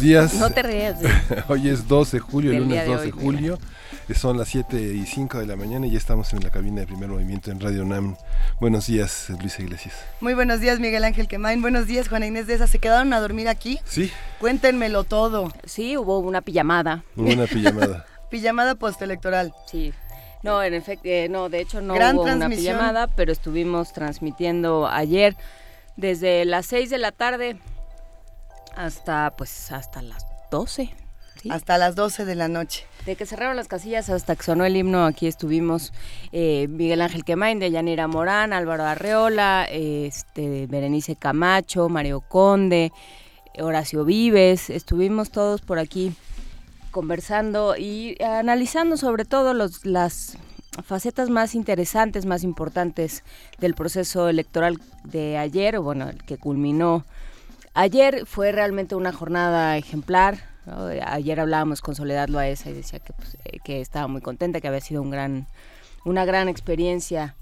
Buenos días. No te rías. Hoy es 12 de julio, el Del lunes día de 12 de hoy, julio. Son las 7 y 5 de la mañana y ya estamos en la cabina de primer movimiento en Radio NAM. Buenos días, Luisa Iglesias. Muy buenos días, Miguel Ángel Quemain. Buenos días, Juana Inés de esa. ¿Se quedaron a dormir aquí? Sí, Cuéntenmelo todo. Sí, hubo una pijamada. hubo una pijamada. Pijamada postelectoral. Sí. No, en efecto, eh, no, de hecho no Gran hubo una transmisión. pijamada, pero estuvimos transmitiendo ayer desde las 6 de la tarde hasta pues hasta las 12. ¿sí? Hasta las 12 de la noche. De que cerraron las casillas hasta que sonó el himno, aquí estuvimos eh, Miguel Ángel Quemain, de Yanira Morán, Álvaro Arreola, eh, este, Berenice Camacho, Mario Conde, Horacio Vives, estuvimos todos por aquí conversando y analizando sobre todo los, las facetas más interesantes, más importantes del proceso electoral de ayer, bueno, el que culminó ayer, fue realmente una jornada ejemplar. Ayer hablábamos con Soledad Loaesa y decía que, pues, eh, que estaba muy contenta, que había sido un gran, una gran experiencia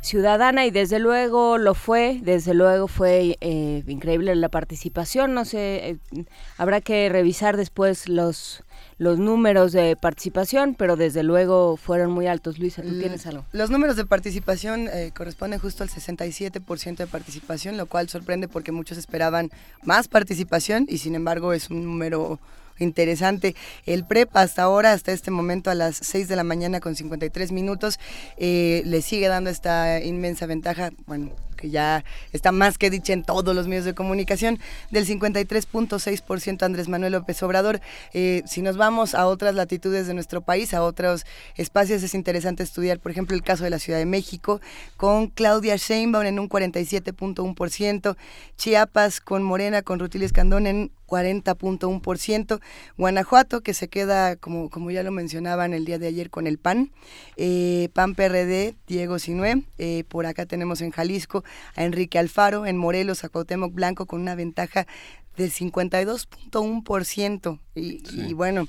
ciudadana y desde luego lo fue, desde luego fue eh, increíble la participación, no sé, eh, habrá que revisar después los los números de participación, pero desde luego fueron muy altos. Luisa, ¿tú tienes algo? Los números de participación eh, corresponden justo al 67% de participación, lo cual sorprende porque muchos esperaban más participación y sin embargo es un número interesante. El PREP hasta ahora, hasta este momento a las 6 de la mañana con 53 minutos, eh, le sigue dando esta inmensa ventaja, bueno, que ya está más que dicha en todos los medios de comunicación, del 53.6% Andrés Manuel López Obrador. Eh, si nos vamos a otras latitudes de nuestro país, a otros espacios, es interesante estudiar, por ejemplo, el caso de la Ciudad de México, con Claudia Sheinbaum en un 47.1%, Chiapas con Morena, con Rutilio Escandón en 40.1%, Guanajuato, que se queda, como, como ya lo mencionaban el día de ayer, con el PAN, eh, PAN PRD, Diego Sinué, eh, por acá tenemos en Jalisco a Enrique Alfaro, en Morelos a Cuauhtémoc Blanco con una ventaja del 52.1%, y, Sí. y bueno,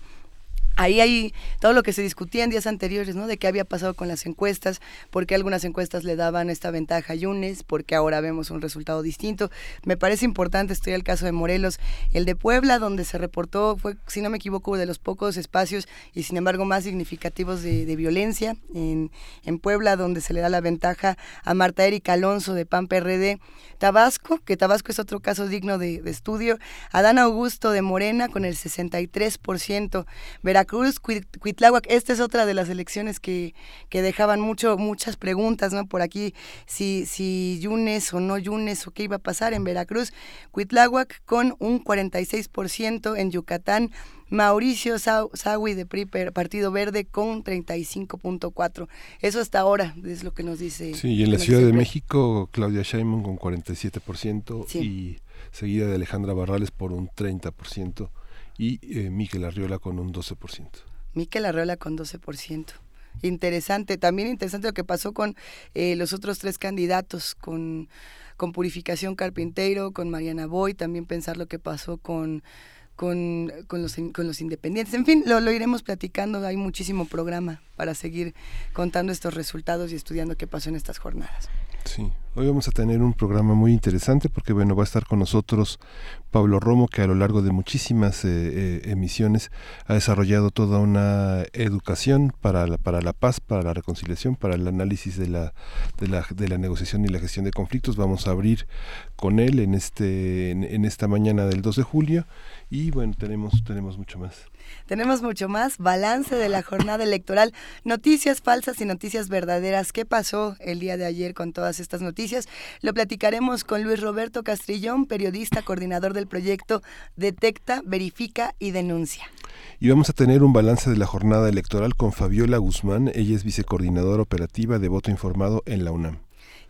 Ahí hay todo lo que se discutía en días anteriores, ¿no? De qué había pasado con las encuestas, por qué algunas encuestas le daban esta ventaja a Yunes, por qué ahora vemos un resultado distinto. Me parece importante estudiar el caso de Morelos, el de Puebla, donde se reportó, fue, si no me equivoco, de los pocos espacios y sin embargo más significativos de, violencia en, en Puebla, donde se le da la ventaja a Marta Erika Alonso de PAN PRD. Tabasco, que Tabasco es otro caso digno de, de estudio. Adán Augusto de Morena con el 63%. Veracruz, Cuit- Cuitláhuac, esta es otra de las elecciones que, que dejaban mucho, muchas preguntas, ¿no? Por aquí, si, si Yunes o no Yunes o qué iba a pasar en Veracruz. Cuitláhuac con un 46%, en Yucatán Mauricio Sawi de PRI, Partido Verde con 35.4. Eso hasta ahora es lo que nos dice. Sí, y en la Ciudad de. México, Claudia Sheinbaum con 47% Sí. y seguida de Alejandra Barrales por un 30% y eh, Miquel Arriola con un 12%. Miquel Arreola con 12%. Interesante, también interesante lo que pasó con eh, los otros tres candidatos, con, con Purificación Carpinteiro, con Mariana Boy, también pensar lo que pasó con, con, con los, con los independientes. En fin, lo, lo iremos platicando, hay muchísimo programa para seguir contando estos resultados y estudiando qué pasó en estas jornadas. Hoy vamos a tener un programa muy interesante porque bueno, va a estar con nosotros Pablo Romo que a lo largo de muchísimas eh, eh, emisiones ha desarrollado toda una educación para la, para la paz, para la reconciliación, para el análisis de la, de la de la negociación y la gestión de conflictos. Vamos a abrir con él en este en, en esta mañana del 2 de julio y bueno, tenemos tenemos mucho más. Tenemos mucho más, balance de la jornada electoral, noticias falsas y noticias verdaderas. ¿Qué pasó el día de ayer con todas estas noticias? Lo platicaremos con Luis Roberto Castrillón, periodista, coordinador del proyecto Detecta, Verifica y Denuncia. Y vamos a tener un balance de la jornada electoral con Fabiola Guzmán, ella es vicecoordinadora operativa de voto informado en la UNAM.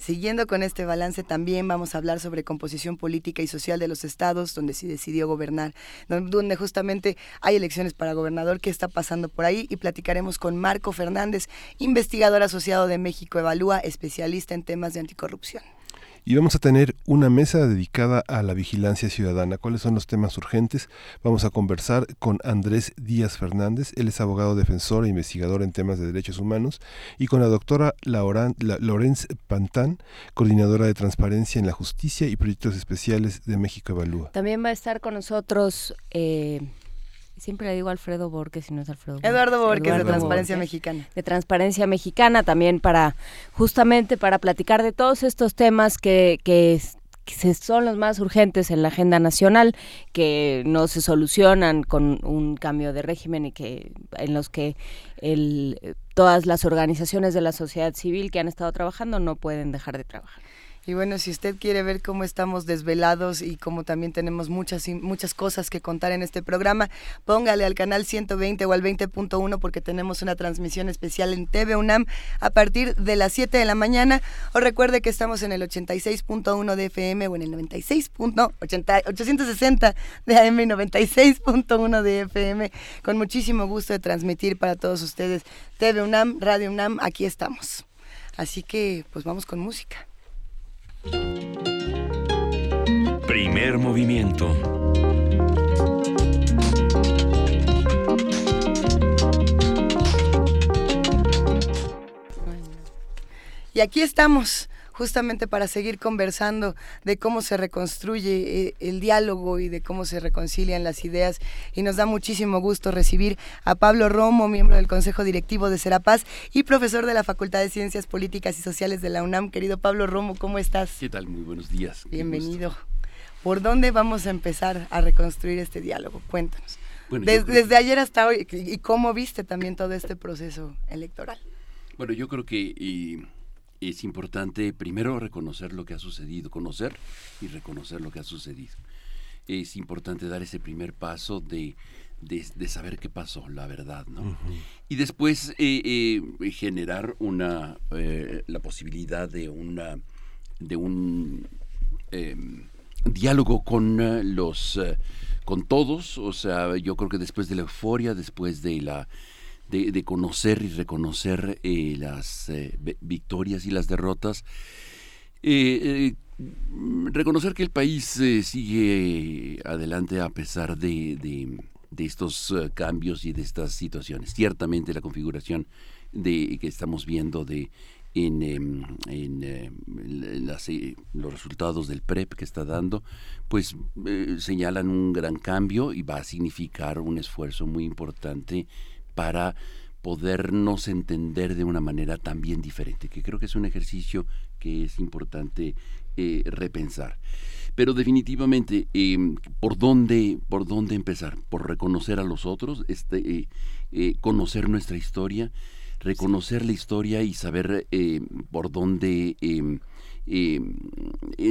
Siguiendo con este balance también vamos a hablar sobre composición política y social de los estados donde se decidió gobernar, donde justamente hay elecciones para gobernador, qué está pasando por ahí y platicaremos con Marco Fernández, investigador asociado de México Evalúa, especialista en temas de anticorrupción y vamos a tener una mesa dedicada a la vigilancia ciudadana. ¿Cuáles son los temas urgentes? Vamos a conversar con Andrés Díaz Fernández, él es abogado defensor e investigador en temas de derechos humanos, y con la doctora Lorenz Pantán, coordinadora de transparencia en la justicia y proyectos especiales de México Evalúa. También va a estar con nosotros... Eh, Siempre le digo Alfredo Borges si no es Alfredo Borges. Eduardo Borges de Transparencia Mexicana. De Transparencia Mexicana también para justamente para platicar de todos estos temas que, que, son los más urgentes en la agenda nacional, que no se solucionan con un cambio de régimen y que en los que el, todas las organizaciones de la sociedad civil que han estado trabajando no pueden dejar de trabajar. Y bueno, si usted quiere ver cómo estamos desvelados y cómo también tenemos muchas muchas cosas que contar en este programa, póngale al canal 120 o al 20.1 porque tenemos una transmisión especial en TV UNAM a partir de las 7 de la mañana. O recuerde que estamos en el 86.1 de FM o en el 96. 860 de AM y 96.1 de FM. Con muchísimo gusto de transmitir para todos ustedes TV UNAM, Radio UNAM, aquí estamos. Así que pues vamos con música. Primer movimiento. Y aquí estamos justamente para seguir conversando de cómo se reconstruye eh, el diálogo y de cómo se reconcilian las ideas. Y nos da muchísimo gusto recibir a Pablo Romo, miembro del Consejo Directivo de Serapaz y profesor de la Facultad de Ciencias Políticas y Sociales de la UNAM. Querido Pablo Romo, ¿cómo estás? ¿Qué tal? Muy buenos días. Bienvenido. ¿Por dónde vamos a empezar a reconstruir este diálogo? Cuéntanos. desde ayer hasta hoy, ¿y cómo viste también todo este proceso electoral? Bueno, yo creo que es importante primero reconocer lo que ha sucedido, conocer y reconocer lo que ha sucedido. Es importante dar ese primer paso de, de, saber qué pasó, la verdad, ¿no? Y después eh, eh, generar una eh, la posibilidad de una de un em, diálogo con los con todos, o sea, yo creo que después de la euforia, después de la de, conocer y reconocer eh, las eh, victorias y las derrotas. Eh, reconocer que el país sigue adelante a pesar de, estos cambios y de estas situaciones. Ciertamente la configuración de, que estamos viendo de en, em, en, los resultados del PREP que está dando, pues señalan un gran cambio y va a significar un esfuerzo muy importante para podernos entender de una manera también diferente, que creo que es un ejercicio que es importante eh, repensar. Pero definitivamente, em, ¿por, dónde, ¿por dónde empezar? Por reconocer a los otros, este, eh, eh, conocer nuestra historia, reconocer la historia y saber por dónde em, em,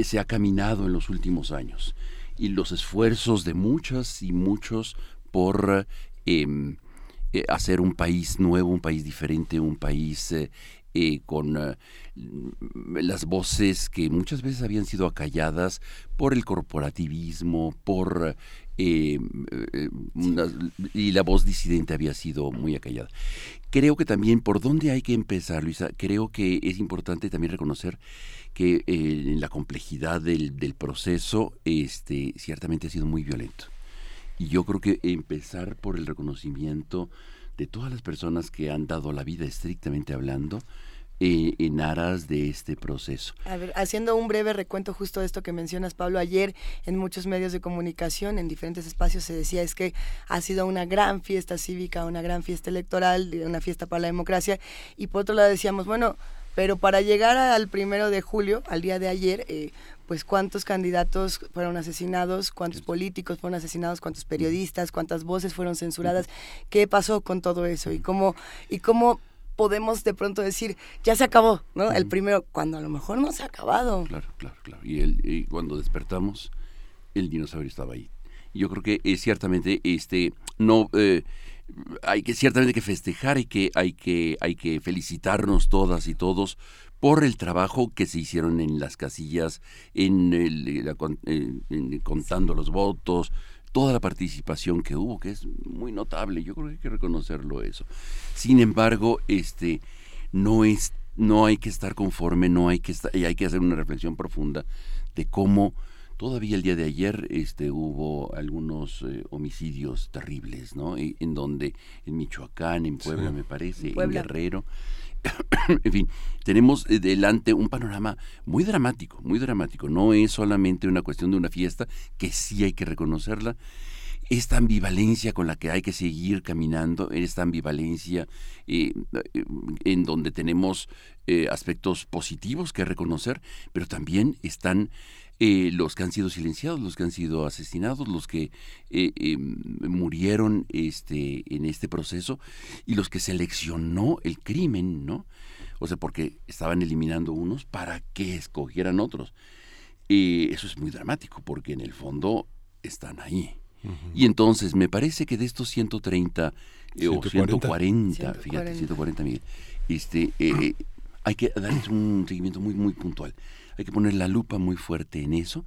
se ha caminado en los últimos años. Y los esfuerzos de muchas y muchos por eh, hacer un país nuevo, un país diferente, un país eh, eh, con las voces que muchas veces habían sido acalladas por el corporativismo, por y la voz disidente había sido muy acallada. Creo que también por dónde hay que empezar, Luisa, creo que es importante también reconocer que la complejidad del, del proceso este, ciertamente ha sido muy violento. Y yo creo que empezar por el reconocimiento de todas las personas que han dado la vida estrictamente hablando eh, en aras de este proceso. A ver, haciendo un breve recuento justo de esto que mencionas, Pablo, ayer en muchos medios de comunicación, en diferentes espacios, se decía es que ha sido una gran fiesta cívica, una gran fiesta electoral, una fiesta para la democracia, y por otro lado decíamos, bueno, pero para llegar al primero de julio, al día de ayer, eh, pues cuántos candidatos fueron asesinados, cuántos políticos fueron asesinados, cuántos periodistas, cuántas voces fueron censuradas, qué pasó con todo eso y cómo y cómo podemos de pronto decir, ya se acabó, ¿no? El primero, cuando a lo mejor no se ha acabado. Claro, claro, claro. Y, el, cuando despertamos, el dinosaurio estaba ahí. Yo creo que ciertamente, este, no, eh, hay que ciertamente que festejar y que hay que, hay que felicitarnos todas y todos por el trabajo que se hicieron en las casillas, en, el, en contando los votos, toda la participación que hubo, que es muy notable, yo creo que hay que reconocerlo eso. Sin embargo, este no es no hay que estar conforme, no hay que estar, hay que hacer una reflexión profunda de cómo todavía el día de ayer este hubo algunos eh, homicidios terribles, ¿no? En donde en Michoacán, en Puebla me parece, en Guerrero en fin, tenemos eh, delante un panorama muy dramático, muy dramático. No es solamente una cuestión de una fiesta, que sí hay que reconocerla. Esta ambivalencia con la que hay que seguir caminando, esta ambivalencia eh, eh, en donde tenemos aspectos positivos que reconocer, pero también están eh, los que han sido silenciados, los que han sido asesinados, los que eh, eh, murieron este, en este proceso y los que seleccionó el crimen, ¿no? O sea, porque estaban eliminando unos para que escogieran otros. eso es muy dramático, porque en el fondo están ahí. Y entonces me parece que de estos 130 o 140, fíjate, 140 mil, este, hay que darles un seguimiento muy, muy puntual. Hay que poner la lupa muy fuerte en eso.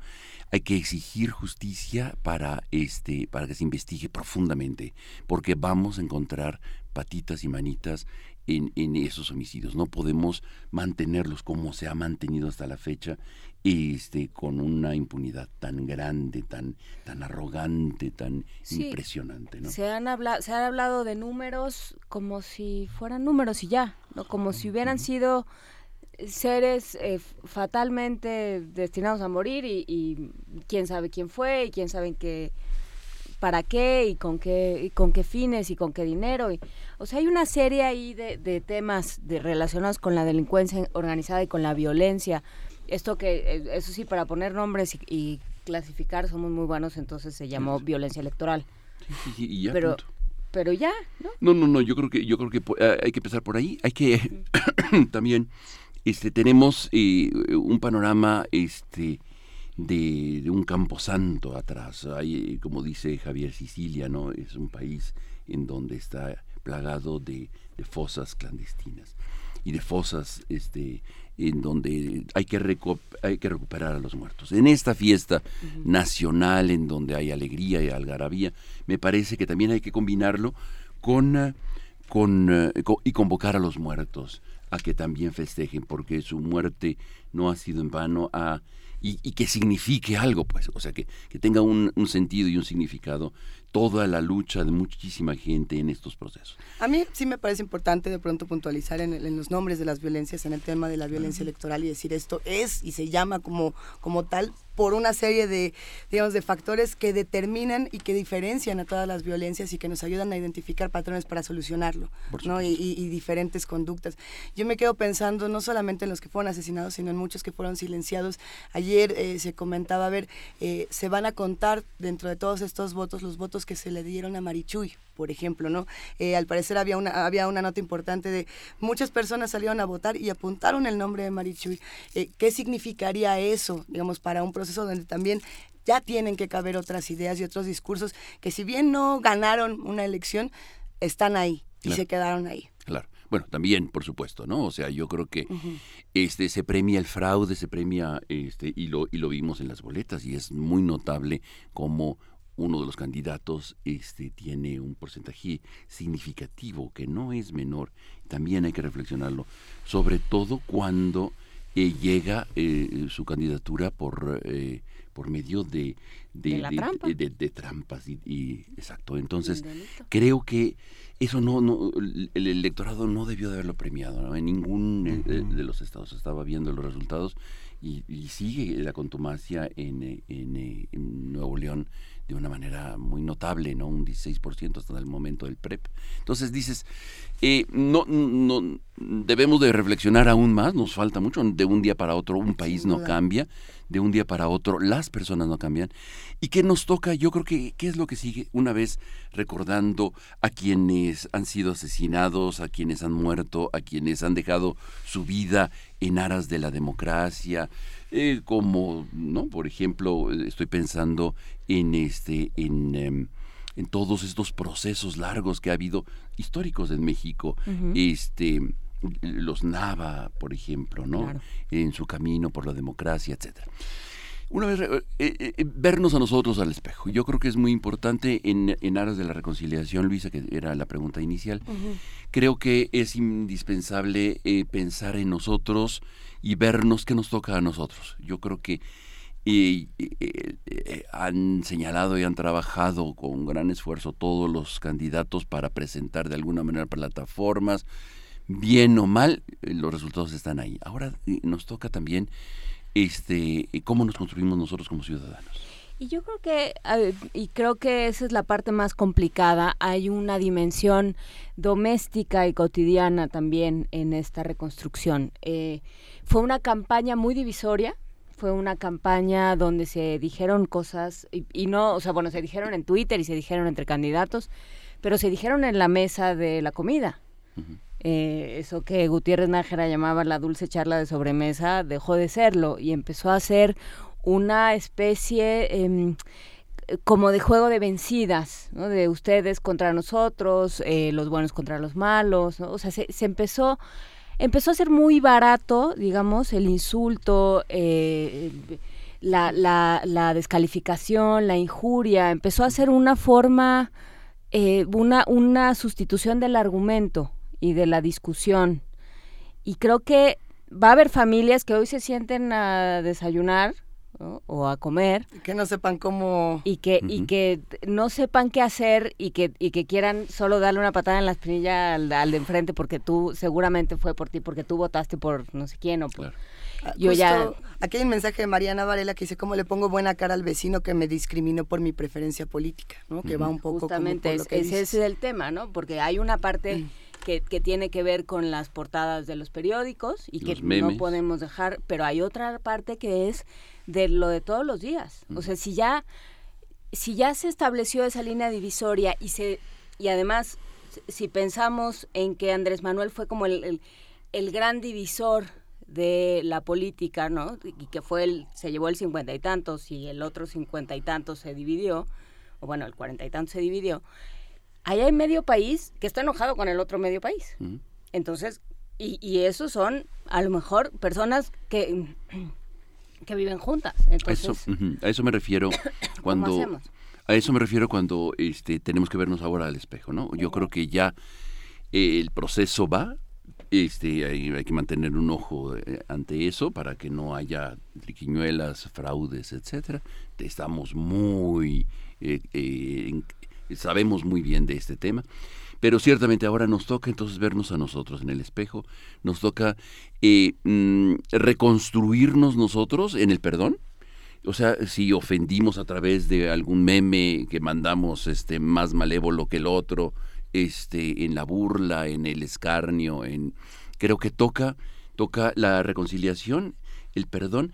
Hay que exigir justicia para, este, para que se investigue profundamente, porque vamos a encontrar patitas y manitas en, en, esos homicidios. No podemos mantenerlos como se ha mantenido hasta la fecha, este, con una impunidad tan grande, tan, tan arrogante, tan impresionante. ¿no? Se, han hablado, se han hablado de números como si fueran números y ya, ¿no? como si hubieran sido seres eh, fatalmente destinados a morir y, quién sabe quién fue y quién sabe qué para qué y con qué y con qué fines y con qué dinero. Y, o sea hay una serie ahí de, de temas de, relacionados con la delincuencia organizada y con la violencia. Esto que eh, eso sí para poner nombres y, clasificar somos muy buenos entonces se llamó violencia electoral. Pero pero ya no no no no yo creo que yo creo que eh, hay que empezar por ahí hay que también este, tenemos eh, un panorama este, de, un campo santo atrás. Hay, como dice Javier Sicilia, ¿no? es un país en donde está plagado de, fosas clandestinas y de fosas este, en donde hay que, hay que recuperar a los muertos. En esta fiesta nacional, en donde hay alegría y algarabía, me parece que también hay que combinarlo con, con, eh, y convocar a los muertos a que también festejen, porque su muerte no ha sido en vano, a, y, que signifique algo, pues, o sea, que, que tenga un, un, sentido y un significado toda la lucha de muchísima gente en estos procesos. A mí sí me parece importante de pronto puntualizar en, los nombres de las violencias, en el tema de la violencia electoral y decir esto es y se llama como, como tal por una serie de, digamos, de factores que determinan y que diferencian a todas las violencias y que nos ayudan a identificar patrones para solucionarlo, ¿no? Y, diferentes conductas. Yo me quedo pensando no solamente en los que fueron asesinados, sino en muchos que fueron silenciados. Ayer eh, se comentaba, a ver, eh, se van a contar dentro de todos estos votos los votos que se le dieron a Marichuy, por ejemplo, ¿no? Eh, al parecer había una, había una nota importante de muchas personas salieron a votar y apuntaron el nombre de Marichuy. ¿Qué significaría eso, digamos, para un proceso donde también ya tienen que caber otras ideas y otros discursos que si bien no ganaron una elección, están ahí y se quedaron ahí. Claro. Bueno, también, por supuesto, ¿no? O sea, yo creo que este se premia el fraude, se premia este y lo y lo vimos en las boletas y es muy notable cómo uno de los candidatos este tiene un porcentaje significativo que no es menor. También hay que reflexionarlo, sobre todo cuando eh, llega eh, su candidatura por eh, por medio de de, de, de, trampas y, exacto entonces creo que eso no, no el electorado no debió de haberlo premiado, en ningún eh, de, los estados estaba viendo los resultados y, sigue la contumacia en, eh, en, en Nuevo León de una manera muy notable, ¿no? Un 16% hasta el momento del PREP. Entonces dices, eh, no, no, debemos de reflexionar aún más, nos falta mucho, de un día para otro un país no cambia, de un día para otro las personas no cambian. ¿Y qué nos toca? Yo creo que, ¿qué es lo que sigue? Una vez recordando a quienes han sido asesinados, a quienes han muerto, a quienes han dejado su vida en aras de la democracia, eh, como, ¿no? Por ejemplo, estoy pensando en este, en, em, en todos estos procesos largos que ha habido históricos en México, este los Nava, por ejemplo, ¿no? En su camino por la democracia, etcétera. Una vez, eh, eh, vernos a nosotros al espejo. Yo creo que es muy importante en, en aras de la reconciliación, Luisa, que era la pregunta inicial. Creo que es indispensable pensar en nosotros y vernos qué nos toca a nosotros. Yo creo que eh, han señalado y han trabajado con gran esfuerzo todos los candidatos para presentar de alguna manera plataformas, bien o mal, eh, los resultados están ahí. Ahora eh, nos toca también este cómo nos construimos nosotros como ciudadanos. Y yo creo que, y creo que esa es la parte más complicada, hay una dimensión doméstica y cotidiana también en esta reconstrucción. Eh, fue una campaña muy divisoria, fue una campaña donde se dijeron cosas, y, no, o sea, bueno, se dijeron en Twitter y se dijeron entre candidatos, pero se dijeron en la mesa de la comida. Eh, eso que Gutiérrez Nájera llamaba la dulce charla de sobremesa dejó de serlo y empezó a ser una especie em, como de juego de vencidas, ¿no? de ustedes contra nosotros, eh, los buenos contra los malos, o sea, se, empezó, empezó a ser muy barato, digamos, el insulto, eh, la, la, la, descalificación, la injuria, empezó a ser una forma, eh, una, una sustitución del argumento y de la discusión. Y creo que va a haber familias que hoy se sienten a desayunar o a comer. Que no sepan cómo... Y que, y que no sepan qué hacer y que, y que quieran solo darle una patada en la espinilla al, de enfrente porque tú seguramente fue por ti, porque tú votaste por no sé quién o por... Ah, yo ya... Aquí hay un mensaje de Mariana Varela que dice cómo le pongo buena cara al vecino que me discriminó por mi preferencia política, ¿no? Que va un poco Justamente, ese es el tema, ¿no? Porque hay una parte... Mm. Que, que, tiene que ver con las portadas de los periódicos y que no podemos dejar, pero hay otra parte que es de lo de todos los días. O sea, si ya, si ya se estableció esa línea divisoria y se y además si pensamos en que Andrés Manuel fue como el, el, gran divisor de la política, ¿no? Y que fue el, se llevó el cincuenta y tantos y el otro cincuenta y tantos se dividió, o bueno, el cuarenta y tantos se dividió. Ahí hay medio país que está enojado con el otro medio país. Entonces, y, y esos son a lo mejor personas que que viven juntas. Entonces, a, eso, me refiero cuando... A eso me refiero cuando este, tenemos que vernos ahora al espejo, ¿no? Yo creo que ya eh, el proceso va, este, hay, que mantener un ojo eh, ante eso para que no haya triquiñuelas, fraudes, etcétera. Estamos muy, eh, sabemos muy bien de este tema. Pero ciertamente ahora nos toca entonces vernos a nosotros en el espejo, nos toca eh, mm, reconstruirnos nosotros en el perdón. O sea, si ofendimos a través de algún meme que mandamos este más malévolo que el otro, este en la burla, en el escarnio, en creo que toca toca la reconciliación, el perdón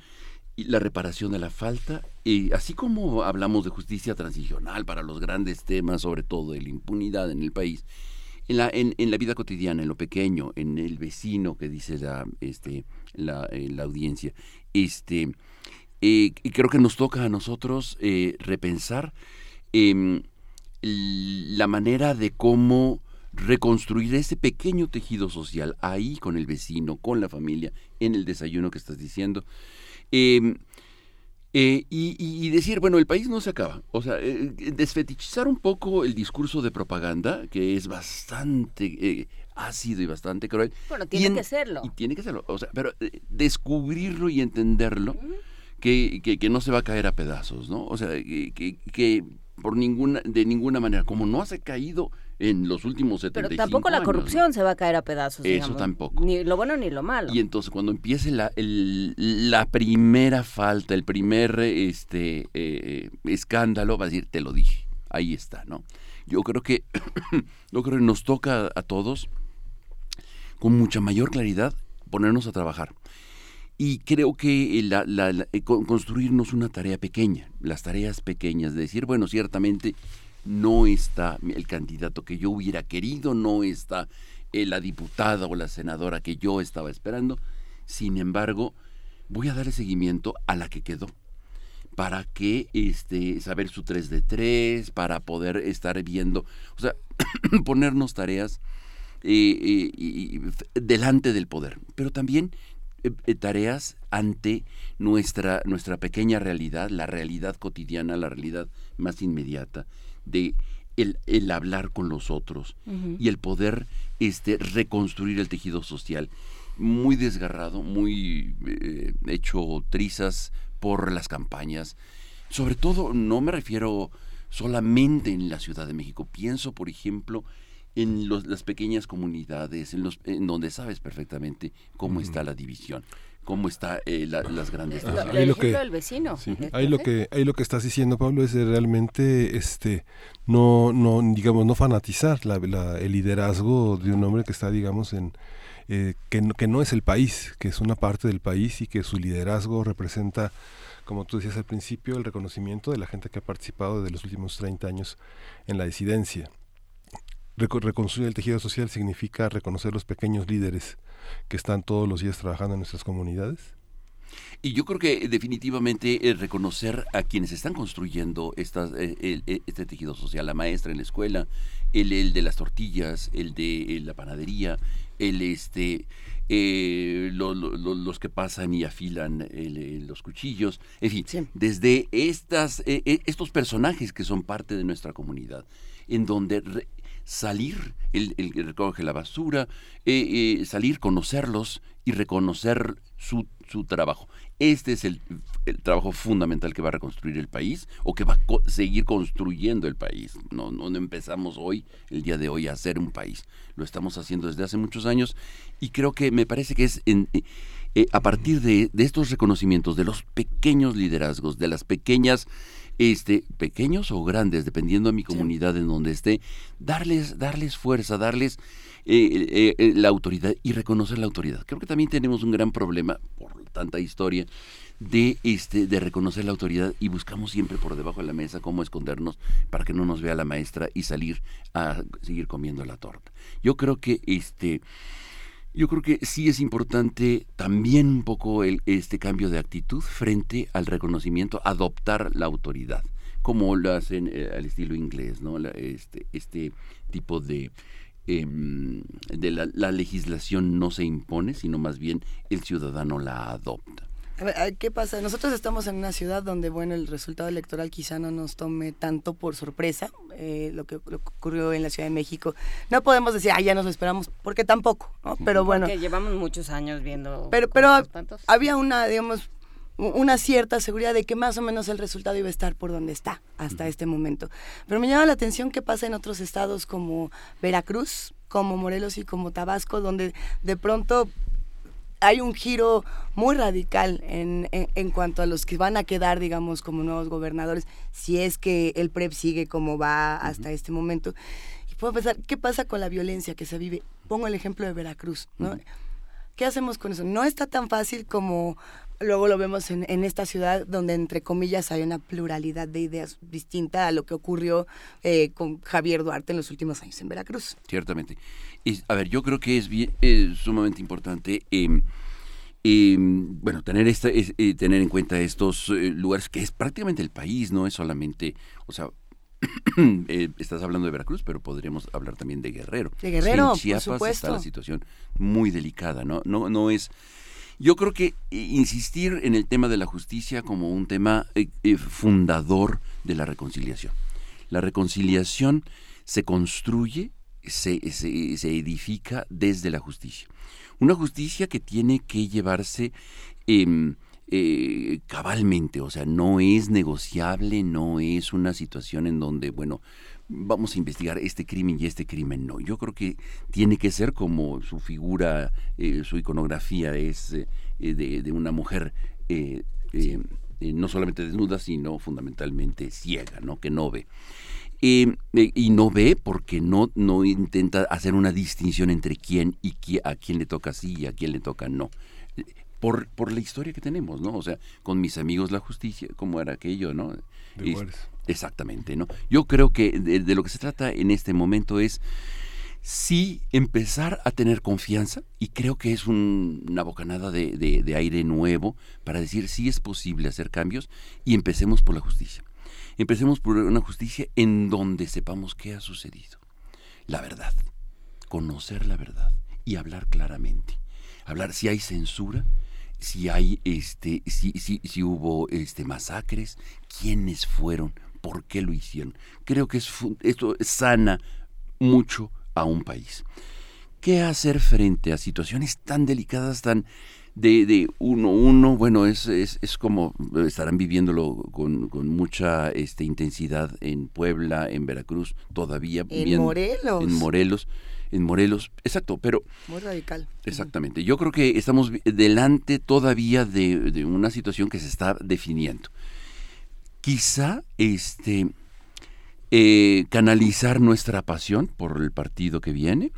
y la reparación de la falta, y así como hablamos de justicia transicional para los grandes temas, sobre todo de la impunidad en el país, en la, en, la vida cotidiana, en lo pequeño, en el vecino que dice la, este, la, eh, la audiencia, este, eh, creo que nos toca a nosotros eh, repensar em, la manera de cómo reconstruir ese pequeño tejido social ahí con el vecino, con la familia, en el desayuno que estás diciendo. Em, eh, y, decir, bueno, el país no se acaba. O sea, eh, desfetichizar un poco el discurso de propaganda, que es bastante eh, ácido y bastante cruel. Bueno, tiene que serlo. Y tiene que serlo. O sea, pero descubrirlo y entenderlo, que, que, no se va a caer a pedazos, ¿no? O sea, que, que por ninguna, de ninguna manera, como no se ha caído en los últimos 75 Pero tampoco la años, corrupción ¿no? se va a caer a pedazos. Eso digamos. tampoco. Ni lo bueno ni lo malo. Y entonces cuando empiece la, el- la primera falta, el primer este, eh, escándalo, va a decir, te lo dije, ahí está, ¿no? Yo creo que, yo creo que nos toca a todos, con mucha mayor claridad, ponernos a trabajar. Y creo que la- la- la- eh, con- construirnos una tarea pequeña, las tareas pequeñas, de decir, bueno, ciertamente no está el candidato que yo hubiera querido, no está eh, la diputada o la senadora que yo estaba esperando, sin embargo, voy a darle seguimiento a la que quedó para que este saber su 3 de 3, para poder estar viendo, o sea, ponernos tareas eh, eh, delante del poder, pero también tareas ante nuestra, nuestra pequeña realidad, la realidad cotidiana, la realidad más inmediata, de el, el hablar con los otros y el poder este, reconstruir el tejido social. Muy desgarrado, muy eh, hecho trizas por las campañas. Sobre todo, no me refiero solamente en la Ciudad de México. Pienso, por ejemplo, en los- las pequeñas comunidades, en, los, en donde sabes perfectamente cómo está la división, cómo está eh, la- las grandes Lo- ciudades. ahí el lo que- del vecino. Este, Ahí lo que ahí lo que estás diciendo Pablo es realmente este no no digamos no fanatizar la- la- el liderazgo de un hombre que está digamos en eh, que, no, que no es el país, que es una parte del país y que su liderazgo representa, como tú decías al principio, el reconocimiento de la gente que ha participado desde los últimos 30 años en la disidencia. Reco- reconstruir el tejido social significa reconocer los pequeños líderes que están todos los días trabajando en nuestras comunidades. Y yo creo que definitivamente eh, reconocer a quienes están construyendo estas, eh, el- eh, este tejido social, la maestra en la escuela, el, el de las tortillas, el de eh, la panadería, el este eh, lo- lo- lo- los que pasan y afilan el- el- los cuchillos, en fin, Sí. desde estas, estos personajes que son parte de nuestra comunidad, en donde re- salir, el, el que recoge la basura, eh, eh, salir, conocerlos y reconocer su, su trabajo. Este es el, el trabajo fundamental que va a reconstruir el país o que va a seguir construyendo el país. No, no empezamos hoy, el día de hoy, a hacer un país. Lo estamos haciendo desde hace muchos años y creo que me parece que es en, eh, a partir de, de estos reconocimientos, de los pequeños liderazgos, de las pequeñas, este, pequeños o grandes, dependiendo de mi comunidad en donde esté, darles, darles fuerza, darles eh, eh, eh, la autoridad y reconocer la autoridad. Creo que también tenemos un gran problema, por tanta historia, de este de reconocer la autoridad y buscamos siempre por debajo de la mesa cómo escondernos para que no nos vea la maestra y salir a seguir comiendo la torta. Yo creo que este yo creo que sí es importante también un poco el, este cambio de actitud frente al reconocimiento, adoptar la autoridad, como lo hacen eh, al estilo inglés, ¿no? Este, este tipo de, em, de la legislación no se impone, sino más bien el ciudadano la adopta. A ver, a- ¿qué pasa? Nosotros estamos en una ciudad donde, bueno, el resultado electoral quizá no nos tome tanto por sorpresa, eh, lo, que, lo que ocurrió en la Ciudad de México. No podemos decir, ah, ya nos lo esperamos, porque tampoco, ¿no? Pero bueno, Porque llevamos muchos años viendo. pero, pero había una, digamos, una cierta seguridad de que más o menos el resultado iba a estar por donde está hasta este momento. Pero me llama la atención qué pasa en otros estados como Veracruz, como Morelos y como Tabasco, donde de pronto hay un giro muy radical en, en, en cuanto a los que van a quedar, digamos, como nuevos gobernadores, si es que el PREP sigue como va hasta este momento. Y puedo pensar, ¿qué pasa con la violencia que se vive? Pongo el ejemplo de Veracruz, ¿no? ¿Qué hacemos con eso? No está tan fácil como luego lo vemos en, en esta ciudad donde, entre comillas, hay una pluralidad de ideas distinta a lo que ocurrió eh, con Javier Duarte en los últimos años en Veracruz. Ciertamente. Es- a ver, yo creo que es bien, es sumamente importante, em, em, bueno, tener esta, es- eh, tener en cuenta estos eh, lugares que es prácticamente el país, no es solamente, o sea, eh, estás hablando de Veracruz, pero podríamos hablar también de Guerrero. De Guerrero, en por Chiapas está la situación muy delicada, ¿no? No, no es. Yo creo que eh, insistir en el tema de la justicia como un tema eh, eh, fundador de la reconciliación. La reconciliación se construye, se, se- se edifica desde la justicia. Una justicia que tiene que llevarse em, eh, cabalmente, o sea, no es negociable, no es una situación en donde, bueno, vamos a investigar este crimen y este crimen no. Yo creo que tiene que ser como su figura, eh, su iconografía es de, de, una mujer no solamente desnuda, sino fundamentalmente ciega, ¿no? que no ve. Eh, y no ve porque no, no intenta hacer una distinción entre quién y a quién le toca sí y a quién le toca no. Por, por la historia que tenemos, ¿no? O sea, con mis amigos la justicia, como era aquello, ¿no? Exactamente, ¿no? Yo creo que de, lo que se trata en este momento es sí empezar a tener confianza y creo que es una bocanada de, aire nuevo para decir si es posible hacer cambios y empecemos por la justicia. Empecemos por una justicia en donde sepamos qué ha sucedido. La verdad, conocer la verdad y hablar claramente. Hablar si hay censura, si hay este si, si, si hubo este masacres, quiénes fueron, por qué lo hicieron. Creo que esto sana mucho a un país. ¿Qué hacer frente a situaciones tan delicadas, tan de, de uno uno, bueno, es, es, es como estarán viviéndolo con, con, mucha este, intensidad en Puebla, en Veracruz, todavía. En Morelos. En Morelos. En Morelos, exacto, pero... Muy radical. Exactamente. Yo creo que estamos delante todavía de, de una situación que se está definiendo. Quizá este, eh, canalizar nuestra pasión por el partido que viene,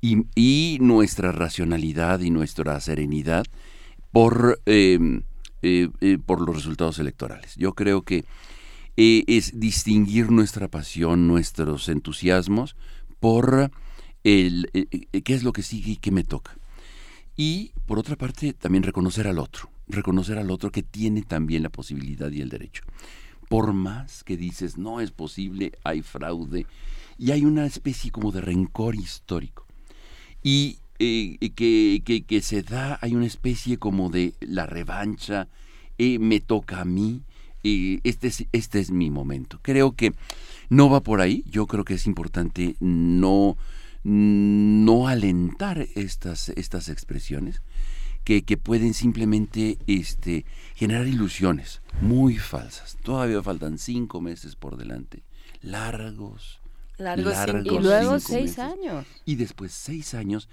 y, nuestra racionalidad y nuestra serenidad por, em, eh, eh, por los resultados electorales. Yo creo que eh, es distinguir nuestra pasión, nuestros entusiasmos por el, qué es lo que sigue y qué me toca. Y por otra parte, también reconocer al otro, reconocer al otro que tiene también la posibilidad y el derecho. Por más que dices, no es posible, hay fraude, y hay una especie como de rencor histórico y eh, que, que, se da, hay una especie como de la revancha, eh, me toca a mí, eh, este, es, este es mi momento. Creo que no va por ahí, yo creo que es importante no, no alentar estas, estas expresiones. Que, que, pueden simplemente este, generar ilusiones muy falsas. Todavía faltan cinco meses por delante, largos, Largos, y luego seis años. Y después seis años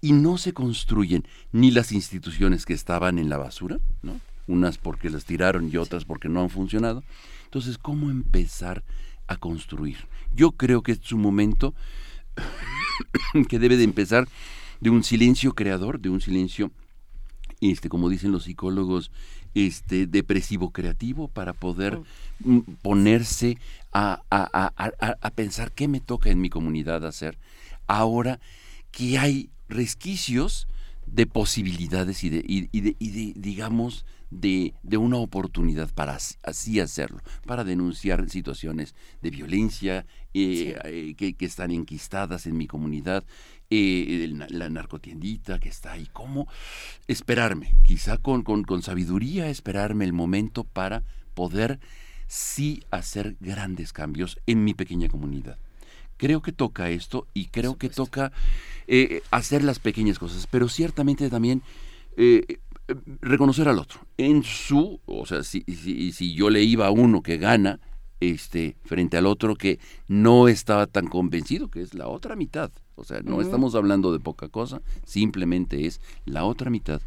y no se construyen ni las instituciones que estaban en la basura, ¿no? Unas porque las tiraron y otras porque no han funcionado. Entonces, ¿cómo empezar a construir? Yo creo que es un momento que debe de empezar de un silencio creador, de un silencio, este, como dicen los psicólogos, este, depresivo creativo para poder mm, ponerse a, pensar qué me toca en mi comunidad hacer. Ahora que hay resquicios de posibilidades y de, y digamos, de, una oportunidad para así hacerlo, para denunciar situaciones de violencia eh, eh, que, que, están enquistadas en mi comunidad eh, la narcotiendita que está ahí, cómo esperarme, quizá con, con, con sabiduría esperarme el momento para poder sí hacer grandes cambios en mi pequeña comunidad. Creo que toca esto y creo que toca eh, hacer las pequeñas cosas, pero ciertamente también eh, reconocer al otro. En su, o sea, si, si, si yo le iba a uno que gana, este, frente al otro que no estaba tan convencido, que es la otra mitad. O sea, no estamos hablando de poca cosa, simplemente es la otra mitad.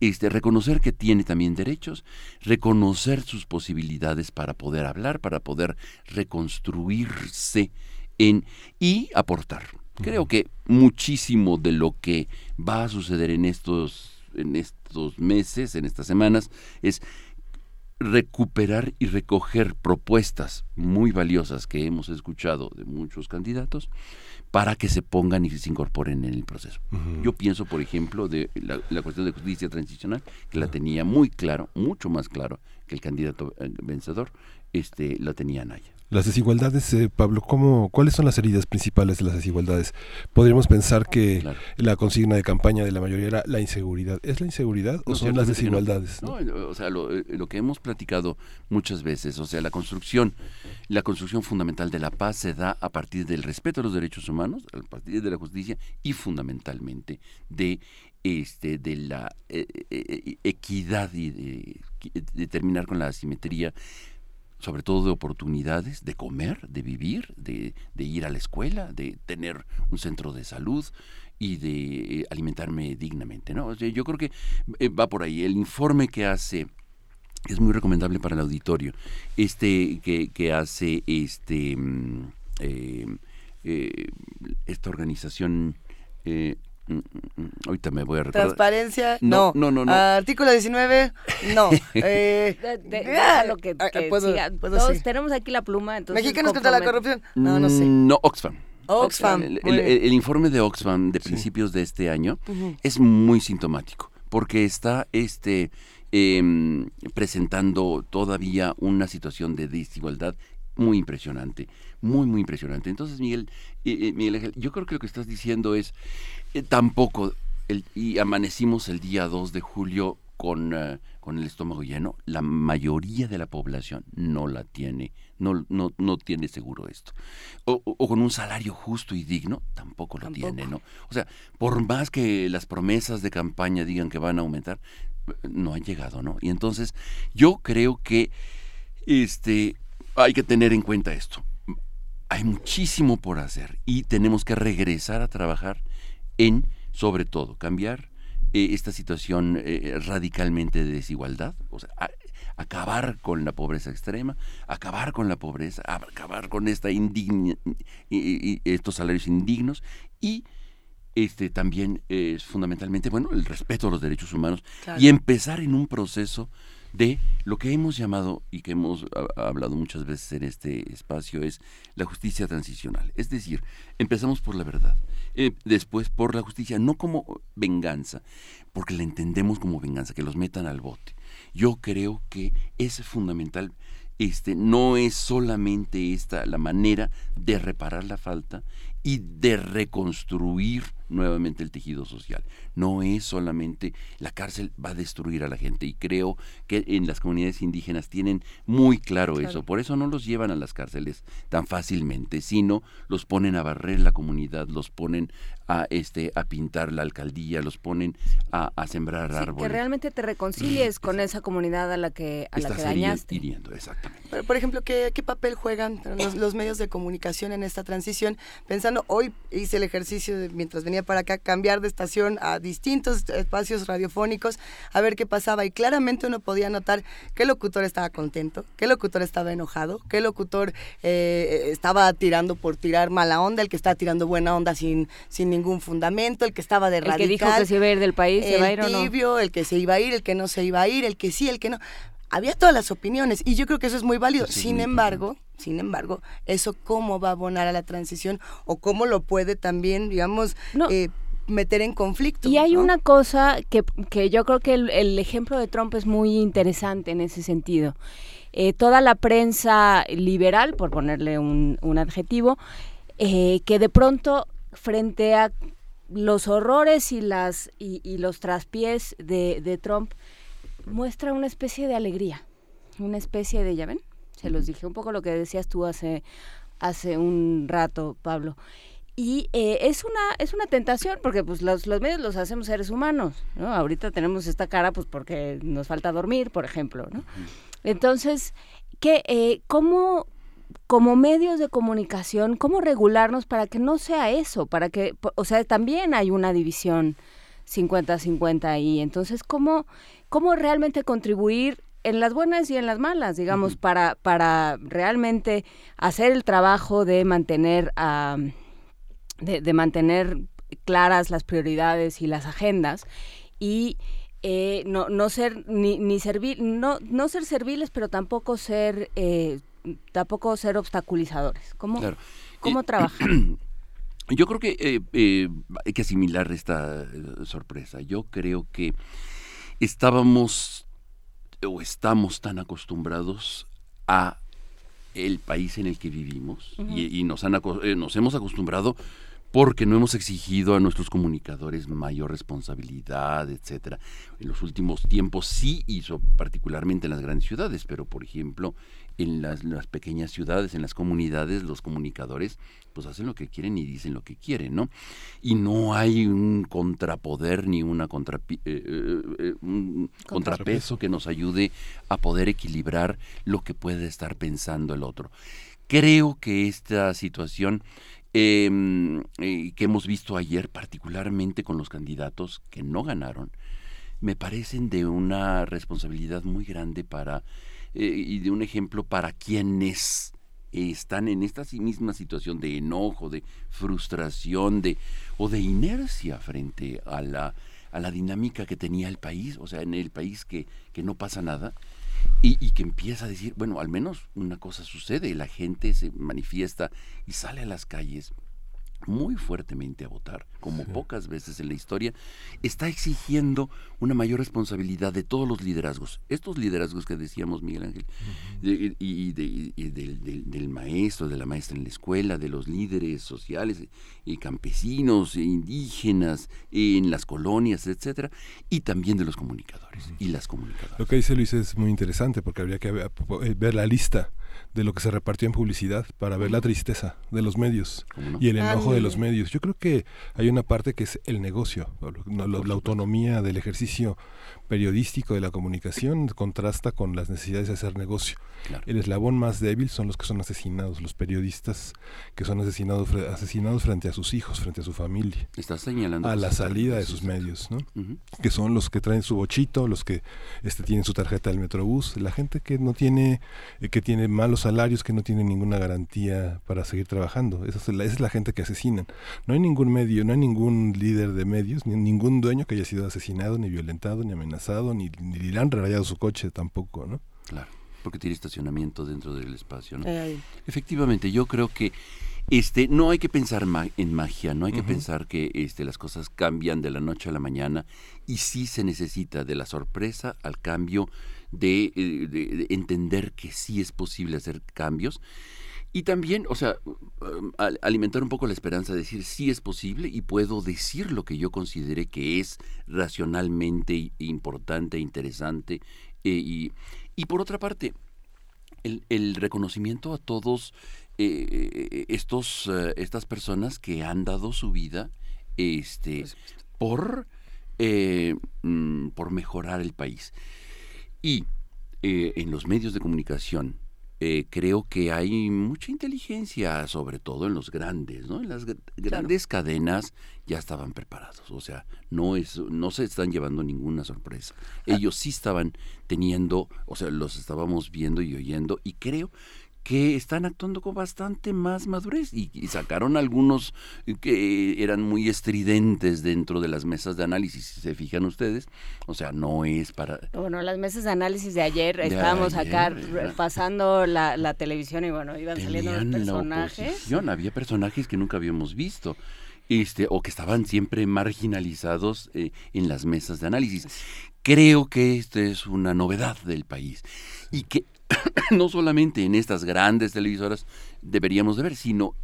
Este, reconocer que tiene también derechos, reconocer sus posibilidades para poder hablar, para poder reconstruirse en, y aportar. Creo que muchísimo de lo que va a suceder en estos, en estos meses, en estas semanas, es recuperar y recoger propuestas muy valiosas que hemos escuchado de muchos candidatos para que se pongan y se incorporen en el proceso. Yo pienso, por ejemplo, de la, cuestión de justicia transicional, que la tenía muy claro, mucho más claro que el candidato eh, vencedor, este, la tenía Naya. Las desigualdades, eh, Pablo, ¿cómo, ¿cuáles son las heridas principales de las desigualdades? Podríamos pensar que la consigna de campaña de la mayoría era la inseguridad. ¿Es la inseguridad o son las desigualdades? No, o sea, eh, lo, que hemos platicado muchas veces, o sea, la construcción, la construcción fundamental de la paz se da a partir del respeto a los derechos humanos, a partir de la justicia y fundamentalmente de este, de la eh, eh, equidad y de, de terminar con la asimetría sobre todo de oportunidades, de comer, de vivir, de, de, ir a la escuela, de tener un centro de salud y de alimentarme dignamente. ¿no? yo creo que va por ahí. El informe que hace es muy recomendable para el auditorio. Este que, que hace este mm, eh, eh, esta organización eh, ahorita me voy a recordar. Transparencia, no. No, no, no. Artículo 19, no. Eh, de, de, ah, lo que, ah, que puedo- siga. puedo, Todos sí. tenemos aquí la pluma, entonces Mexicanos contra la corrupción. No, no sé. No, Oxfam. Oxfam. El, informe de Oxfam de principios de este año es muy sintomático porque está este em, presentando todavía una situación de desigualdad muy impresionante, muy muy impresionante. Entonces Miguel, eh, eh, Miguel Ángel, yo creo que lo que estás diciendo es eh, tampoco el, y amanecimos el día 2 de julio con, eh, con el estómago lleno, la mayoría de la población no la tiene, no, no, no tiene seguro esto. O, o- o con un salario justo y digno, tampoco lo Tampoco. tiene, ¿no? O sea, por más que las promesas de campaña digan que van a aumentar, no han llegado, ¿no? Y entonces yo creo que este, hay que tener en cuenta esto. Hay muchísimo por hacer y tenemos que regresar a trabajar en, sobre todo, cambiar eh, esta situación eh, radicalmente de desigualdad, o sea, a- acabar con la pobreza extrema, acabar con la pobreza, acabar con esta indigna, y- y- y estos salarios indignos y este también es fundamentalmente bueno el respeto a los derechos humanos Claro. y empezar en un proceso de lo que hemos llamado y que hemos ha- hablado muchas veces en este espacio es la justicia transicional. Es decir, empezamos por la verdad, eh, después por la justicia, no como venganza, porque la entendemos como venganza, que los metan al bote. Yo creo que es fundamental, este, no es solamente esta la manera de reparar la falta y de reconstruir nuevamente el tejido social. No es solamente la cárcel va a destruir a la gente y creo que en las comunidades indígenas tienen muy claro, eso. Por eso no los llevan a las cárceles tan fácilmente, sino los ponen a barrer la comunidad, los ponen a este a pintar la alcaldía, los ponen a, a sembrar Sí, árboles. que realmente te reconcilies con esa comunidad a la que a la Estás que hiri- dañaste. hiriendo, exactamente. Pero, por ejemplo, ¿qué, qué papel juegan los, los medios de comunicación en esta transición? Pensando, hoy hice el ejercicio de, mientras venía para acá, cambiar de estación a distintos espacios radiofónicos, a ver qué pasaba. Y claramente uno podía notar qué locutor estaba contento, qué locutor estaba enojado, qué locutor eh, estaba tirando por tirar mala onda, el que estaba tirando buena onda sin, sin ningún fundamento, el que estaba de El radical que dijo que se iba a ir del país, ¿se el va a ir o no? tibio, el que se iba a ir, el que no se iba a ir, el que sí, el que no. Había todas las opiniones y yo creo que eso es muy válido. Sin muy embargo, sin embargo, eso cómo va a abonar a la transición o cómo lo puede también, digamos, No. eh, meter en conflicto. Y hay ¿no? una cosa que, que yo creo que el, el ejemplo de Trump es muy interesante en ese sentido. Eh, toda la prensa liberal, por ponerle un, un adjetivo, eh, que de pronto frente a los horrores y las y, y los traspiés de, de Trump muestra una especie de alegría, una especie de, ya ven, se los dije un poco lo que decías tú hace hace un rato, Pablo. Y eh, es una es una tentación porque pues los, los medios los hacemos seres humanos, ¿no? Ahorita tenemos esta cara pues porque nos falta dormir, por ejemplo, ¿no? Entonces, ¿qué, eh, ¿cómo como medios de comunicación, cómo regularnos para que no sea eso? Para que, o sea, también hay una división 50-50 ahí. Entonces, ¿cómo, ¿cómo realmente contribuir en las buenas y en las malas, digamos, para, para realmente hacer el trabajo de mantener de, de mantener claras las prioridades y las agendas y eh, no, no ser ni, ni servil, no, no ser serviles, pero tampoco ser eh, tampoco ser obstaculizadores. ¿Cómo, Claro. cómo Eh, trabajar? Yo creo que eh, hay que asimilar esta sorpresa. Yo creo que estábamos o estamos tan acostumbrados a el país en el que vivimos y, y nos, han, eh, nos hemos acostumbrado porque no hemos exigido a nuestros comunicadores mayor responsabilidad, etcétera. En los últimos tiempos sí hizo, particularmente en las grandes ciudades, pero por ejemplo en las, pequeñas ciudades, en las comunidades, los comunicadores pues hacen lo que quieren y dicen lo que quieren, ¿no? Y no hay un contrapoder ni una contra, eh, eh, eh, un contrapeso que nos ayude a poder equilibrar lo que puede estar pensando el otro. Creo que esta situación Em, eh, que hemos visto ayer, particularmente con los candidatos que no ganaron, me parecen de una responsabilidad muy grande para eh, y de un ejemplo para quienes están en esta misma situación de enojo, de frustración, de o de inercia frente a la a la dinámica que tenía el país, o sea, en el país que, que no pasa nada, y, que empieza a decir, bueno, al menos una cosa sucede, la gente se manifiesta y sale a las calles muy fuertemente a votar, como pocas veces en la historia, está exigiendo una mayor responsabilidad de todos los liderazgos. Estos liderazgos que decíamos, Miguel Ángel, y, del, maestro, de la maestra en la escuela, de los líderes sociales y campesinos, e indígenas, en las colonias, etcétera, y también de los comunicadores y las comunicadoras. Lo que dice Luis es muy interesante porque habría que ver la lista de lo que se repartió en publicidad para ver la tristeza de los medios y el enojo de los medios. Yo creo que hay una parte que es el negocio, la, autonomía del ejercicio periodístico de la comunicación contrasta con las necesidades de hacer negocio. El eslabón más débil son los que son asesinados, los periodistas que son asesinados, asesinados frente a sus hijos, frente a su familia. Está señalando a la salida de sus medios, ¿no? Que son los que traen su bochito, los que este, tienen su tarjeta del Metrobús, la gente que no tiene, eh, que tiene malos salarios, que no tiene ninguna garantía para seguir trabajando. Esa es, la, esa es la gente que asesinan. No hay ningún medio, no hay ningún líder de medios, ni ningún dueño que haya sido asesinado, ni violentado, ni amenazado ni, ni le han rayado su coche tampoco, ¿no? Claro, porque tiene estacionamiento dentro del espacio, ¿no? Efectivamente, yo creo que este, no hay que pensar en magia, no hay que pensar que este, las cosas cambian de la noche a la mañana y sí se necesita de la sorpresa al cambio, de eh, entender que sí es posible hacer cambios y también, o sea, um, alimentar un poco la esperanza de decir sí es posible y puedo decir lo que yo considere que es racionalmente importante, interesante. Eh, y, y, por otra parte, el, reconocimiento a todos eh, estos, eh, estas personas que han dado su vida este, por, mm, por mejorar el país. Y en los medios de comunicación, eh, creo que hay mucha inteligencia, sobre todo en los grandes, ¿no? En las grandes cadenas ya estaban preparados, o sea, no es, no se están llevando ninguna sorpresa. Ah. Ellos sí estaban teniendo, o sea, los estábamos viendo y oyendo, y creo que están actuando con bastante más madurez y, sacaron algunos que eran muy estridentes dentro de las mesas de análisis, si se fijan ustedes, o sea, no es para... Bueno, las mesas de análisis de ayer, estábamos acá pasando la, televisión y bueno, iban saliendo los personajes. había personajes que nunca habíamos visto. Este, o que estaban siempre marginalizados eh, en las mesas de análisis. Creo que esto es una novedad del país y que no solamente en estas grandes televisoras deberíamos de ver, sino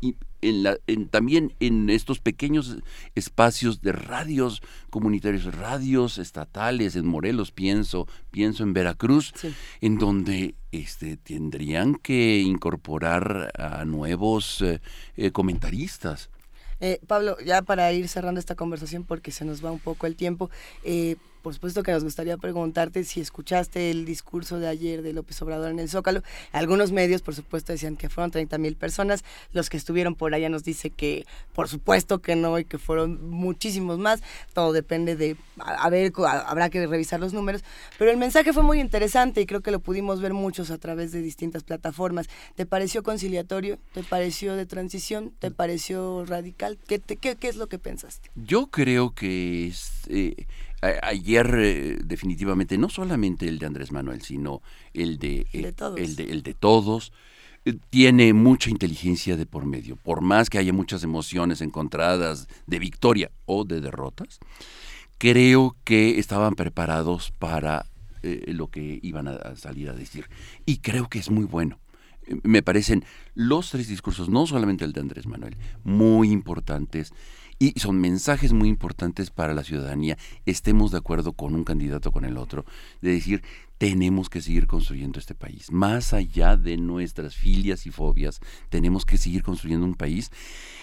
en la, en, también en estos pequeños espacios de radios comunitarios, radios estatales, en Morelos pienso, pienso en Veracruz, en donde este, tendrían que incorporar a nuevos eh, eh, comentaristas. Eh, Pablo, ya para ir cerrando esta conversación porque se nos va un poco el tiempo, eh, por supuesto que nos gustaría preguntarte si escuchaste el discurso de ayer de López Obrador en el Zócalo. Algunos medios, por supuesto, decían que fueron 30 mil personas. Los que estuvieron por allá nos dice que, por supuesto que no y que fueron muchísimos más. Todo depende de, a, ver, habrá que revisar los números. Pero el mensaje fue muy interesante y creo que lo pudimos ver muchos a través de distintas plataformas. ¿Te pareció conciliatorio? ¿Te pareció de transición? ¿Te pareció radical? ¿Qué, es lo que pensaste? Yo creo que. Eh, ayer eh, definitivamente no solamente el de Andrés Manuel, sino el de, el de todos, el de, todos eh, tiene mucha inteligencia de por medio. Por más que haya muchas emociones encontradas de victoria o de derrotas, creo que estaban preparados para eh, lo que iban a salir a decir. Y creo que es muy bueno. me parecen los tres discursos, no solamente el de Andrés Manuel, muy importantes y son mensajes muy importantes para la ciudadanía, estemos de acuerdo con un candidato o con el otro, de decir, tenemos que seguir construyendo este país, más allá de nuestras filias y fobias, tenemos que seguir construyendo un país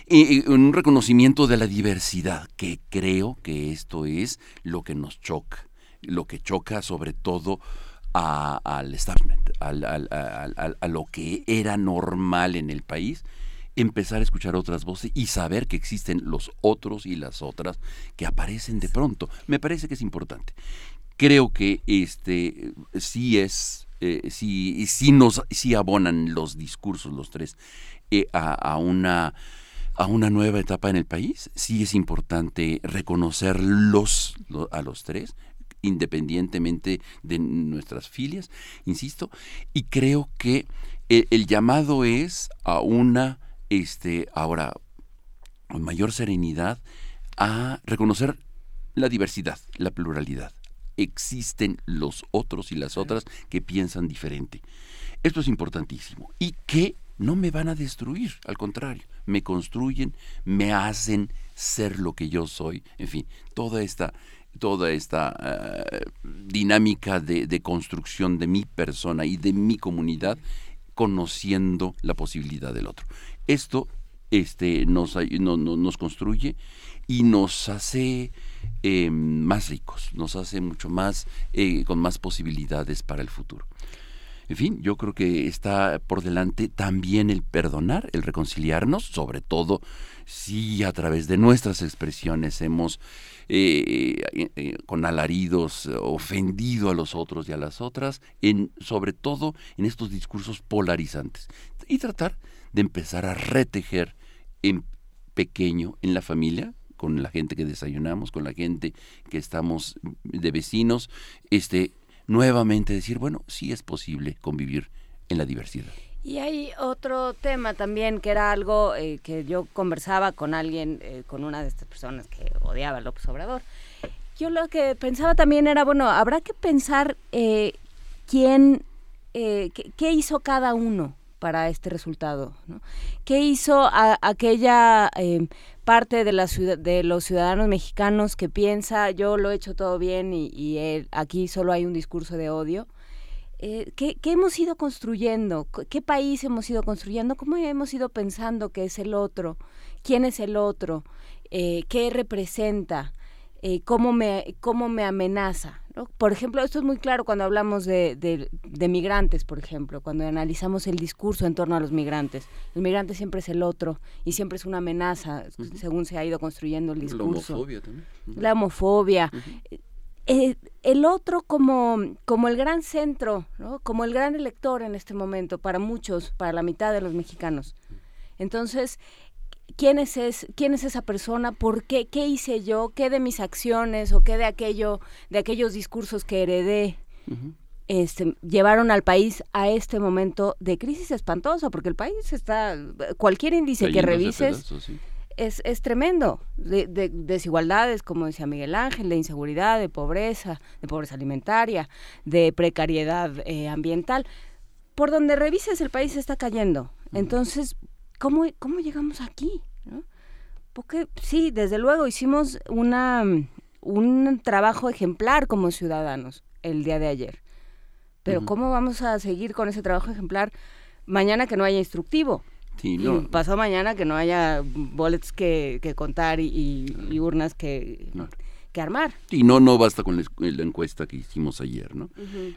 y, un reconocimiento de la diversidad, que creo que esto es lo que nos choca, lo que choca sobre todo al establishment, a lo que era normal en el país, empezar a escuchar otras voces y saber que existen los otros y las otras que aparecen de pronto. Me parece que es importante. Creo que este sí es, eh, sí, sí, nos, sí abonan los discursos, los tres, eh, a, una a una nueva etapa en el país. Sí es importante reconocerlos a los tres, independientemente de nuestras filias, insisto, y creo que el llamado es a una este, ahora, con mayor serenidad, a reconocer la diversidad, la pluralidad. Existen los otros y las otras que piensan diferente. Esto es importantísimo. Y que no me van a destruir, al contrario, me construyen, me hacen ser lo que yo soy. En fin, toda esta, toda esta eh, dinámica de, de construcción de mi persona y de mi comunidad conociendo la posibilidad del otro. Esto este, nos, nos construye y nos hace eh, más ricos, nos hace mucho más, eh, con más posibilidades para el futuro. En fin, yo creo que está por delante también el perdonar, el reconciliarnos, sobre todo si a través de nuestras expresiones hemos, eh, con alaridos, ofendido a los otros y a las otras, en, sobre todo en estos discursos polarizantes. Y tratar de empezar a retejer en pequeño en la familia, con la gente que desayunamos, con la gente que estamos de vecinos, este, nuevamente decir, bueno, sí es posible convivir en la diversidad. Y hay otro tema también que era algo eh, que yo conversaba con alguien, eh, con una de estas personas que odiaba a López Obrador. Yo lo que pensaba también era, bueno, habrá que pensar eh, quién, qué hizo cada uno para este resultado. ¿Qué hizo aquella em, parte de, los ciudadanos mexicanos que piensa yo lo he hecho todo bien y, aquí solo hay un discurso de odio? Eh, ¿qué, hemos ido construyendo? ¿Qué país hemos ido construyendo? ¿Cómo hemos ido pensando que es el otro? ¿Quién es el otro? Eh, ¿Qué representa? Eh, cómo me amenaza. Por ejemplo, esto es muy claro cuando hablamos de, de, migrantes, por ejemplo, cuando analizamos el discurso en torno a los migrantes. El migrante siempre es el otro y siempre es una amenaza, según se ha ido construyendo el discurso. La homofobia también. La homofobia. Eh, el otro como, como el gran centro, como el gran elector en este momento para muchos, para la mitad de los mexicanos. Entonces, quién es, es, quién es esa persona, por qué, qué hice yo, qué de mis acciones o qué de aquello, de aquellos discursos que heredé. Este, llevaron al país a este momento de crisis espantosa, porque el país está, cualquier índice que revises es, es, tremendo, de, desigualdades, como decía Miguel Ángel, de inseguridad, de pobreza, de pobreza alimentaria, de precariedad eh, ambiental. Por donde revises el país está cayendo. Entonces, ¿cómo, cómo llegamos aquí? Porque sí, desde luego hicimos una, un trabajo ejemplar como ciudadanos el día de ayer. Pero ¿cómo vamos a seguir con ese trabajo ejemplar mañana que no haya instructivo? Sí, no. pasó mañana que no haya boletos que, que contar y, urnas que, que armar. Y no, no basta con la, encuesta que hicimos ayer, ¿no?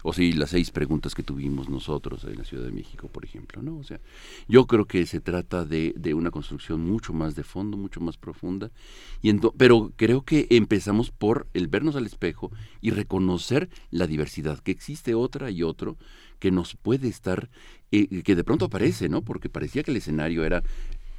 O sí, las seis preguntas que tuvimos nosotros en la Ciudad de México, por ejemplo, ¿no? O sea, yo creo que se trata de, de una construcción mucho más de fondo, mucho más profunda, y pero creo que empezamos por el vernos al espejo y reconocer la diversidad, que existe otra y otro que nos puede estar, eh, que de pronto aparece, ¿no? Porque parecía que el escenario era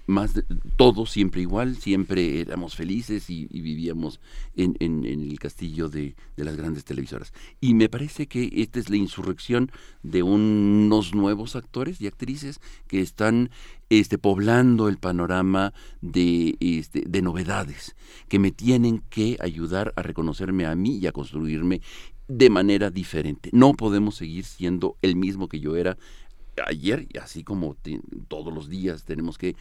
más todo siempre igual, siempre éramos felices y, vivíamos en, el castillo de, las grandes televisoras. Y me parece que esta es la insurrección de unos nuevos actores y actrices que están este, poblando el panorama de, este, de novedades, que me tienen que ayudar a reconocerme a mí y a construirme de manera diferente. No podemos seguir siendo el mismo que yo era ayer, y así como todos los días, tenemos que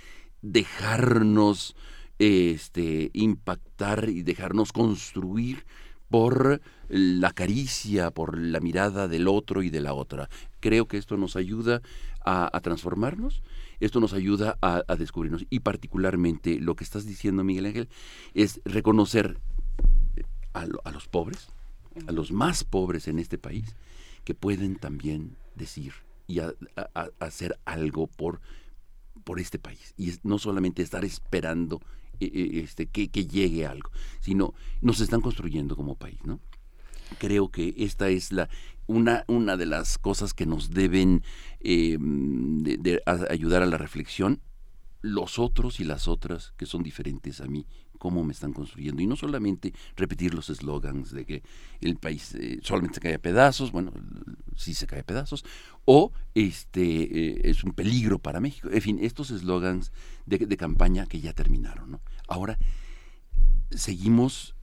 dejarnos este, impactar y dejarnos construir por la caricia, por la mirada del otro y de la otra. Creo que esto nos ayuda a, transformarnos, esto nos ayuda a, descubrirnos y particularmente lo que estás diciendo, Miguel Ángel, es reconocer a, los pobres, a los más pobres en este país, que pueden también decir y hacer algo por, por este país. Y no solamente estar esperando eh, eh, este, que, llegue algo, sino nos están construyendo como país, ¿no? Creo que esta es la una, una de las cosas que nos deben eh, ayudar a la reflexión, los otros y las otras que son diferentes a mí, cómo me están construyendo. Y no solamente repetir los eslogans de que el país solamente se cae a pedazos, bueno, sí se cae a pedazos, o este es un peligro para México. En fin, estos eslogans de, campaña que ya terminaron. ¿no? Ahora seguimos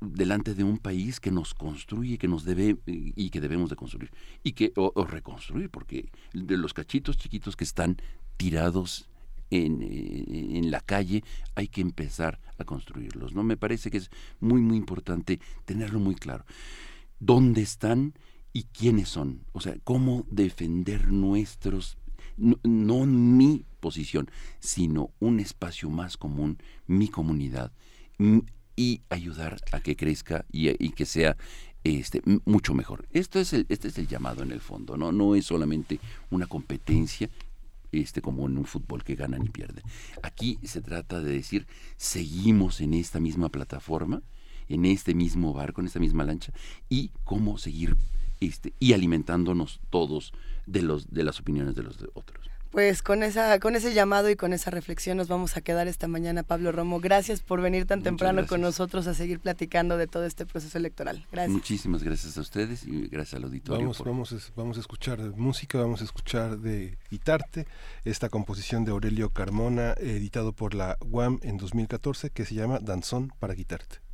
delante de un país que nos construye, que nos debe y que debemos de construir y que o, reconstruir, porque de los cachitos chiquitos que están tirados en, en, la calle hay que empezar a construirlos. No me parece que es muy muy importante tenerlo muy claro. ¿Dónde están y quiénes son? O sea, cómo defender nuestros no, mi posición, sino un espacio más común, mi comunidad, y ayudar a que crezca y, que sea este, mucho mejor. Esto es el, este es el llamado en el fondo, ¿no? No es solamente una competencia este, como en un fútbol que ganan y pierden. Aquí se trata de decir, seguimos en esta misma plataforma, en este mismo barco, en esta misma lancha, y cómo seguir este, y alimentándonos todos de, los, de las opiniones de los otros. Pues con esa, con ese llamado y con esa reflexión nos vamos a quedar esta mañana, Pablo Romo. Gracias por venir tan temprano con nosotros a seguir platicando de todo este proceso electoral. Gracias. Muchísimas gracias a ustedes y gracias al auditorio. Vamos, vamos, vamos a escuchar música, vamos a escuchar de Guitarte, esta composición de Aurelio Carmona, editado por la UAM en 2014, que se llama Danzón para Guitarte.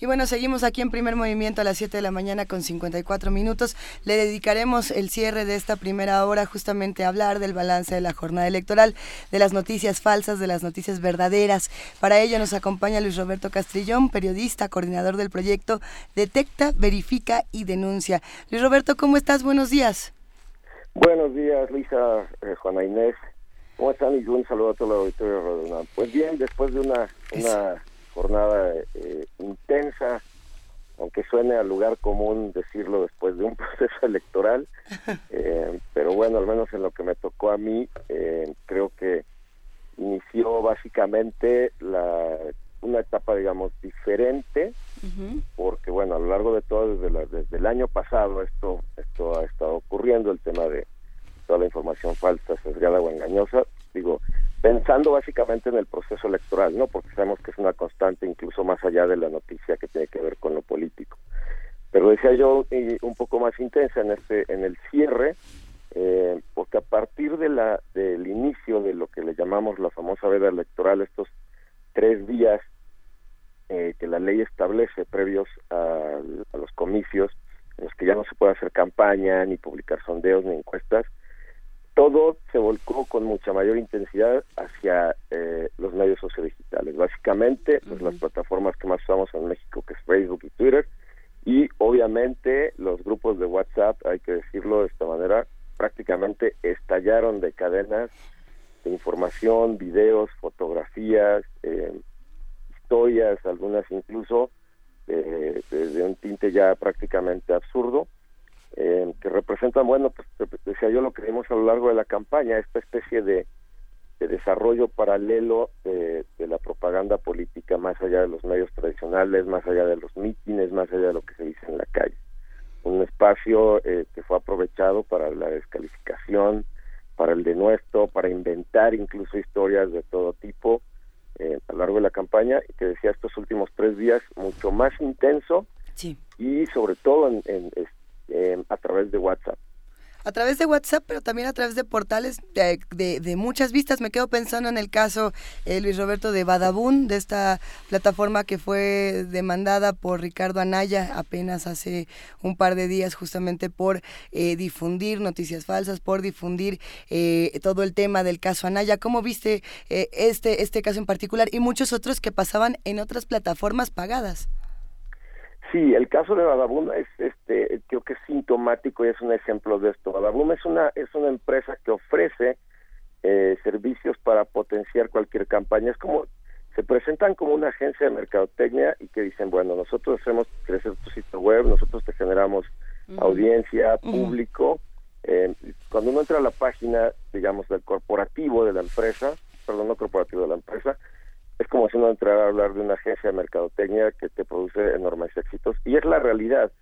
Y bueno, seguimos aquí en primer movimiento a las 7 de la mañana con 54 minutos. Le dedicaremos el cierre de esta primera hora justamente a hablar del balance de la jornada electoral, de las noticias falsas, de las noticias verdaderas. Para ello nos acompaña Luis Roberto Castrillón, periodista, coordinador del proyecto Detecta, Verifica y Denuncia. Luis Roberto, ¿cómo estás? Buenos días. Buenos días, Luisa, eh, Juana Inés. ¿Cómo están? Y un saludo a todo el auditorio Pues bien, después de una, una jornada eh, intensa, aunque suene al lugar común decirlo después de un proceso electoral, eh, pero bueno, al menos en lo que me tocó a mí, eh, creo que inició básicamente la, una etapa, digamos, diferente, porque bueno, a lo largo de todo, desde, desde el año pasado, esto, esto ha estado ocurriendo, el tema de toda la información falsa, sesgada o engañosa, digo, pensando básicamente en el proceso electoral, ¿no? Porque sabemos que es una constante incluso más allá de la noticia que tiene que ver con lo político. Pero decía yo un poco más intensa en este en el cierre, eh, porque a partir de la del inicio de lo que le llamamos la famosa veda electoral, estos tres días eh, que la ley establece previos a, a los comicios, en los que ya no se puede hacer campaña, ni publicar sondeos, ni encuestas, todo se volcó con mucha mayor intensidad hacia eh, los medios sociodigitales. Básicamente, pues, las plataformas que más usamos en México, que es Facebook y Twitter, y obviamente los grupos de WhatsApp, hay que decirlo de esta manera, prácticamente estallaron de cadenas de información, videos, fotografías, eh, historias, algunas incluso eh, de un tinte ya prácticamente absurdo eh, que representan, bueno, pues decía yo lo que vimos a lo largo de la campaña, esta especie de, desarrollo paralelo de, la propaganda política más allá de los medios tradicionales, más allá de los mítines, más allá de lo que se dice en la calle. Un espacio eh, que fue aprovechado para la descalificación, para el denuesto, para inventar incluso historias de todo tipo eh, a lo largo de la campaña y que decía estos últimos tres días mucho más intenso y sobre todo en, en, eh, a través de WhatsApp. A través de WhatsApp, pero también a través de portales de, muchas vistas. Me quedo pensando en el caso, eh, Luis Roberto, de Badabun, de esta plataforma que fue demandada por Ricardo Anaya apenas hace un par de días, justamente por eh, difundir noticias falsas, por difundir todo el tema del caso Anaya. ¿Cómo viste este, este caso en particular y muchos otros que pasaban en otras plataformas pagadas? Sí, el caso de Badabun es, este, creo que es sintomático y es un ejemplo de esto. Badabun es una es una empresa que ofrece eh, servicios para potenciar cualquier campaña. Es como se presentan como una agencia de mercadotecnia y que dicen, bueno, nosotros hacemos crecer tu sitio web, nosotros te generamos audiencia, público. Eh, cuando uno entra a la página, digamos, del corporativo de la empresa, perdón, no corporativo de la empresa, es como si uno entrara a hablar de una agencia de mercadotecnia que te produce enormes éxitos y es la realidad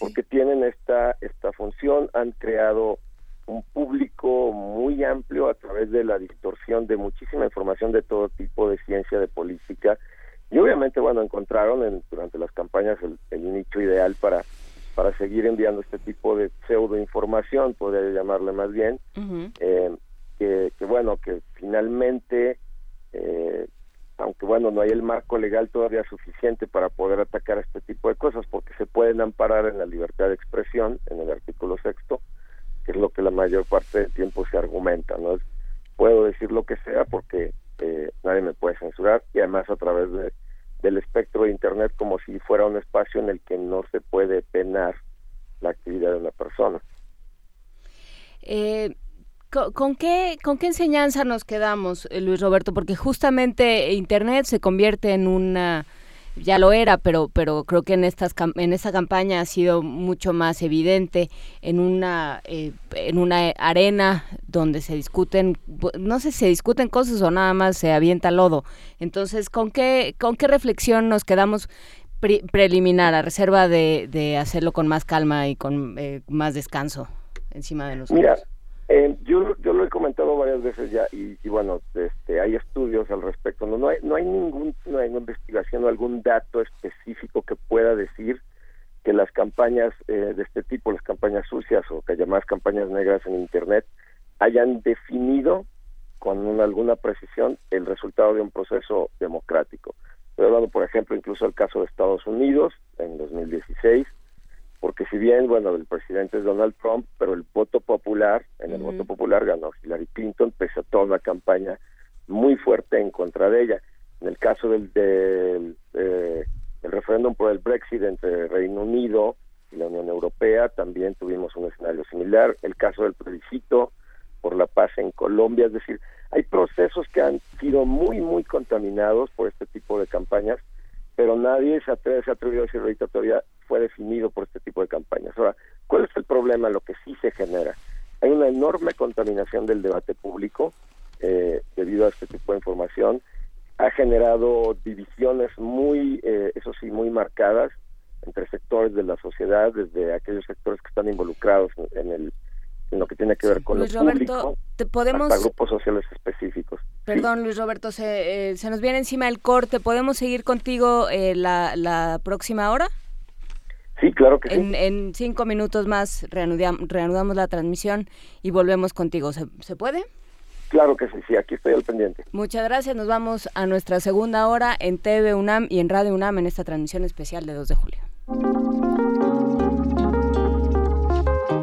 porque tienen esta esta función han creado un público muy amplio a través de la distorsión de muchísima información de todo tipo de ciencia de política y obviamente bueno encontraron en, durante las campañas el, nicho ideal para para seguir enviando este tipo de pseudo información podría llamarle más bien eh, que, que, bueno que finalmente eh, aunque bueno, no hay el marco legal todavía suficiente para poder atacar este tipo de cosas, porque se pueden amparar en la libertad de expresión, en el artículo sexto, que es lo que la mayor parte del tiempo se argumenta, ¿no? Puedo decir lo que sea porque eh, nadie me puede censurar y además a través de, del espectro de Internet como si fuera un espacio en el que no se puede penar la actividad de una persona. Eh, ¿Con, qué, ¿Con qué enseñanza nos quedamos, eh, Luis Roberto? Porque justamente Internet se convierte en una, ya lo era, pero, pero creo que en, estas, en esta campaña ha sido mucho más evidente, en una, eh, en una arena donde se discuten, no sé si se discuten cosas o nada más se avienta lodo. Entonces, ¿con qué, con qué reflexión nos quedamos preliminar, a reserva de, de, hacerlo con más calma y con eh, más descanso encima de nosotros? Eh, yo, yo lo he comentado varias veces ya y, bueno, este, hay estudios al respecto. No, no, hay, no hay ningún, no hay investigación o algún dato específico que pueda decir que las campañas eh, de este tipo, las campañas sucias o que llamadas campañas negras en Internet, hayan definido con alguna precisión el resultado de un proceso democrático. Estoy hablando, por ejemplo, incluso el caso de Estados Unidos en 2016, porque si bien, bueno, el presidente es Donald Trump, pero el voto popular, en el voto popular ganó Hillary Clinton, pese a toda la campaña muy fuerte en contra de ella. En el caso del, del eh, el referéndum por el Brexit entre Reino Unido y la Unión Europea, también tuvimos un escenario similar. El caso del plebiscito por la paz en Colombia, es decir, hay procesos que han sido muy, muy contaminados por este tipo de campañas, pero nadie se, atreve, se ha atrevido a decir ahorita todavía fue definido por este tipo de campañas. Ahora, ¿cuál es el problema? Lo que sí se genera. Hay una enorme contaminación del debate público eh, debido a este tipo de información. Ha generado divisiones muy, eh, eso sí, muy marcadas entre sectores de la sociedad, desde aquellos sectores que están involucrados en el en lo que tiene que ver con Luis lo Roberto, te podemos... hasta grupos sociales específicos. Perdón, Luis Roberto, se, eh, se, nos viene encima el corte. ¿Podemos seguir contigo eh, la, la próxima hora? Sí, claro que en, sí. En cinco minutos más reanudamos, reanudamos la transmisión y volvemos contigo. ¿Se, ¿Se puede? Claro que sí, sí, aquí estoy al pendiente. Muchas gracias. Nos vamos a nuestra segunda hora en TV UNAM y en Radio UNAM en esta transmisión especial de 2 de julio.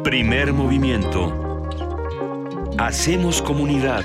Primer movimiento. Hacemos comunidad.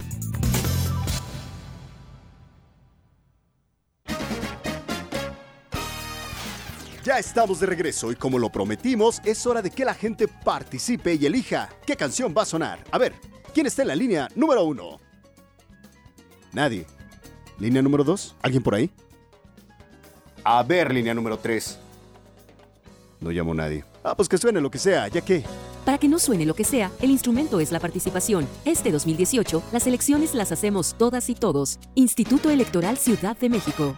Ya estamos de regreso y como lo prometimos, es hora de que la gente participe y elija qué canción va a sonar. A ver, ¿quién está en la línea número uno? Nadie. ¿Línea número dos? ¿Alguien por ahí? A ver, línea número tres. No llamo a nadie. Ah, pues que suene lo que sea, ya que... Para que no suene lo que sea, el instrumento es la participación. Este 2018, las elecciones las hacemos todas y todos. Instituto Electoral Ciudad de México.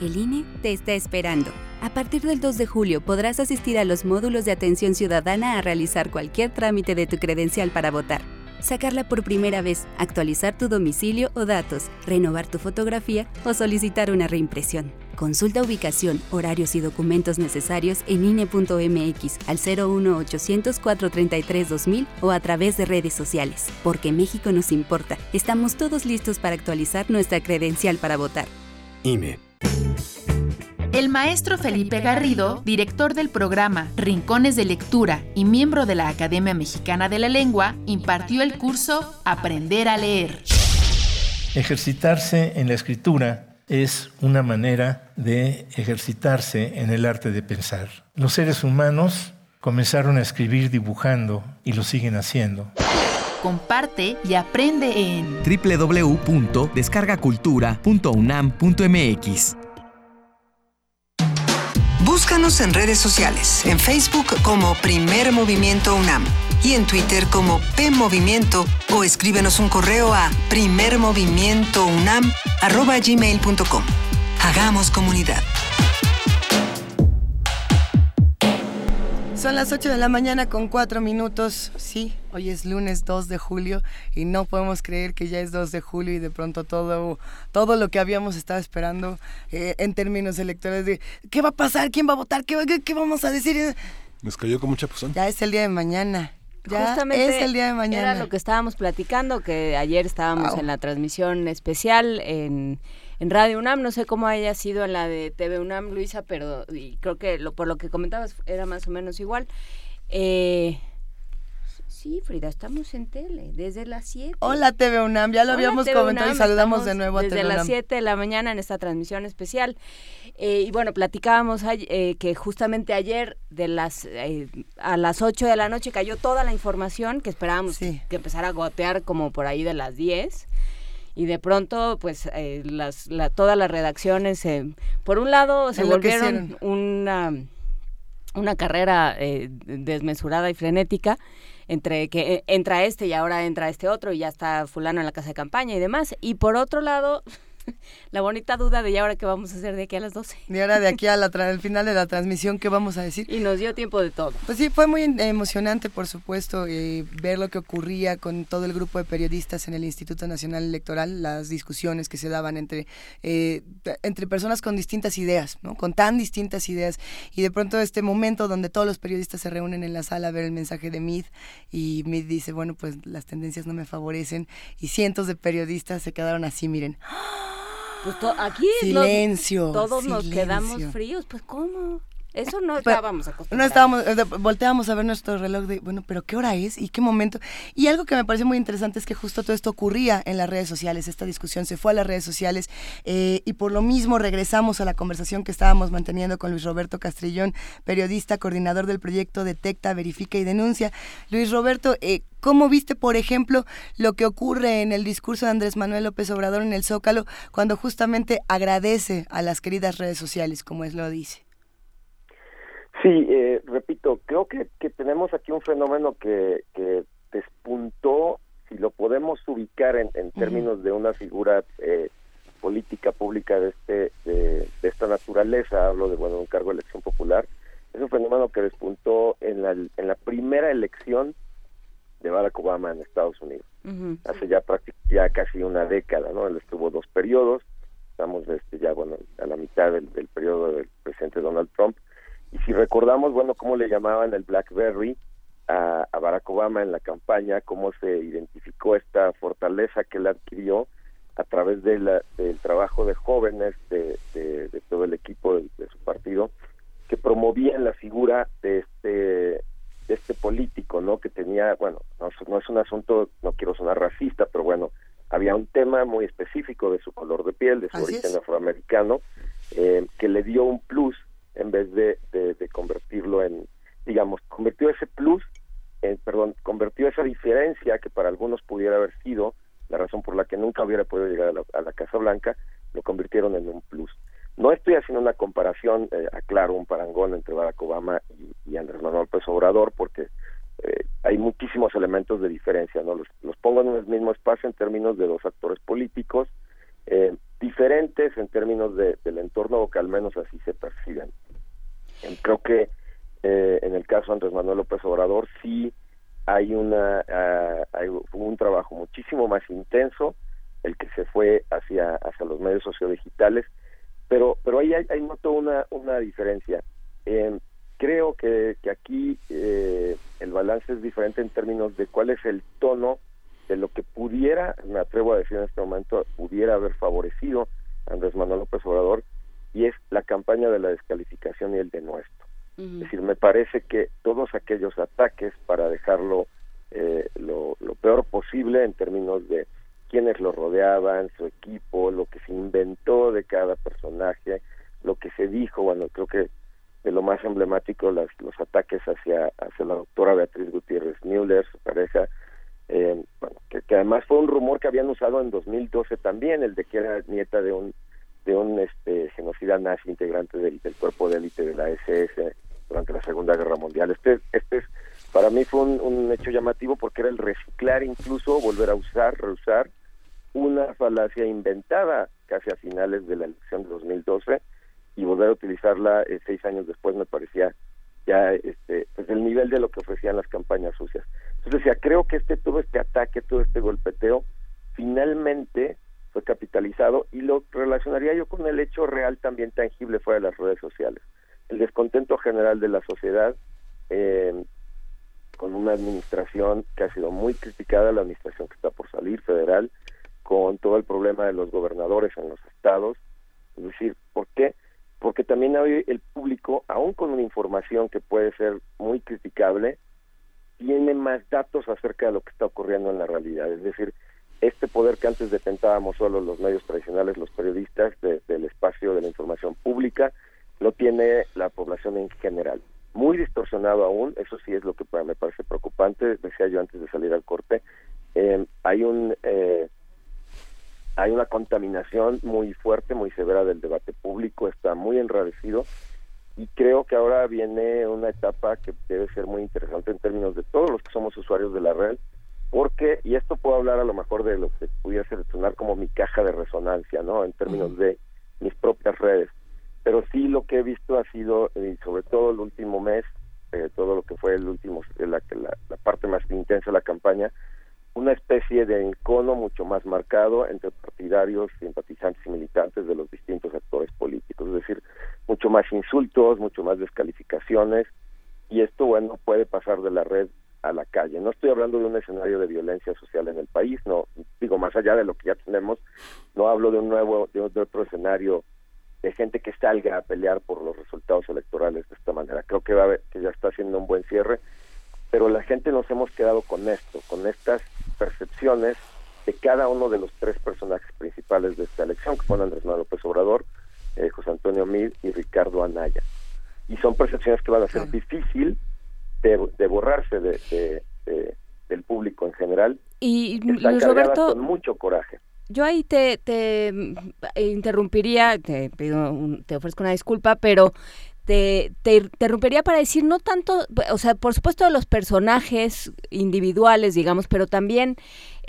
El INE te está esperando. A partir del 2 de julio podrás asistir a los módulos de atención ciudadana a realizar cualquier trámite de tu credencial para votar. Sacarla por primera vez, actualizar tu domicilio o datos, renovar tu fotografía o solicitar una reimpresión. Consulta ubicación, horarios y documentos necesarios en INE.mx al 01800 433 2000 o a través de redes sociales. Porque México nos importa. Estamos todos listos para actualizar nuestra credencial para votar. INE. El maestro Felipe Garrido, director del programa Rincones de Lectura y miembro de la Academia Mexicana de la Lengua, impartió el curso Aprender a leer. Ejercitarse en la escritura es una manera de ejercitarse en el arte de pensar. Los seres humanos comenzaron a escribir dibujando y lo siguen haciendo. Comparte y aprende en www.descargacultura.unam.mx. Búscanos en redes sociales, en Facebook como Primer Movimiento UNAM y en Twitter como P Movimiento o escríbenos un correo a primermovimientounam@gmail.com. Hagamos comunidad. Son las 8 de la mañana con 4 minutos. Sí, hoy es lunes 2 de julio y no podemos creer que ya es 2 de julio y de pronto todo, todo lo que habíamos estado esperando eh, en términos electorales de qué va a pasar, quién va a votar, qué, qué, vamos a decir. Nos cayó con mucha puzón. Ya es el día de mañana. Ya Justamente es el día de mañana. Era lo que estábamos platicando, que ayer estábamos en la transmisión especial en en Radio UNAM, no sé cómo haya sido en la de TV UNAM, Luisa, pero creo que lo, por lo que comentabas era más o menos igual. Eh, sí, Frida, estamos en tele, desde las 7. Hola TV UNAM, ya lo habíamos comentado y saludamos de nuevo a TV UNAM. Desde las 7 de la mañana en esta transmisión especial. Eh, y bueno, platicábamos eh, que justamente ayer de las a las 8 de la noche cayó toda la información que esperábamos que empezara a gotear como por ahí de las 10 y de pronto pues eh, las todas las redacciones por un lado se volvieron una una carrera eh, desmesurada y frenética entre que eh, entra este y ahora entra este otro y ya está fulano en la casa de campaña y demás y por otro lado la bonita duda de ya ahora qué vamos a hacer de aquí a las 12. De ahora de aquí al final de la transmisión, ¿qué vamos a decir? Y nos dio tiempo de todo. Pues sí, fue muy emocionante, por supuesto, eh, ver lo que ocurría con todo el grupo de periodistas en el Instituto Nacional Electoral, las discusiones que se daban entre, eh, entre personas con distintas ideas, ¿no? Con tan distintas ideas. Y de pronto este momento donde todos los periodistas se reúnen en la sala a ver el mensaje de Mid y Mid dice, bueno, pues las tendencias no me favorecen y cientos de periodistas se quedaron así, miren. ¡Ah! Pues aquí silencio, todos nos quedamos fríos, pues ¿cómo? Eso no estábamos acostumbrados. No estábamos, eh, volteamos a ver nuestro reloj de, bueno, pero ¿qué hora es y qué momento? Y algo que me pareció muy interesante es que justo todo esto ocurría en las redes sociales, esta discusión se fue a las redes sociales eh, y por lo mismo regresamos a la conversación que estábamos manteniendo con Luis Roberto Castrillón, periodista, coordinador del proyecto Detecta, Verifica y Denuncia. Luis Roberto, eh, ¿cómo viste, por ejemplo, lo que ocurre en el discurso de Andrés Manuel López Obrador en el Zócalo cuando justamente agradece a las queridas redes sociales, como es lo dice? Sí, eh, repito, creo que, que tenemos aquí un fenómeno que, que despuntó, si lo podemos ubicar en, en términos de una figura eh, política pública de este de, esta naturaleza, hablo de bueno un cargo de elección popular, es un fenómeno que despuntó en la, en la primera elección de Barack Obama en Estados Unidos, hace ya ya casi una década, ¿no? Él estuvo dos periodos, estamos este, ya bueno a la mitad del, del periodo del presidente Donald Trump, y si recordamos, bueno, cómo le llamaban el BlackBerry a, Barack Obama en la campaña, cómo se identificó esta fortaleza que él adquirió a través de la, del trabajo de jóvenes de, de, todo el equipo de, su partido que promovían la figura de este de este político, ¿no? Que tenía, bueno, no, es un asunto, no quiero sonar racista, pero bueno, había un tema muy específico de su color de piel, de su origen afroamericano, eh, que le dio un plus en vez de, de, convertirlo en, digamos, convirtió ese plus, en, perdón, convirtió esa diferencia que para algunos pudiera haber sido la razón por la que nunca hubiera podido llegar a la, Casa Blanca, lo convirtieron en un plus. No estoy haciendo una comparación, eh, aclaro, un parangón entre Barack Obama y, Andrés Manuel López Obrador, porque eh, hay muchísimos elementos de diferencia, ¿no? Los, los, pongo en el mismo espacio en términos de dos actores políticos, eh, diferentes en términos de, del entorno o que al menos así se perciben. Creo que eh, en el caso de Andrés Manuel López Obrador sí hay una uh, hay un trabajo muchísimo más intenso el que se fue hacia hacia los medios sociodigitales pero pero ahí hay, hay noto una una diferencia eh, creo que, que aquí eh, el balance es diferente en términos de cuál es el tono de lo que pudiera, me atrevo a decir en este momento, pudiera haber favorecido a Andrés Manuel López Obrador, y es la campaña de la descalificación y el denuestro. Es decir, me parece que todos aquellos ataques para dejarlo eh, lo, peor posible en términos de quienes lo rodeaban, su equipo, lo que se inventó de cada personaje, lo que se dijo, bueno, creo que de lo más emblemático las, los ataques hacia, hacia la doctora Beatriz Gutiérrez Müller, su pareja, eh, bueno, que, además fue un rumor que habían usado en 2012 también, el de que era nieta de un de un este genocida nazi integrante del, cuerpo de élite de la SS durante la Segunda Guerra Mundial. Este, este es, para mí fue un, hecho llamativo porque era el reciclar incluso, volver a usar, reusar una falacia inventada casi a finales de la elección de 2012 y volver a utilizarla eh, seis años después me parecía ya este pues el nivel de lo que ofrecían las campañas sucias. Entonces decía, creo que este todo este ataque, todo este golpeteo finalmente fue capitalizado y lo relacionaría yo con el hecho real también tangible fuera de las redes sociales. El descontento general de la sociedad eh, con una administración que ha sido muy criticada, la administración que está por salir federal, con todo el problema de los gobernadores en los estados. Es decir, ¿por qué? Porque también hoy el público, aún con una información que puede ser muy criticable, tiene más datos acerca de lo que está ocurriendo en la realidad. Es decir, este poder que antes detentábamos solo los medios tradicionales, los periodistas del espacio de la información pública, lo tiene la población en general. Muy distorsionado aún, eso sí es lo que me parece preocupante, decía yo antes de salir al corte, eh, hay un eh, hay una contaminación muy fuerte, muy severa del debate público, está muy enrarecido y creo que ahora viene una etapa que debe ser muy interesante en términos de todos los que somos usuarios de la red, porque, y esto puedo hablar a lo mejor de lo que pudiera ser sonar como mi caja de resonancia, ¿no? En términos de mis propias redes. Pero sí lo que he visto ha sido, y sobre todo el último mes, eh, todo lo que fue el último, la, la, la parte más intensa de la campaña, una especie de encono mucho más marcado entre partidarios, simpatizantes y militantes de los distintos actores políticos, es decir, mucho más insultos, mucho más descalificaciones, y esto, bueno, puede pasar de la red a la calle. No estoy hablando de un escenario de violencia social en el país, no, digo, más allá de lo que ya tenemos, no hablo de un nuevo, de, otro escenario de gente que salga a pelear por los resultados electorales de esta manera. Creo que, va que ya está haciendo un buen cierre, pero la gente nos hemos quedado con esto, con estas percepciones de cada uno de los tres personajes principales de esta elección, que fueron Andrés Manuel López Obrador, eh, José Antonio Mid y Ricardo Anaya. Y son percepciones que van a ser difícil de, borrarse de, del público en general. Y Luis Roberto, con mucho coraje. Yo ahí te, te interrumpiría, te pido, te ofrezco una disculpa, pero te, te, interrumpiría para decir no tanto, o sea, por supuesto los personajes individuales, digamos, pero también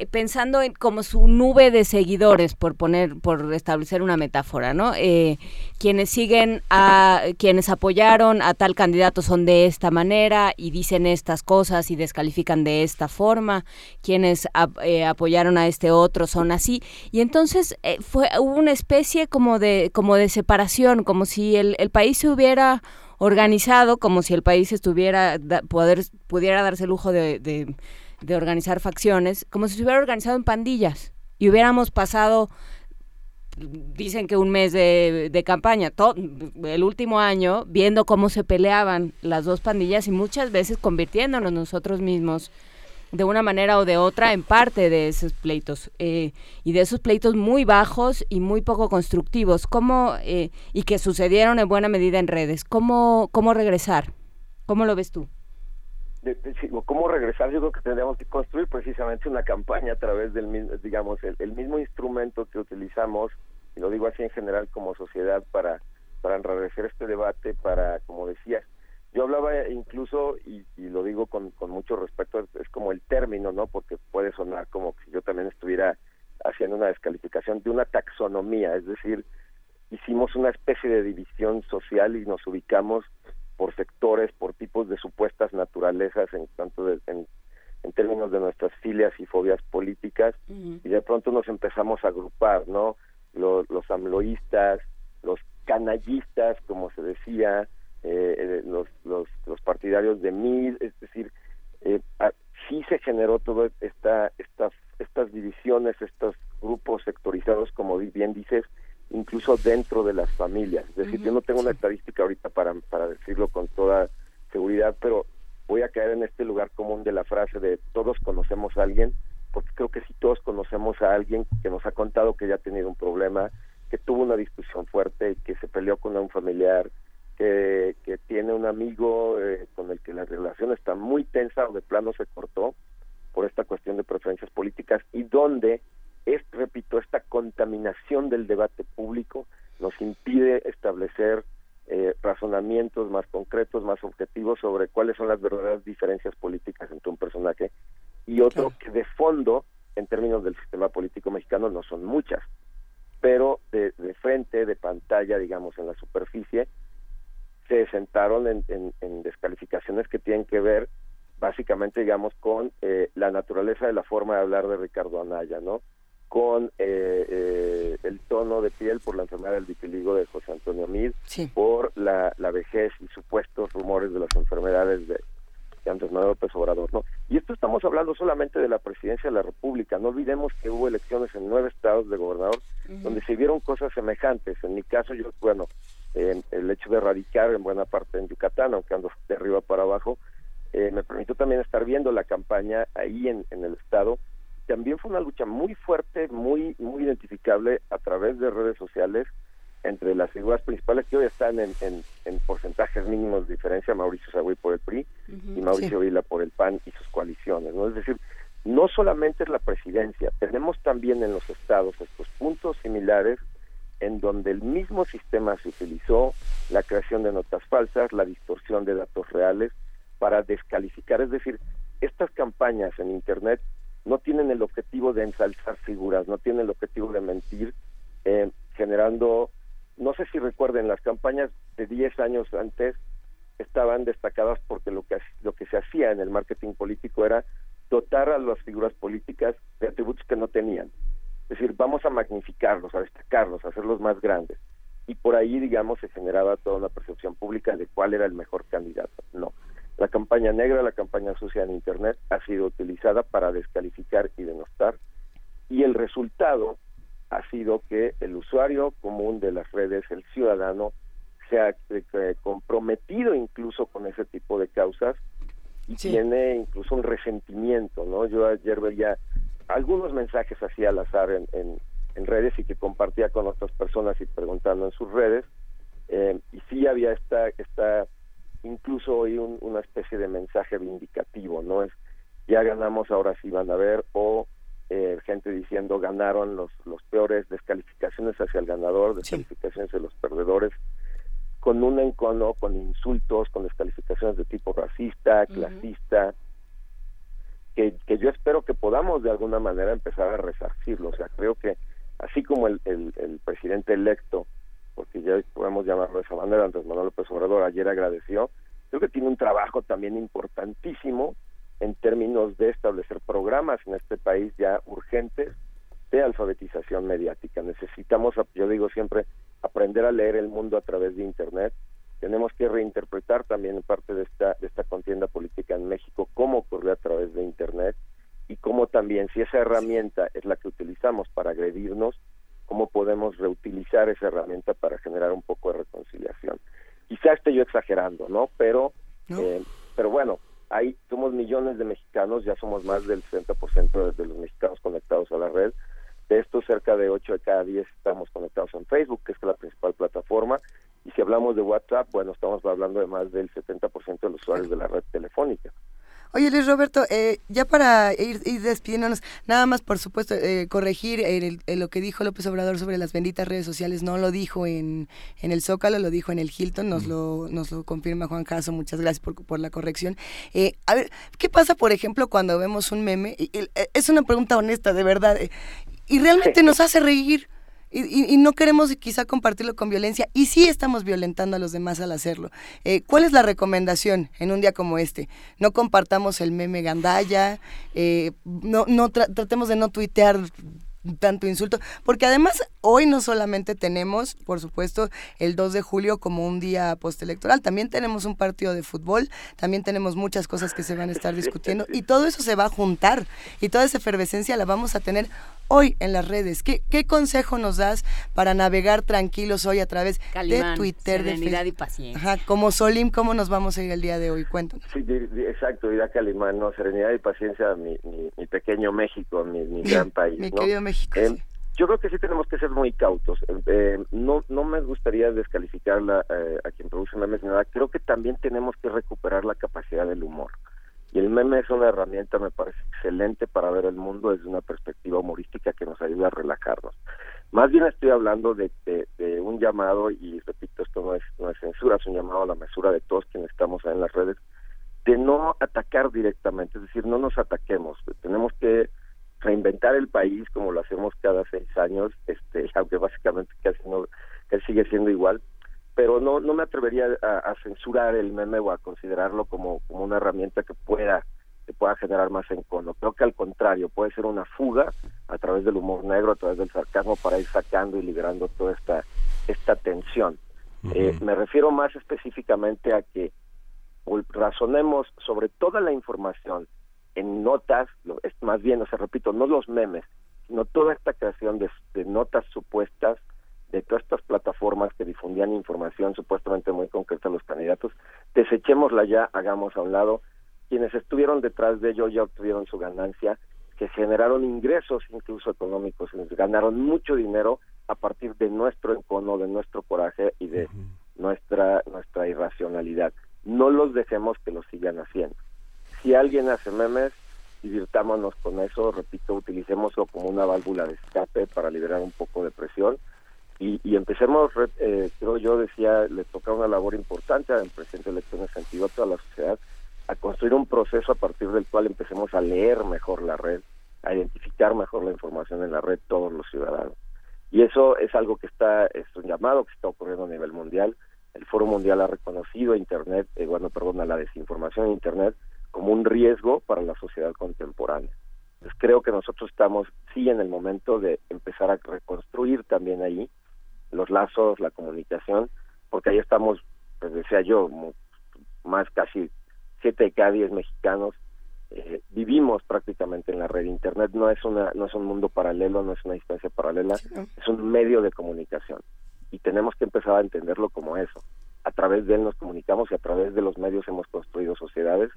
pensando en como su nube de seguidores, por poner, por establecer una metáfora, ¿no? Eh, quienes siguen a, quienes apoyaron a tal candidato son de esta manera y dicen estas cosas y descalifican de esta forma, quienes eh, apoyaron a este otro son así, y entonces fue, hubo una especie como de, como de separación, como si el, el país se hubiera organizado, como si el país estuviera, poder, pudiera darse el lujo de organizar facciones, como si se hubiera organizado en pandillas y hubiéramos pasado, dicen que un mes de, de campaña, todo, el último año, viendo cómo se peleaban las dos pandillas y muchas veces convirtiéndonos nosotros mismos de una manera o de otra en parte de esos pleitos eh, y de esos pleitos muy bajos y muy poco constructivos. Cómo eh, y que sucedieron en buena medida en redes cómo cómo regresar cómo lo ves tú de, cómo regresar, yo creo que tendríamos que construir precisamente una campaña a través del mismo, digamos, el, mismo instrumento que utilizamos, y lo digo así en general como sociedad, para, para enrarecer este debate, para, como decías, yo hablaba incluso, y, y lo digo con, con mucho respeto, es, como el término, ¿no? Porque puede sonar como si yo también estuviera haciendo una descalificación de una taxonomía, es decir, hicimos una especie de división social y nos ubicamos por sectores, por tipos de supuestas naturalezas en tanto en, términos de nuestras filias y fobias políticas y de pronto nos empezamos a agrupar, ¿no? Los, los amloístas, los canallistas, como se decía, eh, eh, los, los, los, partidarios de MID, es decir, eh, sí se generó toda esta, esta, estas divisiones, estos grupos sectorizados, como bien dices, incluso dentro de las familias. Es decir, yo no tengo una estadística ahorita para, para decirlo con toda seguridad, pero voy a caer en este lugar común de la frase de todos conocemos a alguien, porque creo que si todos conocemos a alguien que nos ha contado que ya ha tenido un problema, que tuvo una discusión fuerte, que se peleó con un familiar, que, que tiene un amigo eh, con el que la relación está muy tensa o de plano se cortó por esta cuestión de preferencias políticas y donde es, repito, esta contaminación del debate público nos impide establecer eh, razonamientos más concretos, más objetivos sobre cuáles son las verdaderas diferencias políticas entre un personaje y otro que de fondo, en términos del sistema político mexicano, no son muchas, pero de, de frente, de pantalla, digamos, en la superficie, se sentaron en, descalificaciones que tienen que ver básicamente, digamos, con eh, la naturaleza de la forma de hablar de Ricardo Anaya, ¿no? Con eh, eh, el tono de piel por la enfermedad del vitiligo de José Antonio Mid, por la, la vejez y supuestos rumores de las enfermedades de, de Andrés Manuel López Obrador, ¿no? Y esto estamos hablando solamente de la presidencia de la República. No olvidemos que hubo elecciones en nueve estados de gobernador donde se vieron cosas semejantes. En mi caso, yo, bueno, el hecho de radicar en buena parte en Yucatán, aunque ando de arriba para abajo, eh, me permitió también estar viendo la campaña ahí en, en el estado. También fue una lucha muy fuerte, muy muy identificable a través de redes sociales entre las figuras principales que hoy están en, en, porcentajes mínimos de diferencia, Mauricio Sagüey por el PRI y Mauricio Vila por el PAN y sus coaliciones. ¿no? Es decir, no solamente es la presidencia, tenemos también en los estados estos puntos similares en donde el mismo sistema se utilizó, la creación de notas falsas, la distorsión de datos reales para descalificar. Es decir, estas campañas en Internet no tienen el objetivo de ensalzar figuras, no tienen el objetivo de mentir, eh, generando, no sé si recuerden, las campañas de 10 años antes estaban destacadas porque lo que, lo que se hacía en el marketing político era dotar a las figuras políticas de atributos que no tenían. Es decir, vamos a magnificarlos, a destacarlos, a hacerlos más grandes. Y por ahí, digamos, se generaba toda una percepción pública de cuál era el mejor candidato. No. La campaña negra, la campaña sucia en Internet ha sido utilizada para descalificar y denostar. Y el resultado ha sido que el usuario común de las redes, el ciudadano, se ha eh, comprometido incluso con ese tipo de causas y tiene incluso un resentimiento, ¿no? Yo ayer veía algunos mensajes así al azar en, en, redes y que compartía con otras personas y preguntando en sus redes. Eh, y sí había esta, esta incluso hoy una especie de mensaje vindicativo, ¿no? Es, ya ganamos, ahora sí van a ver, o eh, gente diciendo ganaron los, los peores descalificaciones hacia el ganador, descalificaciones hacia los perdedores, con un encono, con insultos, con descalificaciones de tipo racista, clasista, que, que yo espero que podamos de alguna manera empezar a resarcirlo. O sea, creo que así como el, el, presidente electo, porque ya podemos llamarlo de esa manera, Andrés Manuel López Obrador ayer agradeció, creo que tiene un trabajo también importantísimo en términos de establecer programas en este país ya urgentes de alfabetización mediática. Necesitamos, yo digo siempre, aprender a leer el mundo a través de Internet, tenemos que reinterpretar también parte de esta, de esta contienda política en México, cómo ocurrió a través de Internet y cómo también, si esa herramienta es la que utilizamos para agredirnos, cómo podemos reutilizar esa herramienta para generar un poco de reconciliación. Quizá esté yo exagerando, ¿no? Pero, Eh, pero bueno, hay, somos millones de mexicanos, ya somos más del 60% de los mexicanos conectados a la red. De estos, cerca de 8 de cada 10 estamos conectados en Facebook, que es la principal plataforma, y si hablamos de WhatsApp, bueno, estamos hablando de más del 70% de los usuarios de la red telefónica. Oye, Luis Roberto, eh, ya para ir, despidiéndonos, nada más, por supuesto, eh, corregir lo que dijo López Obrador sobre las benditas redes sociales, no lo dijo en, en el Zócalo, lo dijo en el Hilton, nos, lo, nos lo confirma Juan Caso, muchas gracias por, por la corrección. Eh, a ver, ¿qué pasa, por ejemplo, cuando vemos un meme? es una pregunta honesta, de verdad, y realmente nos hace reír. Y, no queremos quizá compartirlo con violencia y sí estamos violentando a los demás al hacerlo. Eh, ¿Cuál es la recomendación en un día como este? No compartamos el meme gandaya, eh, no, no tratemos de no tuitear tanto insulto, porque además hoy no solamente tenemos, por supuesto, el 2 de julio como un día postelectoral, también tenemos un partido de fútbol, también tenemos muchas cosas que se van a estar discutiendo y todo eso se va a juntar y toda esa efervescencia la vamos a tener hoy en las redes. ¿Qué, qué consejo nos das para navegar tranquilos hoy a través de Twitter, serenidad y paciencia? Ajá, como Solim, ¿cómo nos vamos a ir el día de hoy? Cuéntanos. Sí, exacto, Ida Calimán, no, serenidad y paciencia, mi, mi, pequeño México, mi, mi gran país. mi querido México. Eh, yo creo que sí tenemos que ser muy cautos. Eh, no, no me gustaría descalificar eh, a quien produce memes, nada. Creo que también tenemos que recuperar la capacidad del humor. Y el meme es una herramienta, me parece excelente para ver el mundo desde una perspectiva humorística que nos ayuda a relajarnos. Más bien estoy hablando de, de, un llamado, y repito, esto no es, no es censura, es un llamado a la mesura de todos quienes estamos en las redes, de no atacar directamente, es decir, no nos ataquemos. Tenemos que reinventar el país como lo hacemos cada seis años, este, aunque básicamente casi no, sigue siendo igual, pero no, no me atrevería a, censurar el meme o a considerarlo como, como una herramienta que pueda que pueda generar más encono. Creo que al contrario, puede ser una fuga a través del humor negro, a través del sarcasmo, para ir sacando y liberando toda esta, esta tensión. Eh, me refiero más específicamente a que razonemos sobre toda la información en notas, es más bien, o sea, repito, no los memes, sino toda esta creación de, notas supuestas de todas estas plataformas que difundían información supuestamente muy concreta a los candidatos, desechémosla ya, hagamos a un lado. Quienes estuvieron detrás de ello ya obtuvieron su ganancia, que generaron ingresos incluso económicos, ganaron mucho dinero a partir de nuestro encono, de nuestro coraje y de nuestra nuestra irracionalidad. No los dejemos que lo sigan haciendo. Si alguien hace memes, divirtámonos con eso, repito, utilicémoslo como una válvula de escape para liberar un poco de presión y, y empecemos, eh, creo yo decía, le toca una labor importante al presidente de elecciones sentido a toda la sociedad, a construir un proceso a partir del cual empecemos a leer mejor la red, a identificar mejor la información en la red todos los ciudadanos. Y eso es algo que está, es un llamado que está ocurriendo a nivel mundial. El Foro Mundial ha reconocido a Internet, eh, bueno, perdón, a la desinformación en Internet como un riesgo para la sociedad contemporánea. Entonces creo que nosotros estamos sí en el momento de empezar a reconstruir también ahí los lazos, la comunicación, porque ahí estamos, pues decía yo, más casi siete de cada diez mexicanos eh, vivimos prácticamente en la red. Internet no es una no es un mundo paralelo, no es una distancia paralela, es un medio de comunicación y tenemos que empezar a entenderlo como eso a través de él nos comunicamos y a través de los medios hemos construido sociedades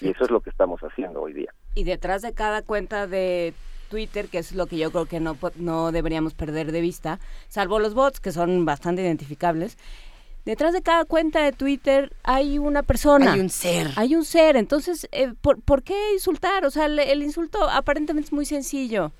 y eso es lo que estamos haciendo hoy día. Y detrás de cada cuenta de Twitter, que es lo que yo creo que no, no deberíamos perder de vista, salvo los bots, que son bastante identificables, detrás de cada cuenta de Twitter hay una persona. Hay un ser. Hay un ser. Entonces, eh, ¿por, qué insultar? O sea, el, insulto aparentemente es muy sencillo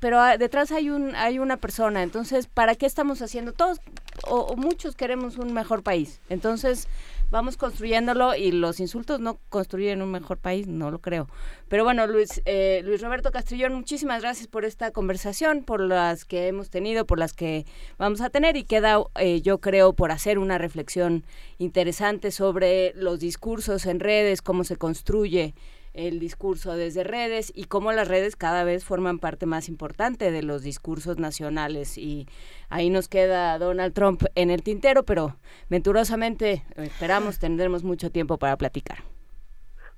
pero ah, detrás hay un hay una persona entonces para qué estamos haciendo todos o, muchos queremos un mejor país entonces vamos construyéndolo y los insultos no construyen un mejor país no lo creo. Pero bueno Luis eh, Luis Roberto Castrillón muchísimas gracias por esta conversación por las que hemos tenido por las que vamos a tener y queda eh, yo creo por hacer una reflexión interesante sobre los discursos en redes cómo se construye el discurso desde redes y cómo las redes cada vez forman parte más importante de los discursos nacionales. Y ahí nos queda Donald Trump en el tintero, pero venturosamente esperamos tendremos mucho tiempo para platicar.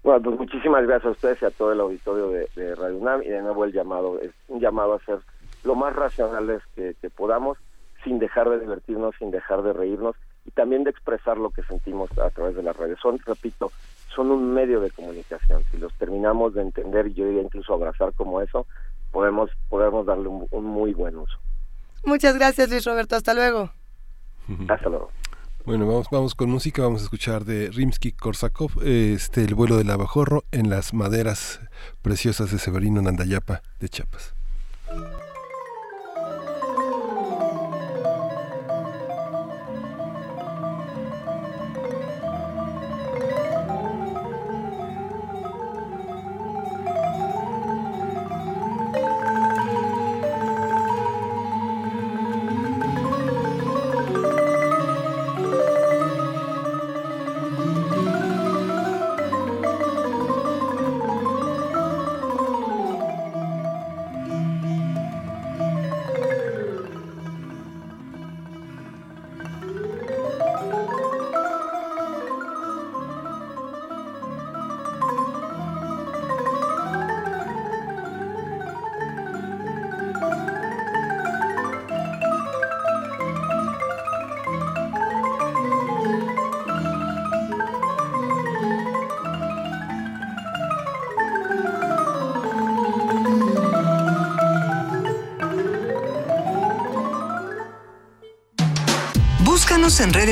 Bueno, pues muchísimas gracias a ustedes y a todo el auditorio de, Radio UNAM y de nuevo el llamado, es un llamado a ser lo más racionales que podamos sin dejar de divertirnos, sin dejar de reírnos y también de expresar lo que sentimos a través de las redes. Son, repito, son un medio de comunicación. Si los terminamos de entender, y yo diría incluso abrazar como eso, podemos, podemos darle un, muy buen uso. Muchas gracias, Luis Roberto. Hasta luego. Hasta luego. Bueno, vamos, vamos con música, vamos a escuchar de Rimsky-Korsakov, este, el vuelo del abajorro en las maderas preciosas de Severino Nandayapa de Chiapas.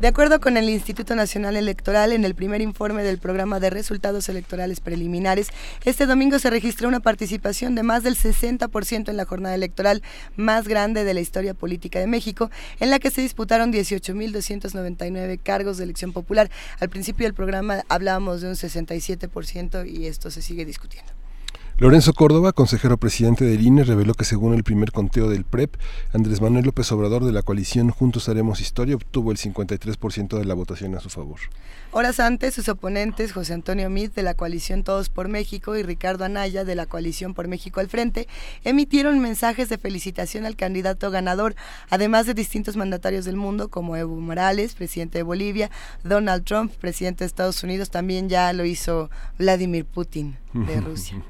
De acuerdo con el Instituto Nacional Electoral, en el primer informe del programa de resultados electorales preliminares, este domingo se registró una participación de más del 60% en la jornada electoral más grande de la historia política de México, en la que se disputaron 18.299 cargos de elección popular. Al principio del programa hablábamos de un 67% y esto se sigue discutiendo. Lorenzo Córdoba, consejero presidente del INE, reveló que según el primer conteo del PREP, Andrés Manuel López Obrador de la coalición Juntos Haremos Historia obtuvo el 53% de la votación a su favor. Horas antes, sus oponentes, José Antonio Mid de la coalición Todos por México y Ricardo Anaya de la coalición por México al Frente, emitieron mensajes de felicitación al candidato ganador, además de distintos mandatarios del mundo como Evo Morales, presidente de Bolivia, Donald Trump, presidente de Estados Unidos, también ya lo hizo Vladimir Putin de Rusia.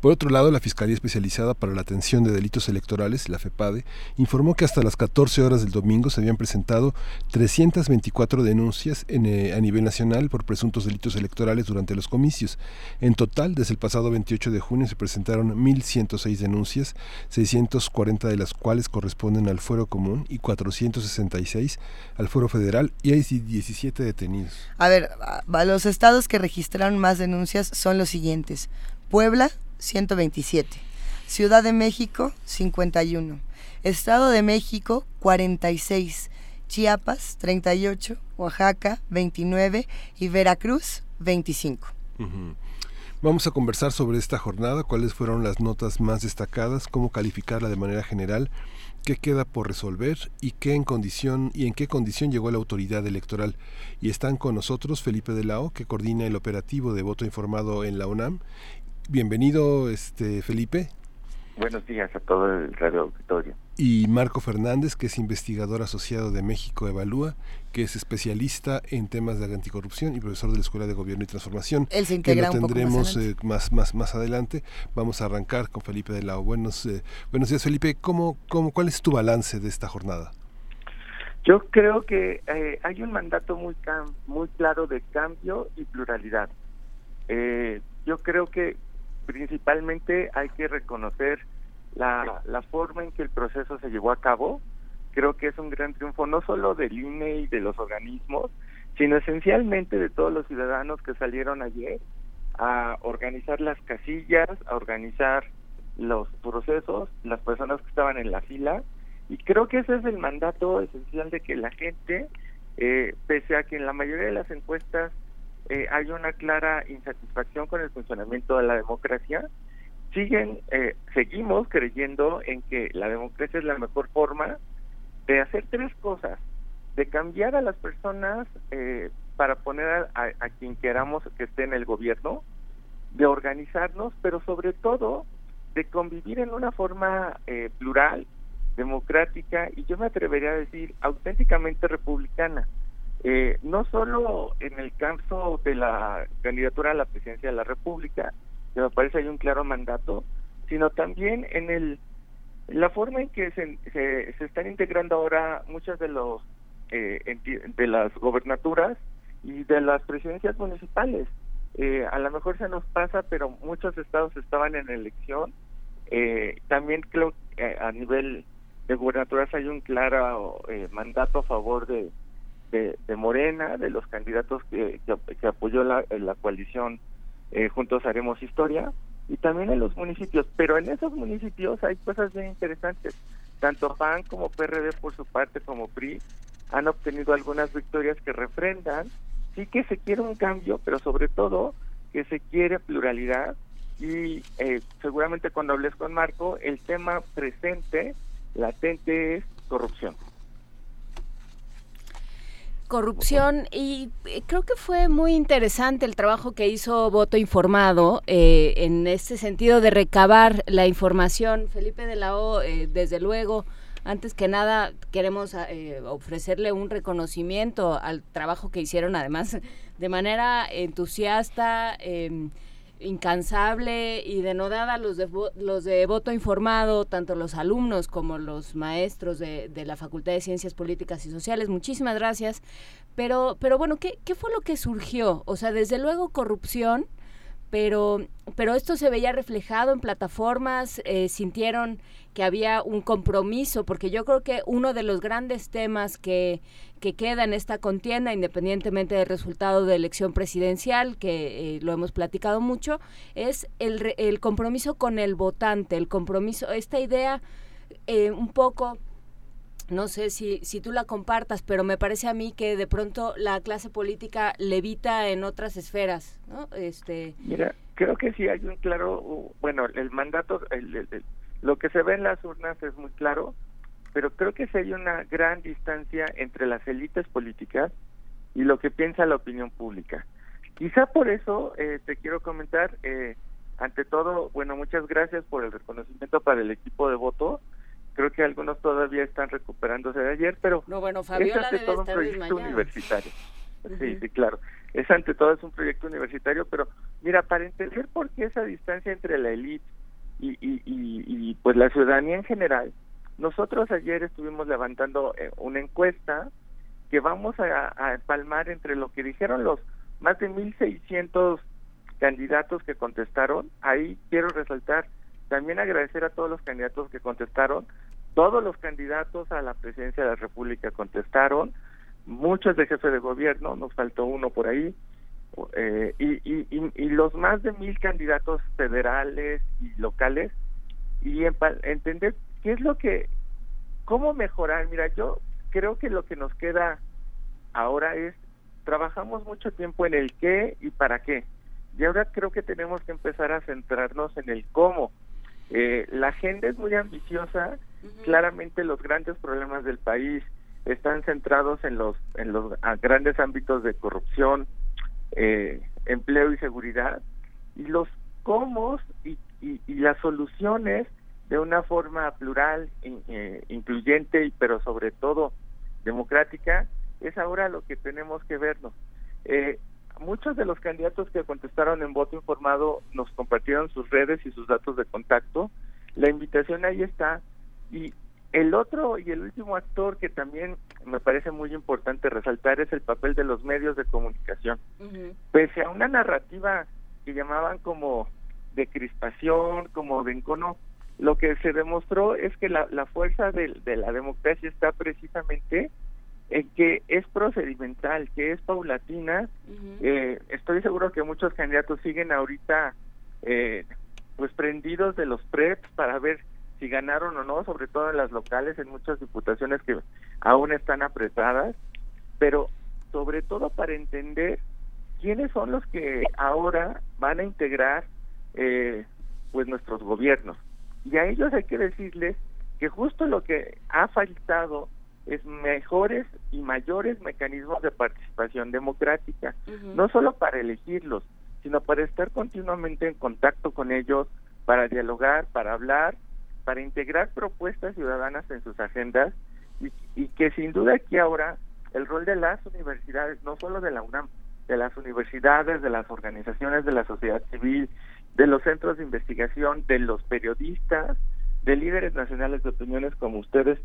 Por otro lado, la Fiscalía Especializada para la Atención de Delitos Electorales, la FEPADE, informó que hasta las 14 horas del domingo se habían presentado 324 denuncias en, eh, a nivel nacional por presuntos delitos electorales durante los comicios. En total, desde el pasado 28 de junio se presentaron 1.106 denuncias, 640 de las cuales corresponden al fuero común y 466 al fuero federal y hay 17 detenidos. A ver, los estados que registraron más denuncias son los siguientes. Puebla, 127. Ciudad de México, 51. Estado de México, 46. Chiapas, 38. Oaxaca, 29. Y Veracruz, 25. Vamos a conversar sobre esta jornada, cuáles fueron las notas más destacadas, cómo calificarla de manera general, qué queda por resolver y qué en condición y en qué condición llegó la autoridad electoral. Y están con nosotros Felipe de Lao, que coordina el operativo de voto informado en la UNAM, Bienvenido, este Felipe. Buenos días a todo el radio auditorio. Y Marco Fernández, que es investigador asociado de México Evalúa, que es especialista en temas de anticorrupción y profesor de la Escuela de Gobierno y Transformación. Él se integra que lo tendremos un poco más, más, más, adelante. Vamos a arrancar con Felipe de Lao. Buenos, eh, buenos días, Felipe. ¿Cómo, cómo, ¿Cuál es tu balance de esta jornada? Yo creo que eh, hay un mandato muy, muy claro de cambio y pluralidad. Eh, yo creo que principalmente hay que reconocer la, la forma en que el proceso se llevó a cabo. Creo que es un gran triunfo no solo del INE y de los organismos, sino esencialmente de todos los ciudadanos que salieron ayer a organizar las casillas, a organizar los procesos, las personas que estaban en la fila. Y creo que ese es el mandato esencial de que la gente, eh, pese a que en la mayoría de las encuestas eh, hay una clara insatisfacción con el funcionamiento de la democracia, siguen, eh, seguimos creyendo en que la democracia es la mejor forma de hacer tres cosas, de cambiar a las personas eh, para poner a, quien queramos que esté en el gobierno, de organizarnos, pero sobre todo de convivir en una forma plural, democrática y yo me atrevería a decir auténticamente republicana. Eh, no solo en el caso de la candidatura a la presidencia de la República, que me parece hay un claro mandato, sino también en el la forma en que se, se, están integrando ahora muchas de los eh, de las gobernaturas y de las presidencias municipales. Eh, a lo mejor se nos pasa, pero muchos estados estaban en elección. también creo que a nivel de gobernaturas hay un claro mandato a favor de de, Morena, de los candidatos que, apoyó la, la coalición eh, Juntos Haremos Historia, y también en los municipios. Pero en esos municipios hay cosas bien interesantes. Tanto PAN como PRD, por su parte, como PRI, han obtenido algunas victorias que refrendan. Sí que se quiere un cambio, pero sobre todo que se quiere pluralidad. Y eh, seguramente cuando hables con Marco, el tema presente, latente, es corrupción corrupción y eh, creo que fue muy interesante el trabajo que hizo Voto Informado eh, en este sentido de recabar la información. Felipe de la O, eh, desde luego, antes que nada queremos ofrecerle un reconocimiento al trabajo que hicieron además de manera entusiasta em, incansable y denodada los de, los de voto informado, tanto los alumnos como los maestros de, de, la Facultad de Ciencias Políticas y Sociales. Muchísimas gracias. Pero, pero bueno, ¿qué, ¿qué fue lo que surgió? O sea, desde luego corrupción, pero, pero esto se veía reflejado en plataformas, eh, sintieron que había un compromiso, porque yo creo que uno de los grandes temas que, que queda en esta contienda, independientemente del resultado de elección presidencial, que eh, lo hemos platicado mucho, es el, el compromiso con el votante, el compromiso, esta idea eh, un poco no sé si, si tú la compartas, pero me parece a mí que de pronto la clase política levita en otras esferas, ¿no? Este... Mira, creo que sí hay un claro, bueno, el mandato, el, lo que se ve en las urnas es muy claro, pero creo que sí hay una gran distancia entre las élites políticas y lo que piensa la opinión pública. Quizá por eso eh, te quiero comentar, eh, ante todo, bueno, muchas gracias por el reconocimiento para el equipo de voto creo que algunos todavía están recuperándose de ayer, pero no, bueno, es ante todo un proyecto universitario. Sí, sí, claro. Es ante todo es un proyecto universitario, pero mira, para entender por qué esa distancia entre la élite y, y, y, pues la ciudadanía en general, nosotros ayer estuvimos levantando eh, una encuesta que vamos a, a empalmar entre lo que dijeron los más de 1.600 candidatos que contestaron. Ahí quiero resaltar también agradecer a todos los candidatos que contestaron. Todos los candidatos a la presidencia de la República contestaron. Muchos de jefe de gobierno, nos faltó uno por ahí. Eh, y, y, y, los más de mil candidatos federales y locales. Y entender qué es lo que, cómo mejorar. Mira, yo creo que lo que nos queda ahora es, trabajamos mucho tiempo en el qué y para qué. Y ahora creo que tenemos que empezar a centrarnos en el cómo. Eh, la agenda es muy ambiciosa, claramente los grandes problemas del país están centrados en los en los grandes ámbitos de corrupción, eh, empleo y seguridad. Y los cómo y, y, las soluciones de una forma plural, eh, incluyente, pero sobre todo democrática, es ahora lo que tenemos que vernos. Eh, muchos de los candidatos que contestaron en voto informado nos compartieron sus redes y sus datos de contacto. La invitación ahí está. Y el otro y el último actor que también me parece muy importante resaltar es el papel de los medios de comunicación. Pese a una narrativa que llamaban como de crispación, como de encono, lo que se demostró es que la, la fuerza de, de la democracia está precisamente que es procedimental, que es paulatina. eh, estoy seguro que muchos candidatos siguen ahorita eh, pues prendidos de los preps para ver si ganaron o no, sobre todo en las locales, en muchas diputaciones que aún están apretadas, pero sobre todo para entender quiénes son los que ahora van a integrar eh, pues nuestros gobiernos. Y a ellos hay que decirles que justo lo que ha faltado es mejores y mayores mecanismos de participación democrática, no solo para elegirlos, sino para estar continuamente en contacto con ellos, para dialogar, para hablar, para integrar propuestas ciudadanas en sus agendas y, y que sin duda aquí ahora el rol de las universidades, no solo de la UNAM, de las universidades, de las organizaciones de la sociedad civil, de los centros de investigación, de los periodistas, de líderes nacionales de opiniones como ustedes,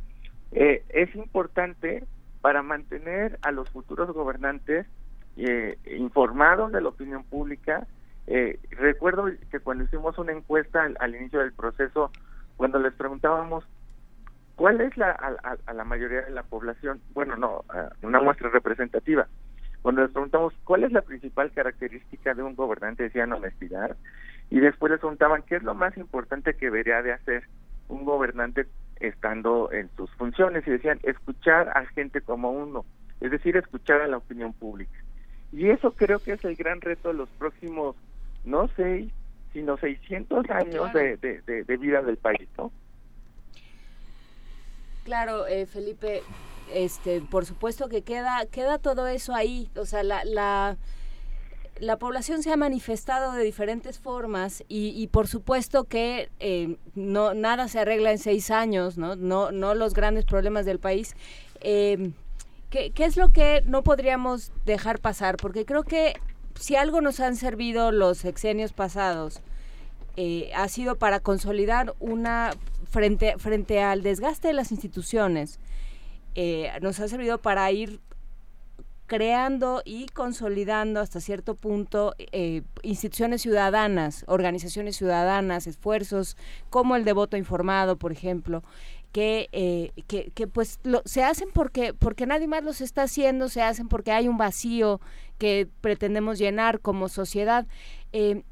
eh, es importante para mantener a los futuros gobernantes eh, informados de la opinión pública. Eh, recuerdo que cuando hicimos una encuesta al, inicio del proceso, cuando les preguntábamos cuál es la a, la mayoría de la población, bueno, no, una muestra representativa, cuando les preguntamos cuál es la principal característica de un gobernante, decían honestidad, y después les preguntaban qué es lo más importante que debería de hacer un gobernante estando en sus funciones y decían escuchar a gente como uno, es decir, escuchar a la opinión pública. Y eso creo que es el gran reto de los próximos, no seis, sino 600 años de, de, vida del país, ¿no? Claro, eh, Felipe, este, por supuesto que queda, queda todo eso ahí, o sea, la, la la población se ha manifestado de diferentes formas y, por supuesto que eh, no nada se arregla en seis años, no, no, los grandes problemas del país. Eh, ¿qué, es lo que no podríamos dejar pasar? Porque creo que si algo nos han servido los sexenios pasados, eh, ha sido para consolidar una frente frente al desgaste de las instituciones. nos ha servido para ir creando y consolidando hasta cierto punto eh, instituciones ciudadanas, organizaciones ciudadanas, esfuerzos como el de voto informado, por ejemplo, que, eh, que, que, pues lo, se hacen porque, porque nadie más los está haciendo, se hacen porque hay un vacío que pretendemos llenar como sociedad. Eh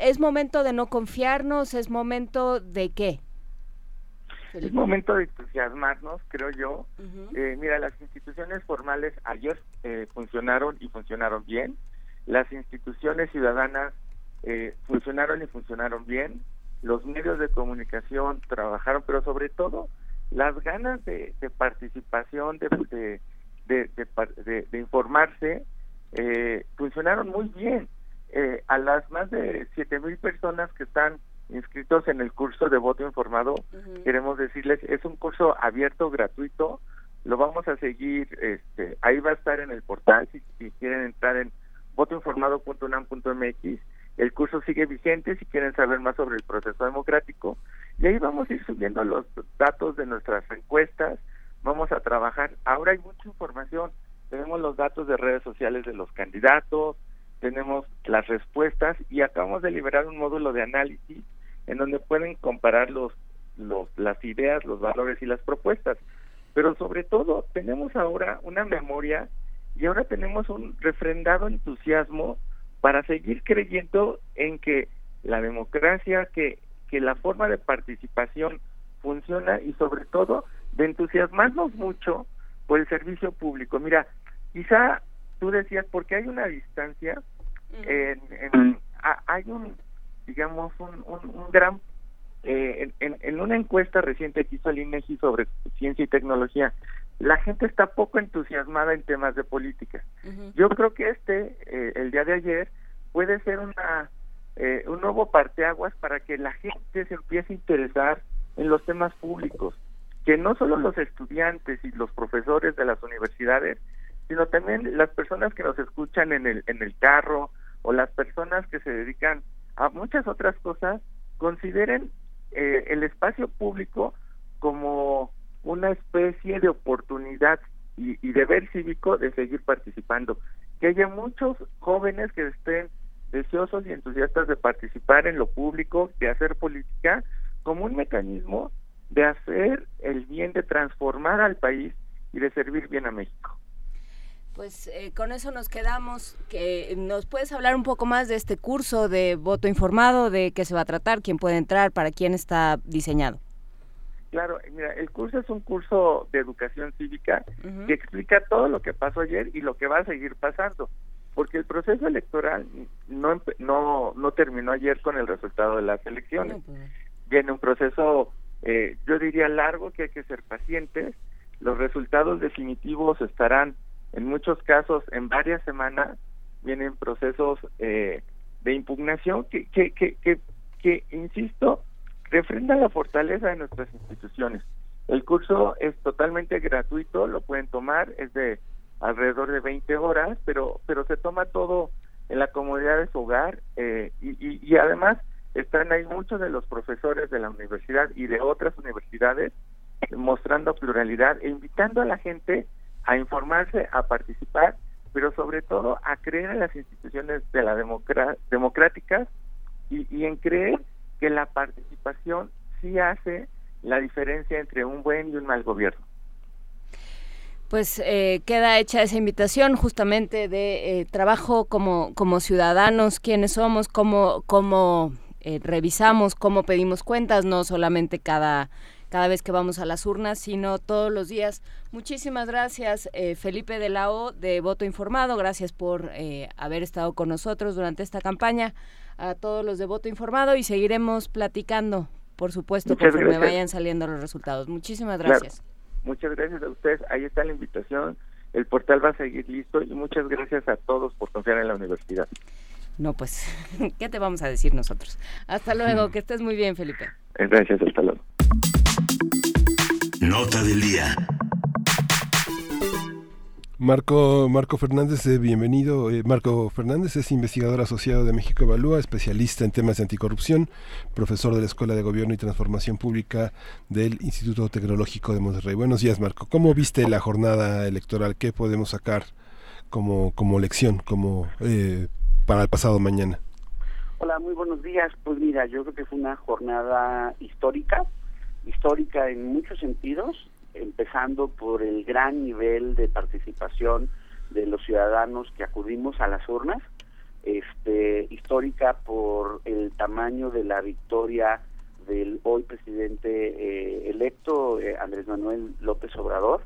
¿Es momento de no confiarnos? ¿Es momento de qué? Es momento de entusiasmarnos, creo yo. eh, mira, las instituciones formales ayer eh, funcionaron y funcionaron bien. Las instituciones ciudadanas eh, funcionaron y funcionaron bien. Los medios de comunicación trabajaron, pero sobre todo las ganas de, de participación, de, de, de, de informarse, eh, funcionaron muy bien. Eh, a las más de siete mil personas que están inscritos en el curso de voto informado, queremos decirles, es un curso abierto, gratuito, lo vamos a seguir, este, ahí va a estar en el portal, si, si quieren entrar en votoinformado.unam.mx, el curso sigue vigente si quieren saber más sobre el proceso democrático, y ahí vamos a ir subiendo los datos de nuestras encuestas, vamos a trabajar, ahora hay mucha información, tenemos los datos de redes sociales de los candidatos, tenemos las respuestas y acabamos de liberar un módulo de análisis en donde pueden comparar los, los las ideas, los valores y las propuestas. Pero sobre todo tenemos ahora una memoria y ahora tenemos un refrendado entusiasmo para seguir creyendo en que la democracia, que, que la forma de participación funciona y sobre todo de entusiasmarnos mucho por el servicio público. Mira, quizá tú decías, porque hay una distancia, en, en, hay un, digamos, un, un, gran, eh, en, en, una encuesta reciente que hizo el INEGI sobre ciencia y tecnología, la gente está poco entusiasmada en temas de política. Yo creo que este, eh, el día de ayer, puede ser una eh, un nuevo parteaguas para que la gente se empiece a interesar en los temas públicos, que no solo los estudiantes y los profesores de las universidades sino también las personas que nos escuchan en el, en el carro o las personas que se dedican a muchas otras cosas, consideren eh, el espacio público como una especie de oportunidad y, y, deber cívico de seguir participando. Que haya muchos jóvenes que estén deseosos y entusiastas de participar en lo público, de hacer política, como un mecanismo de hacer el bien, de transformar al país y de servir bien a México. Pues eh, con eso nos quedamos. Que ¿Nos puedes hablar un poco más de este curso de voto informado, de qué se va a tratar, quién puede entrar, para quién está diseñado? Claro, mira, el curso es un curso de educación cívica uh -huh. que explica todo lo que pasó ayer y lo que va a seguir pasando, porque el proceso electoral no no no terminó ayer con el resultado de las elecciones. Pues. Viene un proceso, eh, yo diría largo, que hay que ser pacientes. Los resultados definitivos estarán en muchos casos en varias semanas vienen procesos eh, de impugnación que, que, que, que, insisto, refrendan la fortaleza de nuestras instituciones. El curso es totalmente gratuito, lo pueden tomar, es de alrededor de 20 horas, pero, pero se toma todo en la comodidad de su hogar eh, y, y, y además están ahí muchos de los profesores de la universidad y de otras universidades mostrando pluralidad e invitando a la gente a informarse, a participar, pero sobre todo a creer en las instituciones de la democráticas y, y, en creer que la participación sí hace la diferencia entre un buen y un mal gobierno. Pues eh, queda hecha esa invitación justamente de eh, trabajo como, como ciudadanos, quiénes somos, cómo, cómo eh, revisamos, cómo pedimos cuentas, no solamente cada cada vez que vamos a las urnas, sino todos los días. Muchísimas gracias, eh, Felipe de la O, de Voto Informado. Gracias por eh, haber estado con nosotros durante esta campaña. A todos los de Voto Informado y seguiremos platicando, por supuesto, Muchas conforme gracias. vayan saliendo los resultados. Muchísimas gracias. Claro. Muchas gracias a ustedes. Ahí está la invitación. El portal va a seguir listo y muchas gracias a todos por confiar en la universidad. No, pues, ¿qué te vamos a decir nosotros? Hasta luego, que estés muy bien, Felipe. Gracias, hasta luego. Nota del día. Marco, Marco Fernández, eh, bienvenido. Eh, Marco Fernández es investigador asociado de México Evalúa, especialista en temas de anticorrupción, profesor de la Escuela de Gobierno y Transformación Pública del Instituto Tecnológico de Monterrey. Buenos días, Marco. ¿Cómo viste la jornada electoral? ¿Qué podemos sacar como, como lección, como eh, para el pasado mañana? Hola, muy buenos días. Pues mira, yo creo que fue una jornada histórica, histórica en muchos sentidos empezando por el gran nivel de participación de los ciudadanos que acudimos a las urnas, este, histórica por el tamaño de la victoria del hoy presidente eh, electo eh, Andrés Manuel López Obrador,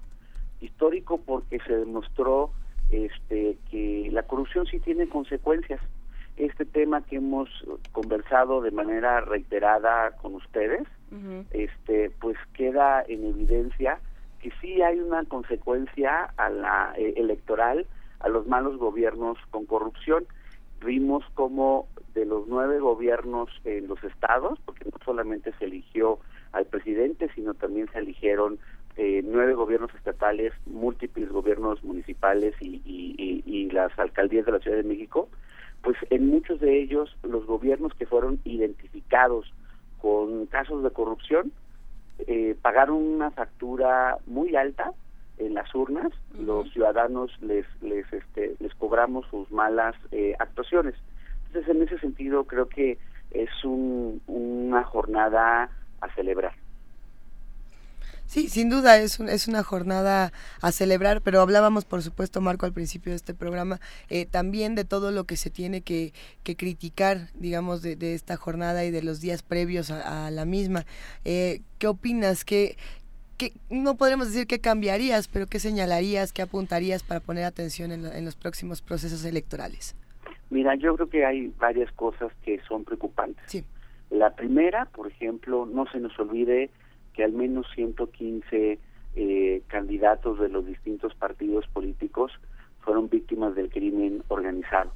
histórico porque se demostró este, que la corrupción sí tiene consecuencias. Este tema que hemos conversado de manera reiterada con ustedes, este pues queda en evidencia que sí hay una consecuencia a la eh, electoral a los malos gobiernos con corrupción. Vimos como de los nueve gobiernos en los estados porque no solamente se eligió al presidente sino también se eligieron eh, nueve gobiernos estatales múltiples gobiernos municipales y, y las alcaldías de la Ciudad de México pues en muchos de ellos los gobiernos que fueron identificados con casos de corrupción, eh, pagaron una factura muy alta en las urnas, los ciudadanos les les este, les cobramos sus malas eh, actuaciones. Entonces, en ese sentido, creo que es un, una jornada a celebrar. Sí, sin duda es, es una jornada a celebrar, pero hablábamos, por supuesto, Marco, al principio de este programa, eh, también de todo lo que se tiene que, que criticar, digamos, de, de, esta jornada y de los días previos a, la misma. Eh, ¿Qué opinas? ¿Qué, qué, no podremos decir qué cambiarías, pero qué señalarías, qué apuntarías para poner atención en, en los próximos procesos electorales? Mira, yo creo que hay varias cosas que son preocupantes. Sí. La primera, por ejemplo, no se nos olvide que al menos 115 eh, candidatos de los distintos partidos políticos fueron víctimas del crimen organizado.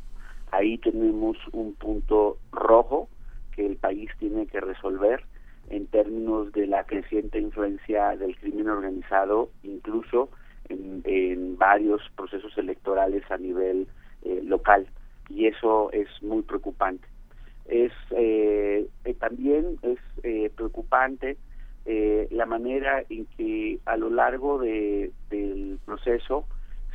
Ahí tenemos un punto rojo que el país tiene que resolver en términos de la creciente influencia del crimen organizado, incluso en, varios procesos electorales a nivel eh, local. Y eso es muy preocupante. Es eh, eh también es eh, preocupante eh, la manera en que a lo largo de, del proceso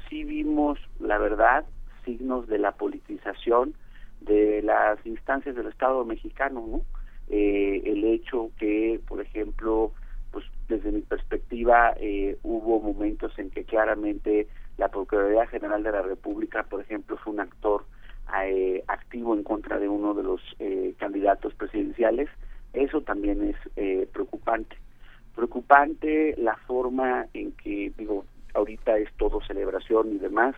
sí vimos, la verdad, signos de la politización de las instancias del Estado mexicano, ¿no? Eh, el hecho que, por ejemplo, pues desde mi perspectiva eh, hubo momentos en que claramente la Procuraduría General de la República, por ejemplo, fue un actor eh, activo en contra de uno de los eh, candidatos presidenciales eso también es eh, preocupante. Preocupante la forma en que, digo, ahorita es todo celebración y demás,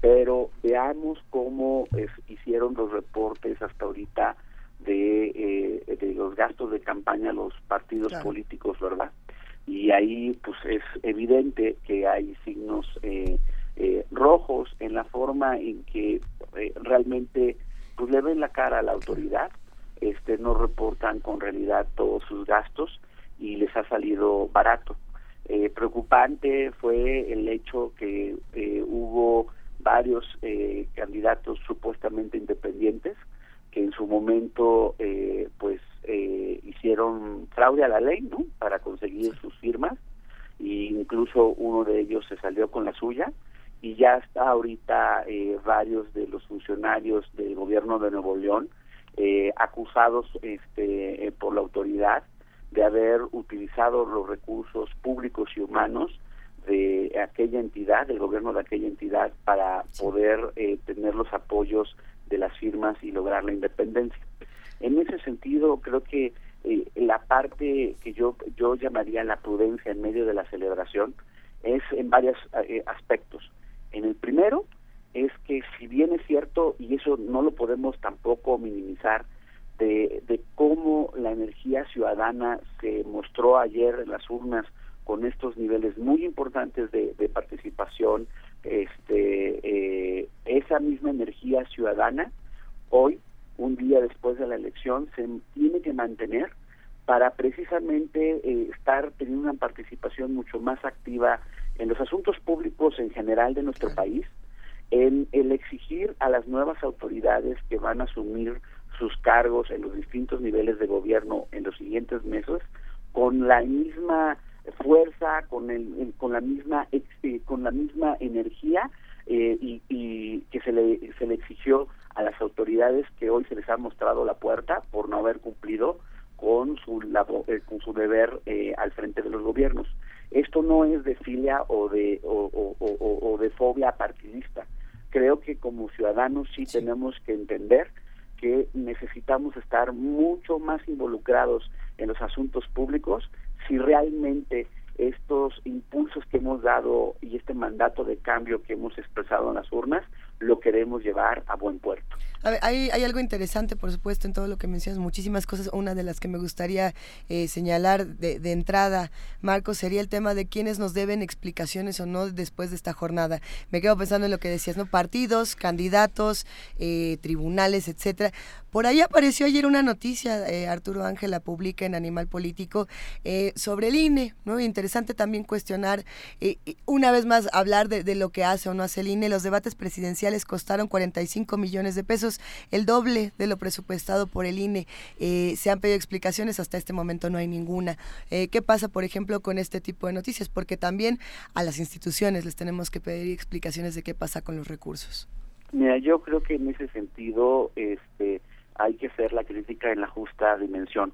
pero veamos cómo hicieron los reportes hasta ahorita de, eh, de los gastos de campaña los partidos políticos, ¿verdad? Y ahí pues es evidente que hay signos eh, eh, rojos en la forma en que eh, realmente pues le ven la cara a la autoridad este no reportan con realidad todos sus gastos y les ha salido barato. Eh, preocupante fue el hecho que eh, hubo varios eh, candidatos supuestamente independientes que en su momento eh, pues eh, hicieron fraude a la ley no para conseguir sus firmas. E incluso uno de ellos se salió con la suya. Y ya está ahorita eh, varios de los funcionarios del gobierno de Nuevo León eh, acusados este, eh, por la autoridad de haber utilizado los recursos públicos y humanos de aquella entidad, del gobierno de aquella entidad, para poder eh, tener los apoyos de las firmas y lograr la independencia. En ese sentido, creo que eh, la parte que yo yo llamaría la prudencia en medio de la celebración es en varios eh, aspectos. En el primero, es que si bien es cierto, y eso no lo podemos tampoco minimizar, de, de cómo la energía ciudadana se mostró ayer en las urnas con estos niveles muy importantes de, de participación, este, eh, esa misma energía ciudadana hoy, un día después de la elección, se tiene que mantener para precisamente eh, estar teniendo una participación mucho más activa en los asuntos públicos en general de nuestro país, en el exigir a las nuevas autoridades que van a asumir sus cargos en los distintos niveles de gobierno en los siguientes meses con la misma fuerza, con el, con la misma eh, con la misma energía eh, y, que se le se le exigió a las autoridades que hoy se les ha mostrado la puerta por no haber cumplido con su eh, con su deber eh, al frente de los gobiernos. Esto no es de filia o de o, de fobia partidista. Creo que como ciudadanos sí, tenemos que entender que necesitamos estar mucho más involucrados en los asuntos públicos. Si realmente estos impulsos que hemos dado y este mandato de cambio que hemos expresado en las urnas lo queremos llevar a buen puerto. A ver, hay, algo interesante, por supuesto, en todo lo que mencionas, muchísimas cosas. Una de las que me gustaría eh, señalar de, entrada, Marcos, sería el tema de quiénes nos deben explicaciones o no después de esta jornada. Me quedo pensando en lo que decías, ¿no? Partidos, candidatos, eh, tribunales, etcétera. Por ahí apareció ayer una noticia, eh, Arturo Ángel la publica en Animal Político, sobre el INE, ¿no? Interesante también cuestionar, una vez más, hablar de, lo que hace o no hace el INE. Los debates presidenciales costaron 45 millones de pesos, el doble de lo presupuestado por el INE. se han pedido explicaciones, hasta este momento no hay ninguna. ¿Qué pasa, por ejemplo, con este tipo de noticias? Porque también a las instituciones les tenemos que pedir explicaciones de qué pasa con los recursos. Mira, yo creo que en ese sentido, este hay que hacer la crítica en la justa dimensión.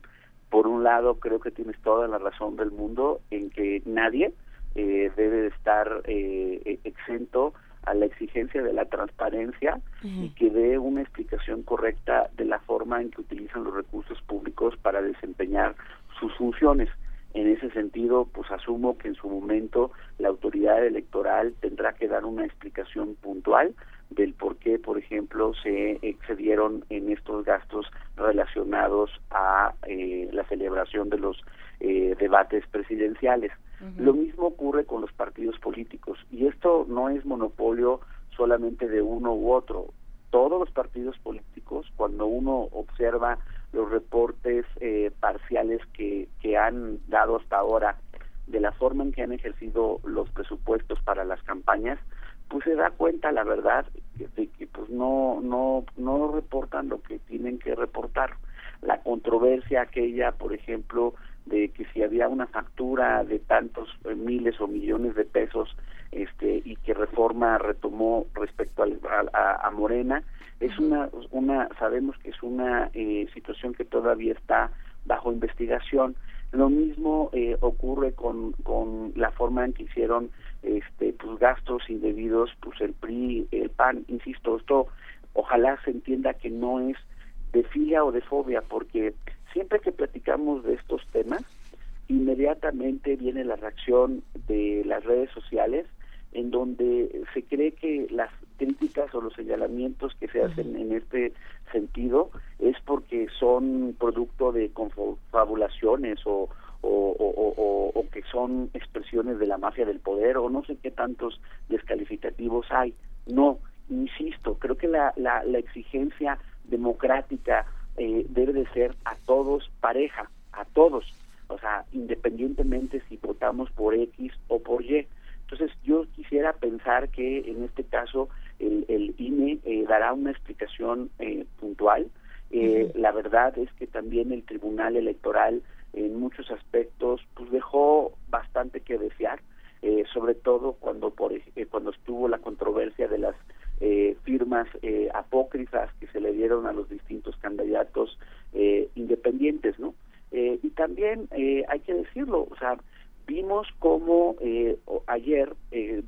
Por un lado, creo que tienes toda la razón del mundo en que nadie eh, debe estar eh, exento a la exigencia de la transparencia y que dé una explicación correcta de la forma en que utilizan los recursos públicos para desempeñar sus funciones. En ese sentido, pues asumo que en su momento la autoridad electoral tendrá que dar una explicación puntual del por qué, por ejemplo, se excedieron en estos gastos relacionados a eh, la celebración de los eh, debates presidenciales. Lo mismo ocurre con los partidos políticos y esto no es monopolio solamente de uno u otro. Todos los partidos políticos, cuando uno observa los reportes eh, parciales que, que han dado hasta ahora de la forma en que han ejercido los presupuestos para las campañas, pues se da cuenta la verdad de que pues no no no reportan lo que tienen que reportar la controversia aquella por ejemplo de que si había una factura de tantos eh, miles o millones de pesos este y que reforma retomó respecto al, a, a, Morena es una una sabemos que es una eh, situación que todavía está bajo investigación. Lo mismo eh, ocurre con, con la forma en que hicieron este pues gastos indebidos pues el PRI el PAN insisto esto ojalá se entienda que no es de filia o de fobia porque siempre que platicamos de estos temas inmediatamente viene la reacción de las redes sociales en donde se cree que las críticas o los señalamientos que se hacen en este sentido es porque son producto de confabulaciones o, o, que son expresiones de la mafia del poder o no sé qué tantos descalificativos hay. No, insisto, creo que la, la, exigencia democrática eh, debe de ser a todos pareja, a todos, o sea, independientemente si votamos por X o por Y. Entonces yo quisiera pensar que en este caso el, el INE eh, dará una explicación eh, puntual. La verdad es que también el Tribunal Electoral en muchos aspectos pues dejó bastante que desear eh, sobre todo cuando por eh, cuando estuvo la controversia de las eh, firmas eh, apócrifas que se le dieron a los distintos candidatos eh, independientes no eh, y también eh, hay que decirlo o sea vimos cómo eh, ayer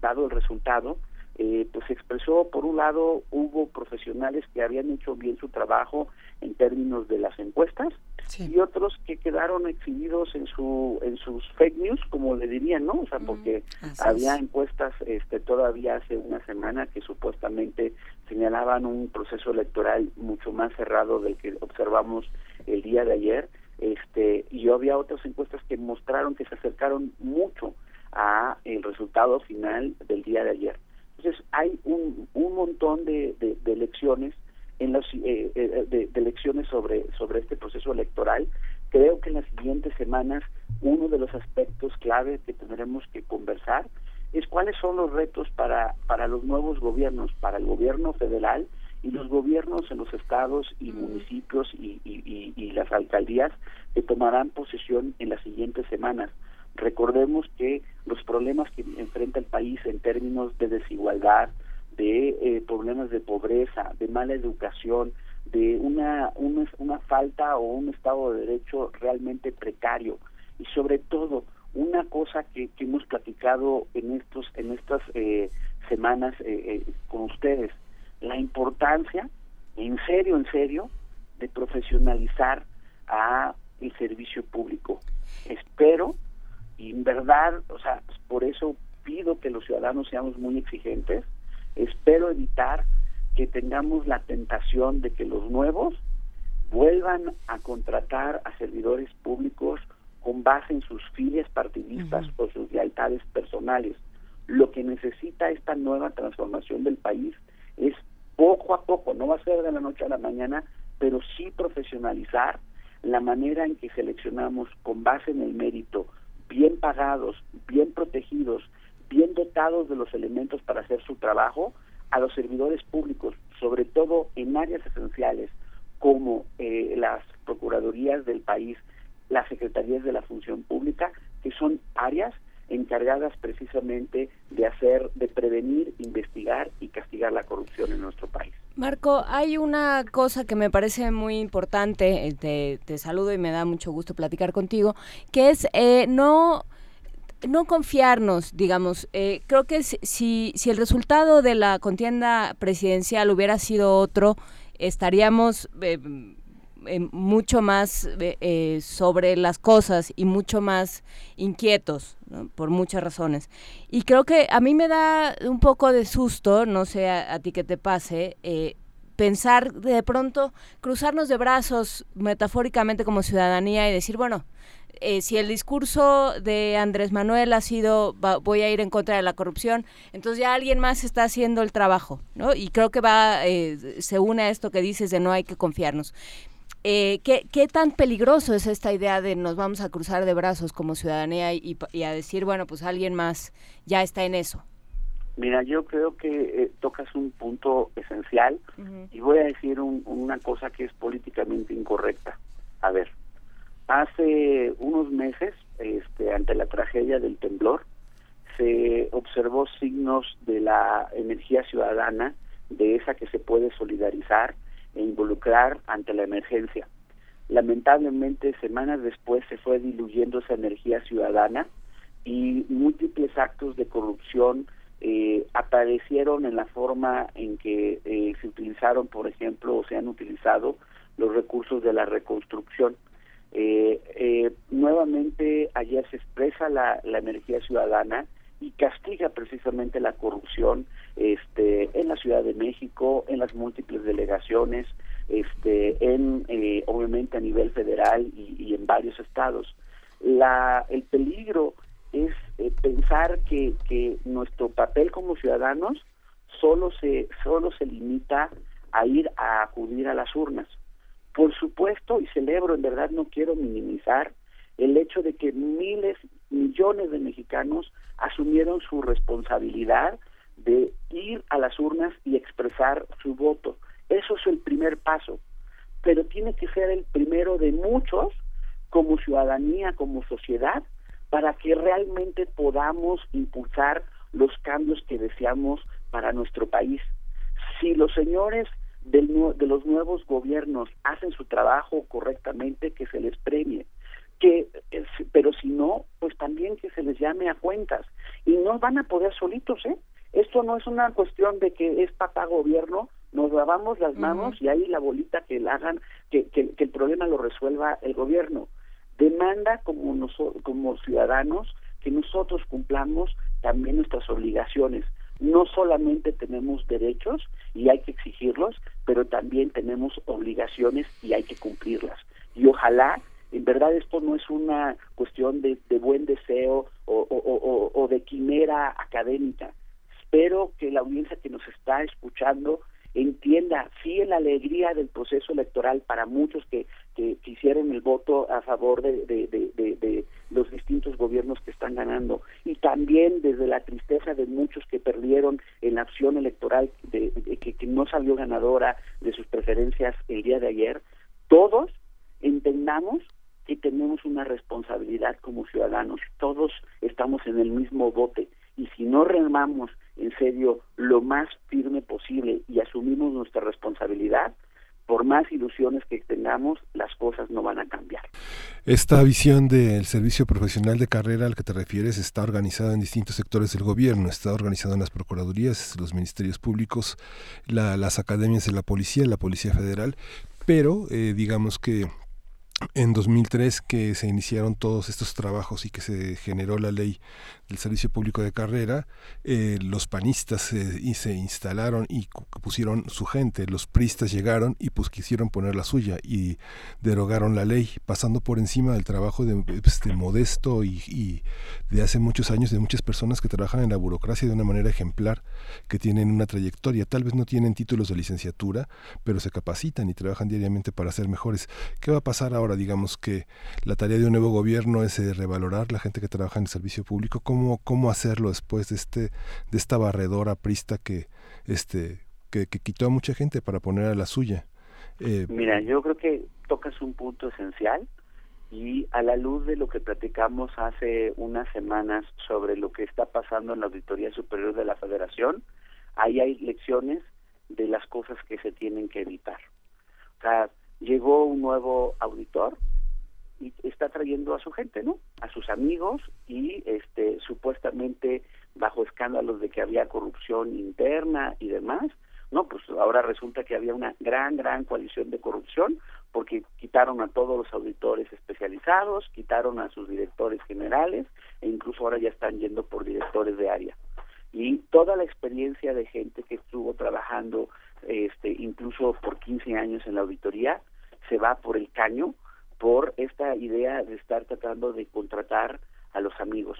dado el resultado eh, pues se expresó por un lado hubo profesionales que habían hecho bien su trabajo en términos de las encuestas y otros que quedaron exhibidos en su en sus fake news como le dirían no o sea porque había encuestas este todavía hace una semana que supuestamente señalaban un proceso electoral mucho más cerrado del que observamos el día de ayer este y había otras encuestas que mostraron que se acercaron mucho a el resultado final del día de ayer entonces hay un, un montón de, de, de elecciones en las eh, eh, de, de, elecciones sobre sobre este proceso electoral creo que en las siguientes semanas uno de los aspectos clave que tendremos que conversar es cuáles son los retos para, para los nuevos gobiernos, para el gobierno federal y los gobiernos en los estados y municipios y, y, las alcaldías que tomarán posesión en las siguientes semanas. Recordemos que los problemas que enfrenta el país en términos de desigualdad, de eh, problemas de pobreza, de mala educación, de una, una, una falta o un estado de derecho realmente precario. Y sobre todo una cosa que, que hemos platicado en estos en estas eh, semanas eh, con ustedes la importancia en serio en serio de profesionalizar a el servicio público. Espero y en verdad o sea por eso pido que los ciudadanos seamos muy exigentes espero evitar que tengamos la tentación de que los nuevos vuelvan a contratar a servidores públicos con base en sus filias partidistas o sus lealtades personales. Lo que necesita esta nueva transformación del país es poco a poco, no va a ser de la noche a la mañana, pero sí profesionalizar la manera en que seleccionamos con base en el mérito, bien pagados, bien protegidos, bien dotados de los elementos para hacer su trabajo, a los servidores públicos, sobre todo en áreas esenciales como eh, las procuradurías del país, las secretarías de la función pública, que son áreas encargadas precisamente de hacer, de prevenir, investigar y castigar la corrupción en nuestro país. Marco, hay una cosa que me parece muy importante, eh, te, saludo y me da mucho gusto platicar contigo, que es eh, no no confiarnos, digamos. Eh, creo que si, si el resultado de la contienda presidencial hubiera sido otro, estaríamos eh, mucho más eh, sobre las cosas y mucho más inquietos, por muchas razones. Y creo que a mí me da un poco de susto, no sé a, a ti qué te pase, pensar de pronto, cruzarnos de brazos metafóricamente como ciudadanía y decir, bueno, eh, si el discurso de Andrés Manuel ha sido voy a ir en contra de la corrupción, entonces ya alguien más está haciendo el trabajo, ¿no? Y creo que va, eh, se une a esto que dices de no hay que confiarnos. Eh, ¿qué, ¿qué, tan peligroso es esta idea de nos vamos a cruzar de brazos como ciudadanía y, a decir, bueno, pues alguien más ya está en eso? Mira, yo creo que tocas un punto esencial y voy a decir una cosa que es políticamente incorrecta. A ver, Hace unos meses, este, ante la tragedia del temblor, se observó signos de la energía ciudadana, de esa que se puede solidarizar e involucrar ante la emergencia. Lamentablemente, semanas después se fue diluyendo esa energía ciudadana y múltiples actos de corrupción eh, aparecieron en la forma en que eh, se utilizaron, por ejemplo, o se han utilizado los recursos de la reconstrucción. Eh, eh, nuevamente ayer se expresa la, energía ciudadana y castiga precisamente la corrupción este, en la Ciudad de México, en las múltiples delegaciones, este, en eh, obviamente a nivel federal y, en varios estados. La, el peligro es eh, pensar que, que nuestro papel como ciudadanos solo se solo se limita a ir a acudir a las urnas. Por supuesto, y celebro, en verdad no quiero minimizar el hecho de que miles, millones de mexicanos asumieron su responsabilidad de ir a las urnas y expresar su voto. Eso es el primer paso, pero tiene que ser el primero de muchos como ciudadanía, como sociedad, para que realmente podamos impulsar los cambios que deseamos para nuestro país. Si los señores de los nuevos gobiernos hacen su trabajo correctamente, que se les premie. Que, pero si no, pues también que se les llame a cuentas. Y no van a poder solitos, ¿eh? Esto no es una cuestión de que es papá gobierno, nos lavamos las manos y ahí la bolita que la hagan, que, que, el problema lo resuelva el gobierno. Demanda como, nosotros, como ciudadanos que nosotros cumplamos también nuestras obligaciones no solamente tenemos derechos y hay que exigirlos, pero también tenemos obligaciones y hay que cumplirlas. Y ojalá, en verdad esto no es una cuestión de, buen deseo o, de quimera académica. Espero que la audiencia que nos está escuchando entienda, sí, la alegría del proceso electoral para muchos que, que, el voto a favor de, de, los distintos gobiernos que están ganando. Y también desde la tristeza de muchos que perdieron en la acción electoral, de, que, que no salió ganadora de sus preferencias el día de ayer, todos entendamos que tenemos una responsabilidad como ciudadanos, todos estamos en el mismo bote y si no remamos en serio lo más firme posible y asumimos nuestra responsabilidad, por más ilusiones que tengamos, las cosas no van a cambiar. Esta visión del servicio profesional de carrera al que te refieres está organizada en distintos sectores del gobierno, está organizada en las procuradurías, los ministerios públicos, las academias de la policía, la Policía Federal, pero eh, digamos que en 2003 que se iniciaron todos estos trabajos y que se generó la ley del servicio público de carrera, eh, los panistas se, se instalaron y pusieron su gente, los pristas llegaron y pues quisieron poner la suya y derogaron la ley, pasando por encima del trabajo de, este, modesto y, y, de hace muchos años de muchas personas que trabajan en la burocracia de una manera ejemplar, que tienen una trayectoria, tal vez no tienen títulos de licenciatura, pero se capacitan y trabajan diariamente para ser mejores. ¿Qué va a pasar ahora? Digamos que la tarea de un nuevo gobierno es eh, revalorar la gente que trabaja en el servicio público, hacerlo después de este de esta barredora prista que este que, quitó a mucha gente para poner a la suya. Eh, Mira, yo creo que tocas un punto esencial y a la luz de lo que platicamos hace unas semanas sobre lo que está pasando en la Auditoría Superior de la Federación, ahí hay lecciones de las cosas que se tienen que evitar. O sea, llegó un nuevo auditor y está trayendo a su gente, ¿no? A sus amigos y este supuestamente bajo escándalos de que había corrupción interna y demás. No, pues ahora resulta que había una gran, gran coalición de corrupción porque quitaron a todos los auditores especializados, quitaron a sus directores generales e incluso ahora ya están yendo por directores de área. Y toda la experiencia de gente que estuvo trabajando este incluso por 15 años en la auditoría se va por el caño por esta idea de estar tratando de contratar a los amigos.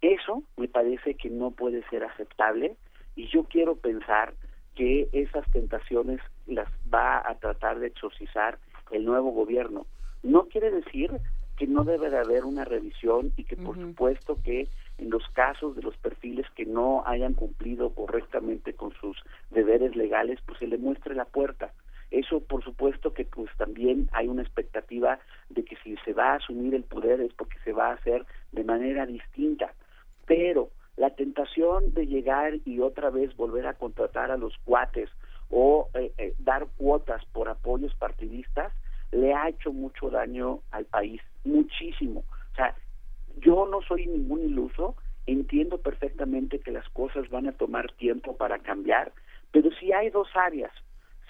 Eso me parece que no puede ser aceptable y yo quiero pensar que esas tentaciones las va a tratar de exorcizar el nuevo gobierno. No quiere decir que no debe de haber una revisión y que por supuesto que en los casos de los perfiles que no hayan cumplido correctamente con sus deberes legales, pues se le muestre la puerta. Eso, por supuesto, que pues también hay una expectativa de que si se va a asumir el poder es porque se va a hacer de manera distinta. Pero la tentación de llegar y otra vez volver a contratar a los cuates o eh, eh, dar cuotas por apoyos partidistas le ha hecho mucho daño al país, muchísimo. O sea, yo no soy ningún iluso, entiendo perfectamente que las cosas van a tomar tiempo para cambiar, pero si hay dos áreas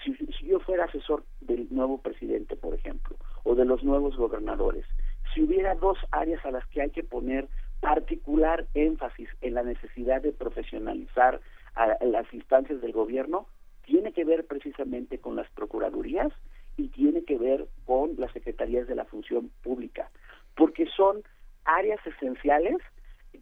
si, yo fuera asesor del nuevo presidente, por ejemplo, o de los nuevos gobernadores, si hubiera dos áreas a las que hay que poner particular énfasis en la necesidad de profesionalizar a las instancias del gobierno, tiene que ver precisamente con las procuradurías y tiene que ver con las secretarías de la función pública, porque son áreas esenciales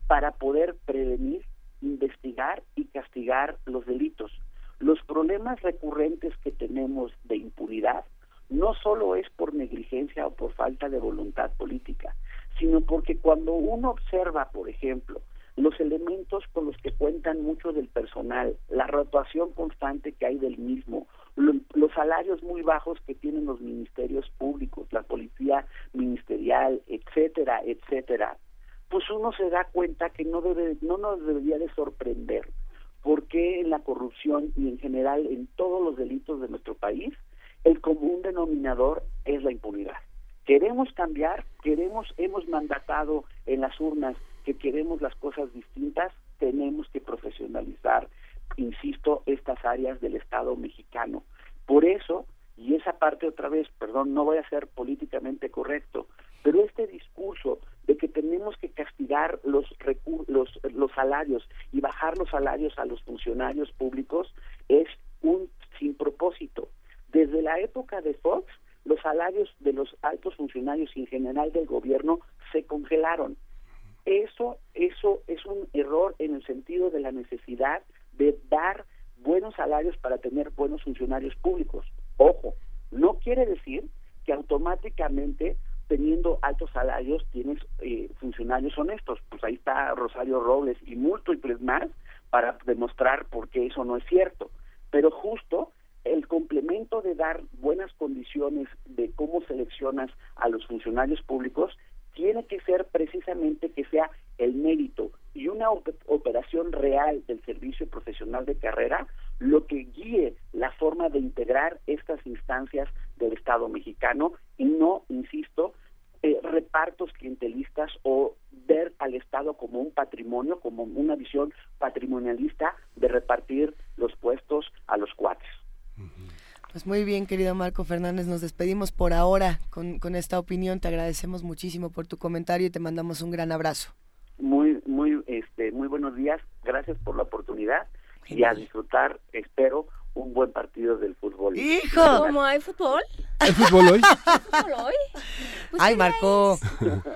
para poder prevenir, investigar y castigar los delitos. Los problemas recurrentes que tenemos de impunidad no solo es por negligencia o por falta de voluntad política, sino porque cuando uno observa, por ejemplo, los elementos con los que cuentan mucho del personal, la rotación constante que hay del mismo, los salarios muy bajos que tienen los ministerios públicos, la policía ministerial, etcétera, etcétera, pues uno se da cuenta que no debe, no nos debería de sorprender por qué en la corrupción y en general en todos los delitos de nuestro país el común denominador es la impunidad. Queremos cambiar, queremos, hemos mandatado en las urnas que queremos las cosas distintas, tenemos que profesionalizar, insisto, estas áreas del Estado mexicano. Por eso, y esa parte otra vez, perdón, no voy a ser políticamente correcto, pero este discurso de que tenemos que castigar los, los, los salarios y bajar los salarios a los funcionarios públicos es un sin propósito. Desde la época de Fox, los salarios de los altos funcionarios y en general del gobierno se congelaron. Eso, eso es un error en el sentido de la necesidad de dar buenos salarios para tener buenos funcionarios públicos. Ojo, no quiere decir que automáticamente teniendo altos salarios tienes eh, funcionarios honestos. Pues ahí está Rosario Robles y múltiples más para demostrar por qué eso no es cierto. Pero justo el complemento de dar buenas condiciones de cómo seleccionas a los funcionarios públicos tiene que ser precisamente que sea el mérito y una operación real del servicio profesional de carrera lo que guíe la forma de integrar estas instancias del Estado mexicano y no, insisto, eh, repartos clientelistas o ver al Estado como un patrimonio, como una visión patrimonialista de repartir los puestos a los cuates. Pues muy bien, querido Marco Fernández, nos despedimos por ahora con, con esta opinión. Te agradecemos muchísimo por tu comentario y te mandamos un gran abrazo. Muy, muy, este, muy buenos días. Gracias por la oportunidad y a disfrutar, espero, un buen partido del fútbol. ¡Hijo! ¿Cómo hay fútbol? ¿Hay fútbol hoy? ¿Fútbol hoy? Pues ¡Ay, Marco!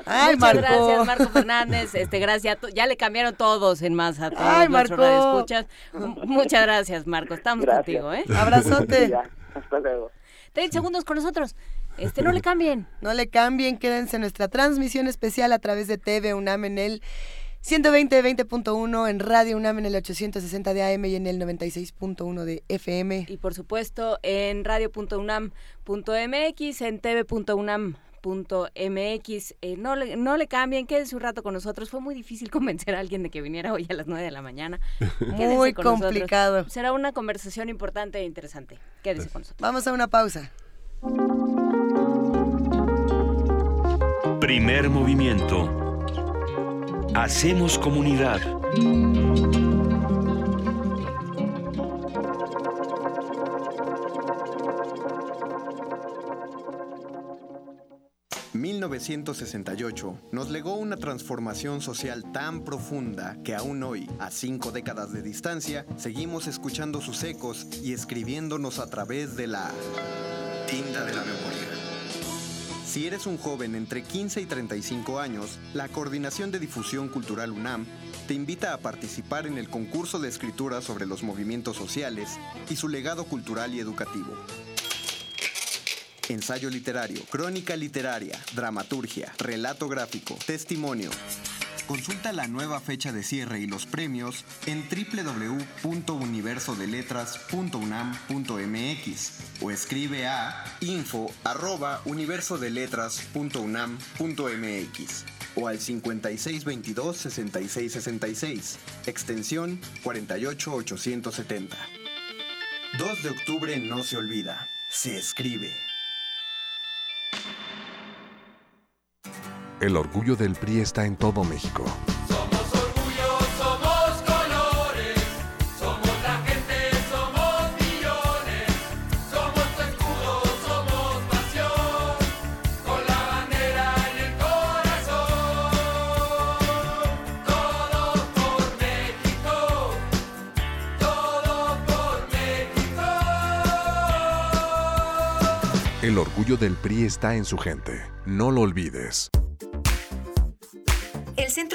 ¡Ay, Muchas Marco! gracias, Marco Fernández. Este, gracias. Ya le cambiaron todos en masa a todos ¡Ay, Marco! Muchas gracias, Marco. Estamos Gracias. contigo, ¿eh? Abrazote. Ya, hasta luego. 30 segundos con nosotros. Este, no le cambien. No le cambien, quédense en nuestra transmisión especial a través de TV UNAM en el 120 20.1 en Radio UNAM en el 860 de AM y en el 96.1 de FM. Y por supuesto en radio.unam.mx, en tv.unam.mx. Eh, no, le, no le cambien, quédense un rato con nosotros. Fue muy difícil convencer a alguien de que viniera hoy a las 9 de la mañana. Quédense Muy con nosotros. complicado. Será una conversación importante e interesante. Quédense con nosotros. Vamos a una pausa. Primer movimiento. Hacemos comunidad. 1968 nos legó una transformación social tan profunda que aún hoy, a cinco décadas de distancia, seguimos escuchando sus ecos y escribiéndonos a través de la tinta de la memoria. Si eres un joven entre 15 y 35 años, la Coordinación de Difusión Cultural UNAM te invita a participar en el concurso de escritura sobre los movimientos sociales y su legado cultural y educativo. Ensayo literario, crónica literaria, dramaturgia, relato gráfico, testimonio. Consulta la nueva fecha de cierre y los premios en www.universodeletras.unam.mx o escribe a info@universodeletras.unam.mx o al 5622 6666, extensión 48870. 2 de octubre no se olvida, se escribe. El orgullo del PRI está en todo México. Somos colores, somos la gente, somos millones, somos tu escudo, somos pasión, con la bandera en el corazón. Todo por México, todo por México. El orgullo del PRI está en su gente. No lo olvides.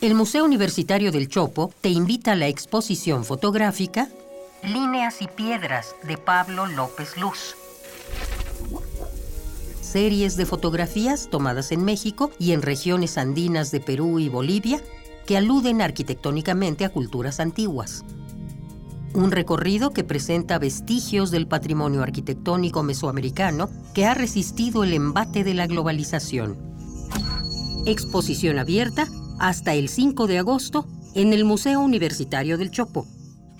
El Museo Universitario del Chopo te invita a la exposición fotográfica Líneas y Piedras de Pablo López Luz. Series de fotografías tomadas en México y en regiones andinas de Perú y Bolivia que aluden arquitectónicamente a culturas antiguas. Un recorrido que presenta vestigios del patrimonio arquitectónico mesoamericano que ha resistido el embate de la globalización. Exposición abierta hasta el 5 de agosto en el Museo Universitario del Chopo.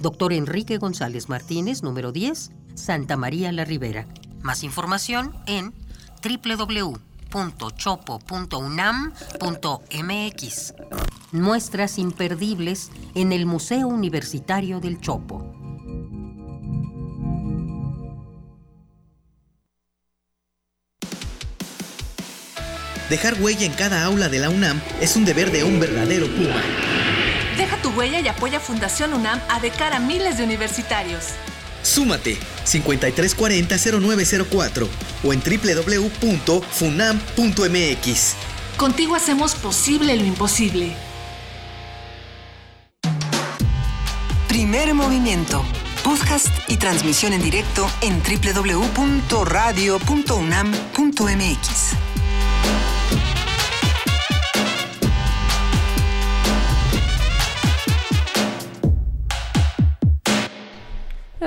Doctor Enrique González Martínez, número 10, Santa María la Ribera. Más información en www.chopo.unam.mx. Muestras imperdibles en el Museo Universitario del Chopo. Dejar huella en cada aula de la UNAM es un deber de un verdadero Puma. Deja tu huella y apoya Fundación UNAM a de cara a miles de universitarios. Súmate 5340-0904 o en www.funam.mx. Contigo hacemos posible lo imposible. Primer movimiento. Podcast y transmisión en directo en www.radio.unam.mx.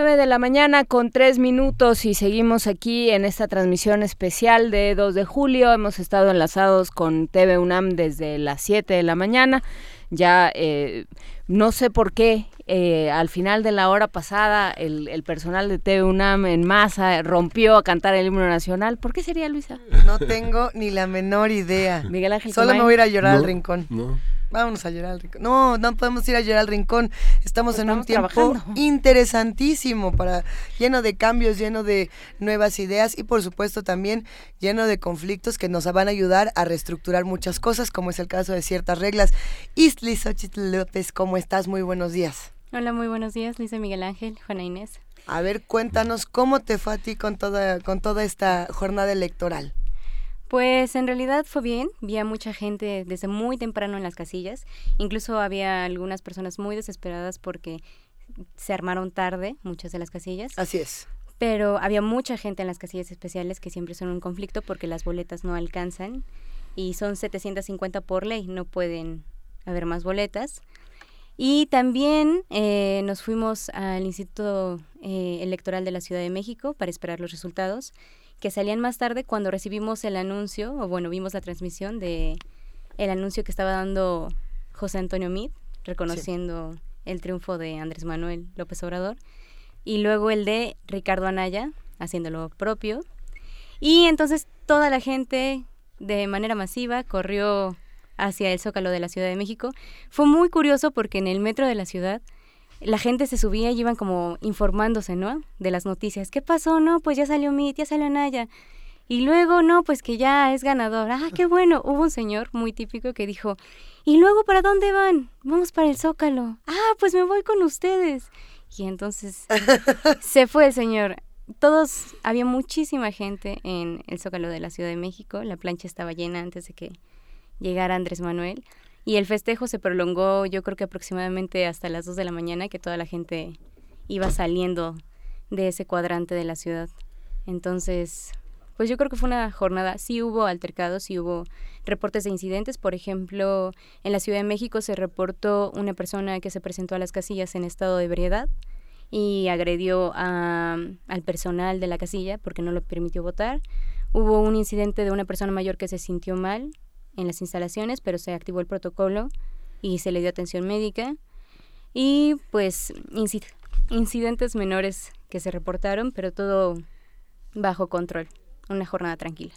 9 de la mañana con 3 minutos y seguimos aquí en esta transmisión especial de 2 de julio. Hemos estado enlazados con TV UNAM desde las 7 de la mañana. Ya eh, no sé por qué eh, al final de la hora pasada el, el personal de TV UNAM en masa rompió a cantar el himno nacional. ¿Por qué sería Luisa? No tengo ni la menor idea. Miguel Ángel Solo me voy a ir a llorar al rincón. No. Vámonos a llorar al rincón. No, no podemos ir a llorar al rincón. Estamos en un tiempo trabajando. interesantísimo para lleno de cambios, lleno de nuevas ideas y por supuesto también lleno de conflictos que nos van a ayudar a reestructurar muchas cosas, como es el caso de ciertas reglas. Isli Xochitl López, ¿cómo estás? Muy buenos días. Hola, muy buenos días, Luisa Miguel Ángel, Juana Inés. A ver, cuéntanos cómo te fue a ti con toda, con toda esta jornada electoral. Pues en realidad fue bien, vi a mucha gente desde muy temprano en las casillas, incluso había algunas personas muy desesperadas porque se armaron tarde muchas de las casillas. Así es. Pero había mucha gente en las casillas especiales que siempre son un conflicto porque las boletas no alcanzan y son 750 por ley, no pueden haber más boletas. Y también eh, nos fuimos al Instituto eh, Electoral de la Ciudad de México para esperar los resultados, que salían más tarde cuando recibimos el anuncio, o bueno, vimos la transmisión de el anuncio que estaba dando José Antonio Meade, reconociendo el triunfo de Andrés Manuel López Obrador, y luego el de Ricardo Anaya, haciendo lo propio. Y entonces toda la gente de manera masiva corrió hacia el Zócalo de la Ciudad de México. Fue muy curioso porque en el metro de la ciudad la gente se subía y iban como informándose, ¿no? De las noticias. ¿Qué pasó? No, pues ya salió Mit, ya salió Naya. Y luego, no, pues que ya es ganador. Ah, qué bueno. Hubo un señor muy típico que dijo, ¿y luego para dónde van? Vamos para el Zócalo. Ah, pues me voy con ustedes. Y entonces se fue el señor. Todos, había muchísima gente en el Zócalo de la Ciudad de México. La plancha estaba llena antes de que llegara Andrés Manuel. Y el festejo se prolongó yo creo que aproximadamente hasta las 2 de la mañana, que toda la gente iba saliendo de ese cuadrante de la ciudad. Entonces, pues yo creo que fue una jornada, sí hubo altercados, sí hubo reportes de incidentes. Por ejemplo, en la Ciudad de México se reportó una persona que se presentó a las casillas en estado de ebriedad y agredió a- al personal de la casilla porque no lo permitió votar. Hubo un incidente de una persona mayor que se sintió mal en las instalaciones, pero se activó el protocolo y se le dio atención médica. Y pues inci- incidentes menores que se reportaron, pero todo bajo control. Una jornada tranquila.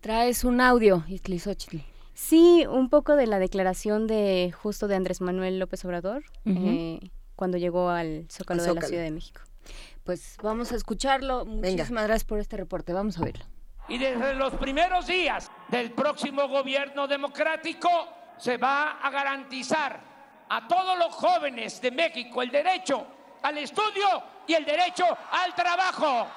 Traes un audio, Itlizóchitl. Sí, un poco de la declaración de justo de Andrés Manuel López Obrador eh, cuando llegó al Zócalo Al de la. Ciudad de México. Pues vamos a escucharlo. Muchísimas gracias por este reporte. Vamos a oírlo. Y desde los primeros días del próximo gobierno democrático se va a garantizar a todos los jóvenes de México el derecho al estudio y el derecho al trabajo.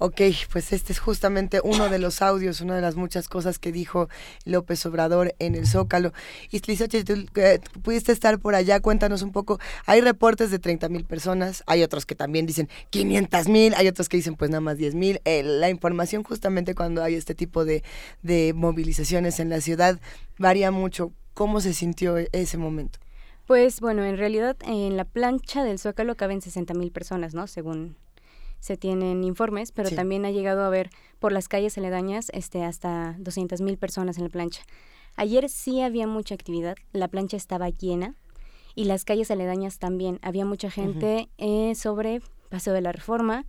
Ok, pues este es justamente uno de los audios, una de las muchas cosas que dijo López Obrador en el Zócalo. Islizóchitl, tú eh, pudiste estar por allá, cuéntanos un poco. Hay reportes de 30 mil personas, hay otros que también dicen 500 mil, hay otros que dicen pues nada más 10 mil. Eh, la información justamente cuando hay este tipo de, de movilizaciones en la ciudad varía mucho. ¿Cómo se sintió e- ese momento? Pues bueno, en realidad en la plancha del Zócalo caben 60 mil personas, ¿no? Según se tienen informes, pero Sí. también ha llegado a haber por las calles aledañas este, hasta 200 mil personas en la plancha. Ayer sí había mucha actividad, la plancha estaba llena y las calles aledañas también. Había mucha gente eh, sobre Paseo de la Reforma,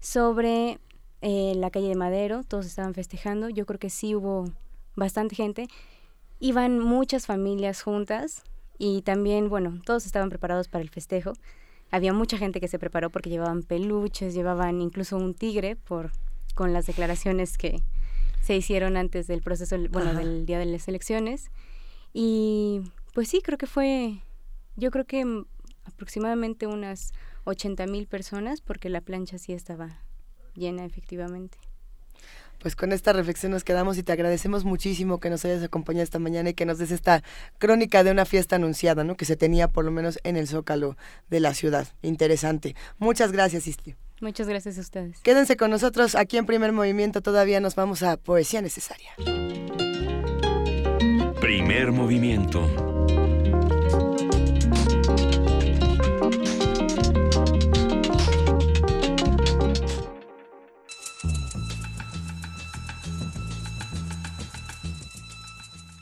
sobre eh, la calle de Madero, todos estaban festejando. Yo creo que sí hubo bastante gente. Iban muchas familias juntas y también, bueno, todos estaban preparados para el festejo. Había mucha gente que se preparó porque llevaban peluches, llevaban incluso un tigre por con las declaraciones que se hicieron antes del proceso, bueno, Ajá. del día de las elecciones. Y pues sí, creo que fue, yo creo que mm, aproximadamente unas 80 mil personas, porque la plancha sí estaba llena efectivamente. Pues con esta reflexión nos quedamos y te agradecemos muchísimo que nos hayas acompañado esta mañana y que nos des esta crónica de una fiesta anunciada, ¿no? Que se tenía por lo menos en el Zócalo de la ciudad. Interesante. Muchas gracias, Isti. Muchas gracias a ustedes. Quédense con nosotros aquí en Primer Movimiento. Todavía nos vamos a Poesía Necesaria. Primer movimiento.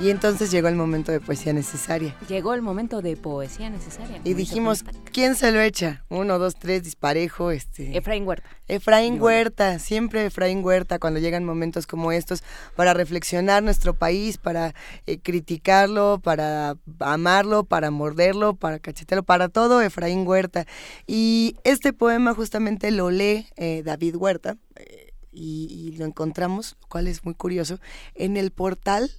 Y entonces llegó el momento de Poesía Necesaria. Llegó el momento de poesía necesaria. Y dijimos, ¿quién se lo echa? Uno, dos, tres, disparejo. Este... Efraín Huerta. Efraín Huerta, siempre Efraín Huerta cuando llegan momentos como estos para reflexionar nuestro país, para eh, criticarlo, para amarlo, para morderlo, para cachetearlo, para todo Efraín Huerta. Y este poema justamente lo lee eh, David Huerta eh, y, y lo encontramos, lo cual es muy curioso, en el portal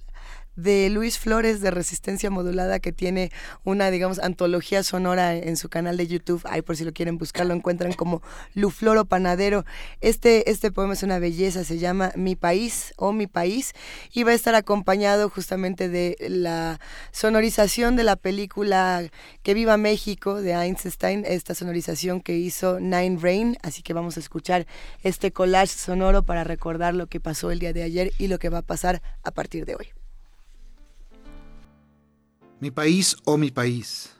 de Luis Flores de Resistencia Modulada que tiene una, digamos, antología sonora en su canal de YouTube. Ahí por si lo quieren buscar, lo encuentran como Lufloro Panadero. Este, este poema es una belleza, se llama Mi País o Mi País y va a estar acompañado justamente de la sonorización de la película Que Viva México de Einstein, esta sonorización que hizo Nine Rain. Así que vamos a escuchar este collage sonoro para recordar lo que pasó el día de ayer y lo que va a pasar a partir de hoy. Mi país, oh mi país,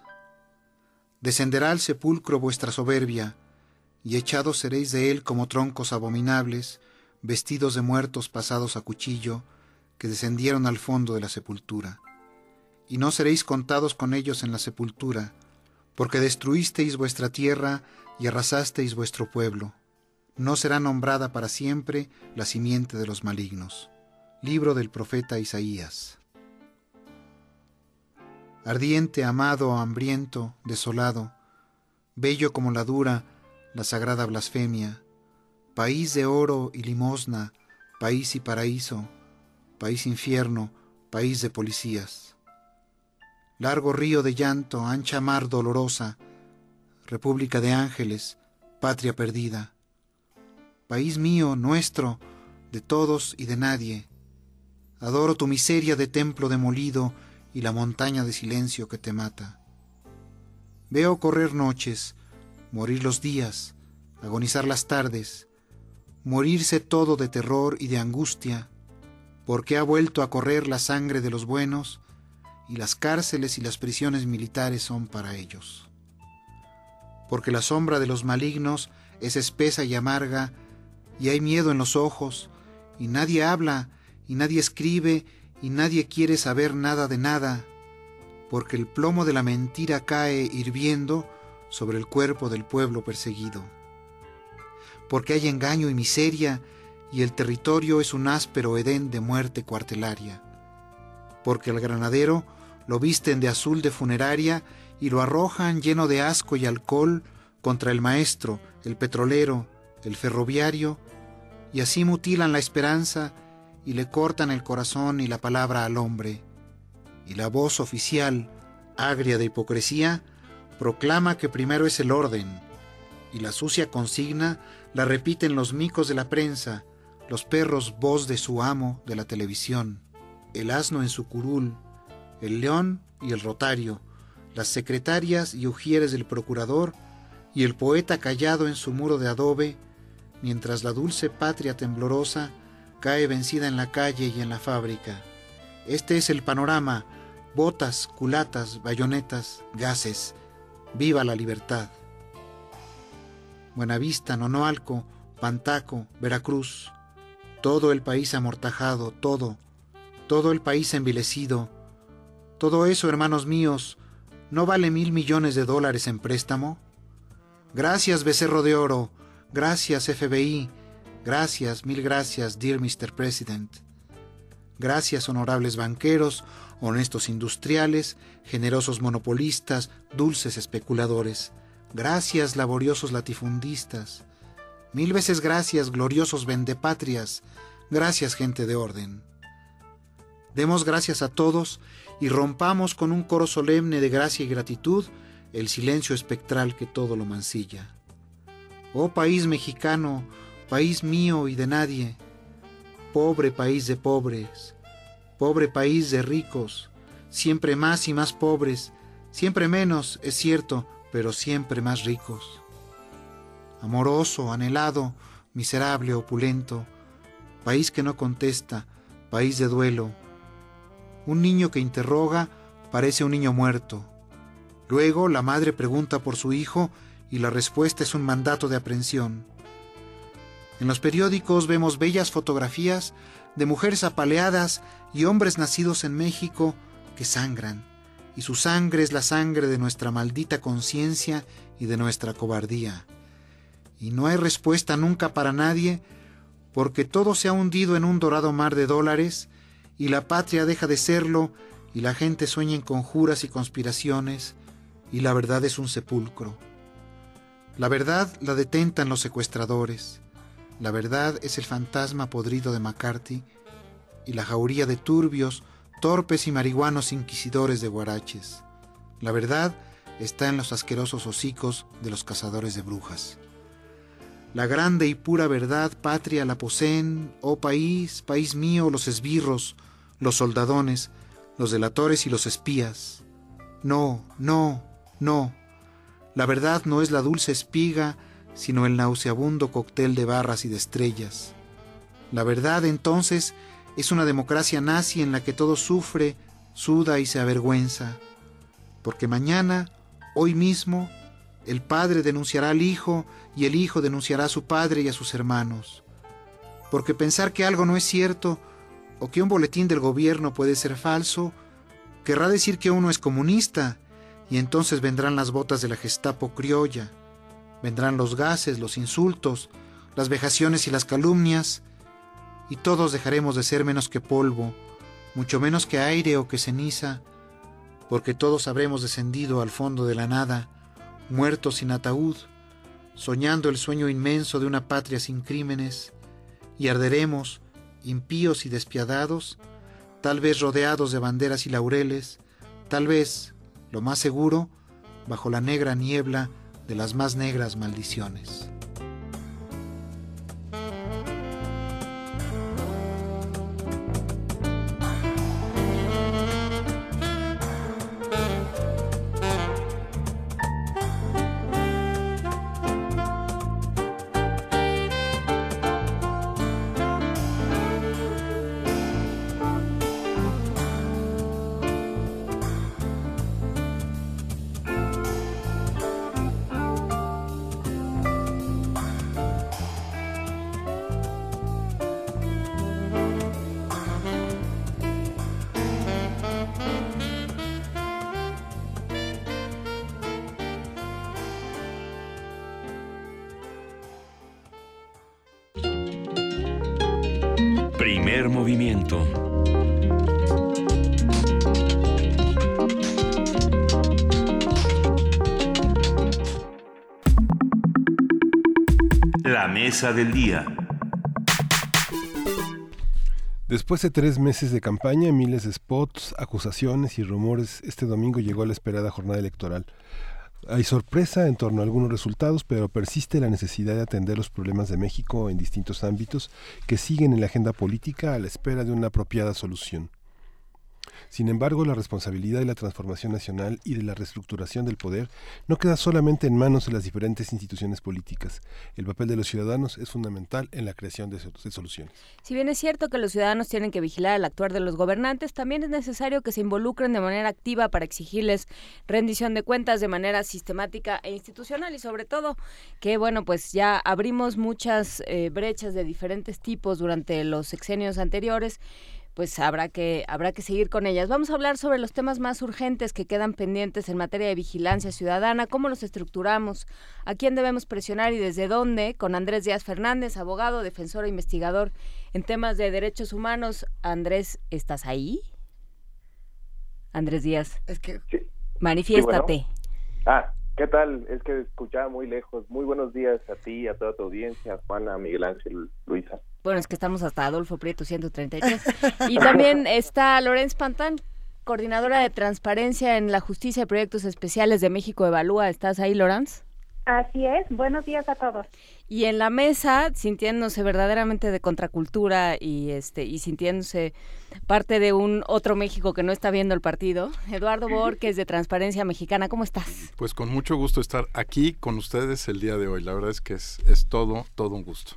descenderá al sepulcro vuestra soberbia, y echados seréis de él como troncos abominables, vestidos de muertos pasados a cuchillo, que descendieron al fondo de la sepultura. Y no seréis contados con ellos en la sepultura, porque destruisteis vuestra tierra y arrasasteis vuestro pueblo. No será nombrada para siempre la simiente de los malignos. Libro del profeta Isaías. Ardiente, amado, hambriento, desolado, bello como la dura, la sagrada blasfemia, país de oro y limosna, país y paraíso, país infierno, país de policías. Largo río de llanto, ancha mar dolorosa, república de ángeles, patria perdida. País mío, nuestro, de todos y de nadie. Adoro tu miseria de templo demolido y la montaña de silencio que te mata. Veo correr noches, morir los días, agonizar las tardes, morirse todo de terror y de angustia, porque ha vuelto a correr la sangre de los buenos y las cárceles y las prisiones militares son para ellos. Porque la sombra de los malignos es espesa y amarga, y hay miedo en los ojos, y nadie habla, y nadie escribe, y nadie quiere saber nada de nada, porque el plomo de la mentira cae hirviendo sobre el cuerpo del pueblo perseguido. Porque hay engaño y miseria, y el territorio es un áspero edén de muerte cuartelaria. Porque el granadero lo visten de azul de funeraria y lo arrojan lleno de asco y alcohol contra el maestro, el petrolero, el ferroviario, y así mutilan la esperanza y le cortan el corazón y la palabra al hombre. Y la voz oficial, agria de hipocresía, proclama que primero es el orden, y la sucia consigna la repiten los micos de la prensa, los perros voz de su amo de la televisión, el asno en su curul, el león y el rotario, las secretarias y ujieres del procurador, y el poeta callado en su muro de adobe, mientras la dulce patria temblorosa cae vencida en la calle y en la fábrica. Este es el panorama, botas, culatas, bayonetas, gases. Viva la libertad. Buenavista, Nonoalco, Pantaco, Veracruz. Todo el país amortajado, todo, todo el país envilecido. Todo eso, hermanos míos, ¿no vale mil millones de dólares en préstamo? Gracias, becerro de oro. Gracias, FBI. Gracias, mil gracias, dear Mr. President. Gracias, honorables banqueros, honestos industriales, generosos monopolistas, dulces especuladores. Gracias, laboriosos latifundistas. Mil veces gracias, gloriosos vendepatrias. Gracias, gente de orden. Demos gracias a todos y rompamos con un coro solemne de gracia y gratitud el silencio espectral que todo lo mancilla. Oh país mexicano, país mío y de nadie, pobre país de pobres, pobre país de ricos, siempre más y más pobres, siempre menos, es cierto, pero siempre más ricos. Amoroso, anhelado, miserable, opulento, país que no contesta, país de duelo. Un niño que interroga parece un niño muerto. Luego la madre pregunta por su hijo y la respuesta es un mandato de aprehensión. En los periódicos vemos bellas fotografías de mujeres apaleadas y hombres nacidos en México que sangran, y su sangre es la sangre de nuestra maldita conciencia y de nuestra cobardía. Y no hay respuesta nunca para nadie, porque todo se ha hundido en un dorado mar de dólares, y la patria deja de serlo, y la gente sueña en conjuras y conspiraciones, y la verdad es un sepulcro. La verdad la detentan los secuestradores. La verdad es el fantasma podrido de McCarthy y la jauría de turbios, torpes y marihuanos inquisidores de guaraches. La verdad está en los asquerosos hocicos de los cazadores de brujas. La grande y pura verdad patria la poseen, oh país, país mío, los esbirros, los soldadones, los delatores y los espías. No, no, no. La verdad no es la dulce espiga, sino el nauseabundo cóctel de barras y de estrellas. La verdad, entonces, es una democracia nazi en la que todo sufre, suda y se avergüenza. Porque mañana, hoy mismo, el padre denunciará al hijo y el hijo denunciará a su padre y a sus hermanos. Porque pensar que algo no es cierto o que un boletín del gobierno puede ser falso, querrá decir que uno es comunista y entonces vendrán las botas de la Gestapo criolla, vendrán los gases, los insultos, las vejaciones y las calumnias, y todos dejaremos de ser menos que polvo, mucho menos que aire o que ceniza, porque todos habremos descendido al fondo de la nada, muertos sin ataúd, soñando el sueño inmenso de una patria sin crímenes, y arderemos, impíos y despiadados, tal vez rodeados de banderas y laureles, tal vez, lo más seguro, bajo la negra niebla de las más negras maldiciones. La mesa del día. Después de tres meses de campaña, miles de spots, acusaciones y rumores, este domingo llegó la esperada jornada electoral. Hay sorpresa en torno a algunos resultados, pero persiste la necesidad de atender los problemas de México en distintos ámbitos que siguen en la agenda política a la espera de una apropiada solución. Sin embargo, la responsabilidad de la transformación nacional y de la reestructuración del poder no queda solamente en manos de las diferentes instituciones políticas. El papel de los ciudadanos es fundamental en la creación de, soluciones. Si bien es cierto que los ciudadanos tienen que vigilar el actuar de los gobernantes, también es necesario que se involucren de manera activa para exigirles rendición de cuentas de manera sistemática e institucional y sobre todo que, bueno, pues ya abrimos muchas eh, brechas de diferentes tipos durante los sexenios anteriores pues habrá que habrá que seguir con ellas. Vamos a hablar sobre los temas más urgentes que quedan pendientes en materia de vigilancia ciudadana, cómo los estructuramos, a quién debemos presionar y desde dónde, con Andrés Díaz Fernández, abogado, defensor e investigador en temas de derechos humanos. Andrés, ¿estás ahí? Andrés Díaz. Es que manifiéstate. Sí, bueno. Ah, ¿qué tal? Es que escuchaba muy lejos. Muy buenos días a ti, a toda tu audiencia, Juana, Miguel Ángel, Luisa. Bueno, es que estamos hasta Adolfo Prieto 133. Y también está Lorenz Pantán, coordinadora de transparencia en la Justicia y Proyectos Especiales de México Evalúa. ¿Estás ahí, Lorenz? Así es, buenos días a todos. Y en la mesa, sintiéndose verdaderamente de contracultura y este y sintiéndose parte de un otro México que no está viendo el partido, Eduardo Borges de Transparencia Mexicana, ¿cómo estás? Pues con mucho gusto estar aquí con ustedes el día de hoy. La verdad es que es, es todo, todo un gusto.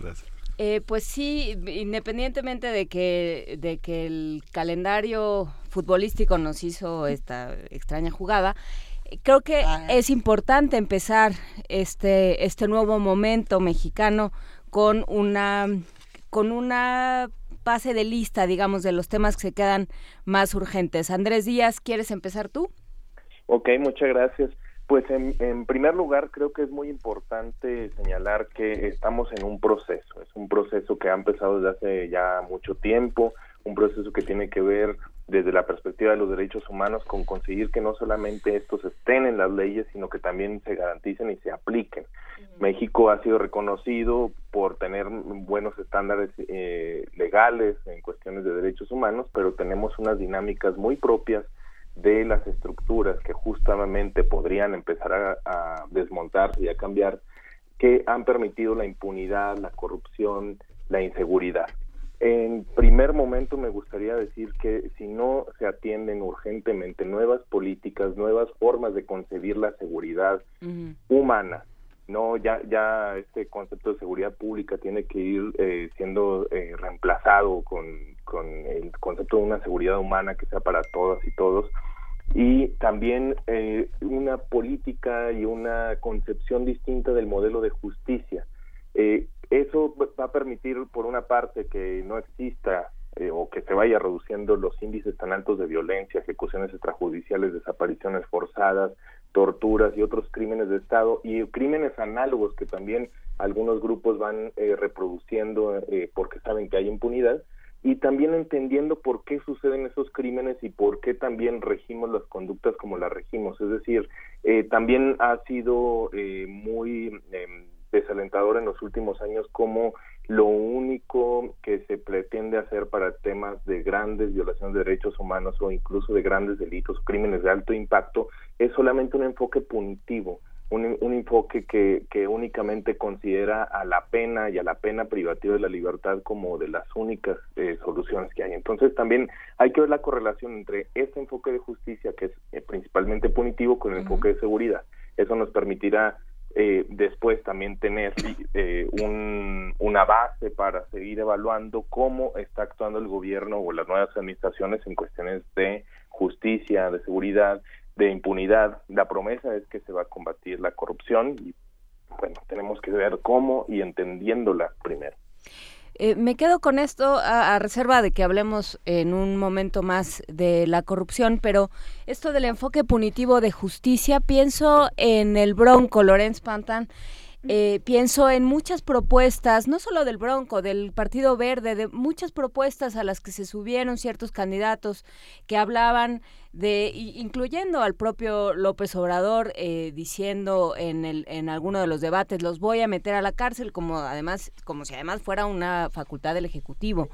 Gracias. Eh, pues sí, independientemente de que, de que el calendario futbolístico nos hizo esta extraña jugada, creo que es importante empezar este, este nuevo momento mexicano con una, con una pase de lista, digamos, de los temas que se quedan más urgentes. Andrés Díaz, ¿quieres empezar tú? Ok, muchas gracias. Pues en, en, primer lugar creo que es muy importante señalar que estamos en un proceso, es un proceso que ha empezado desde hace ya mucho tiempo, un proceso que tiene que ver desde la perspectiva de los derechos humanos con conseguir que no solamente estos estén en las leyes, sino que también se garanticen y se apliquen. México ha sido reconocido por tener buenos estándares eh, legales en cuestiones de derechos humanos, pero tenemos unas dinámicas muy propias de las estructuras que justamente podrían empezar a, a desmontarse y a cambiar, que han permitido la impunidad, la corrupción, la inseguridad. En primer momento me gustaría decir que si no se atienden urgentemente nuevas políticas, nuevas formas de concebir la seguridad uh -huh. humana, no ya ya este concepto de seguridad pública tiene que ir eh, siendo eh, reemplazado con, con el concepto de una seguridad humana que sea para todas y todos y también eh, una política y una concepción distinta del modelo de justicia. Eh, eso va a permitir, por una parte, que no exista eh, o que se vaya reduciendo los índices tan altos de violencia, ejecuciones extrajudiciales, desapariciones forzadas, torturas y otros crímenes de Estado y crímenes análogos que también algunos grupos van eh, reproduciendo eh, porque saben que hay impunidad y también entendiendo por qué suceden esos crímenes y por qué también regimos las conductas como las regimos. Es decir, eh, también ha sido eh, muy eh, desalentador en los últimos años como lo único que se pretende hacer para temas de grandes violaciones de derechos humanos o incluso de grandes delitos, crímenes de alto impacto, es solamente un enfoque punitivo un, un enfoque que, que únicamente considera a la pena y a la pena privativa de la libertad como de las únicas eh, soluciones que hay. Entonces también hay que ver la correlación entre este enfoque de justicia, que es eh, principalmente punitivo, con el uh -huh. enfoque de seguridad. Eso nos permitirá eh, después también tener eh, un, una base para seguir evaluando cómo está actuando el gobierno o las nuevas administraciones en cuestiones de justicia, de seguridad, de impunidad. La promesa es que se va a combatir la corrupción y bueno, tenemos que ver cómo y entendiéndola primero. Eh, me quedo con esto a, a, reserva de que hablemos en un momento más de la corrupción, pero esto del enfoque punitivo de justicia, pienso en el Bronco, Lorenz Pantan, eh, pienso en muchas propuestas, no solo del Bronco, del Partido Verde, de muchas propuestas a las que se subieron ciertos candidatos que hablaban de, incluyendo al propio López Obrador, eh, diciendo en, el, en alguno de los debates, los voy a meter a la cárcel, como además, como si además fuera una facultad del Ejecutivo.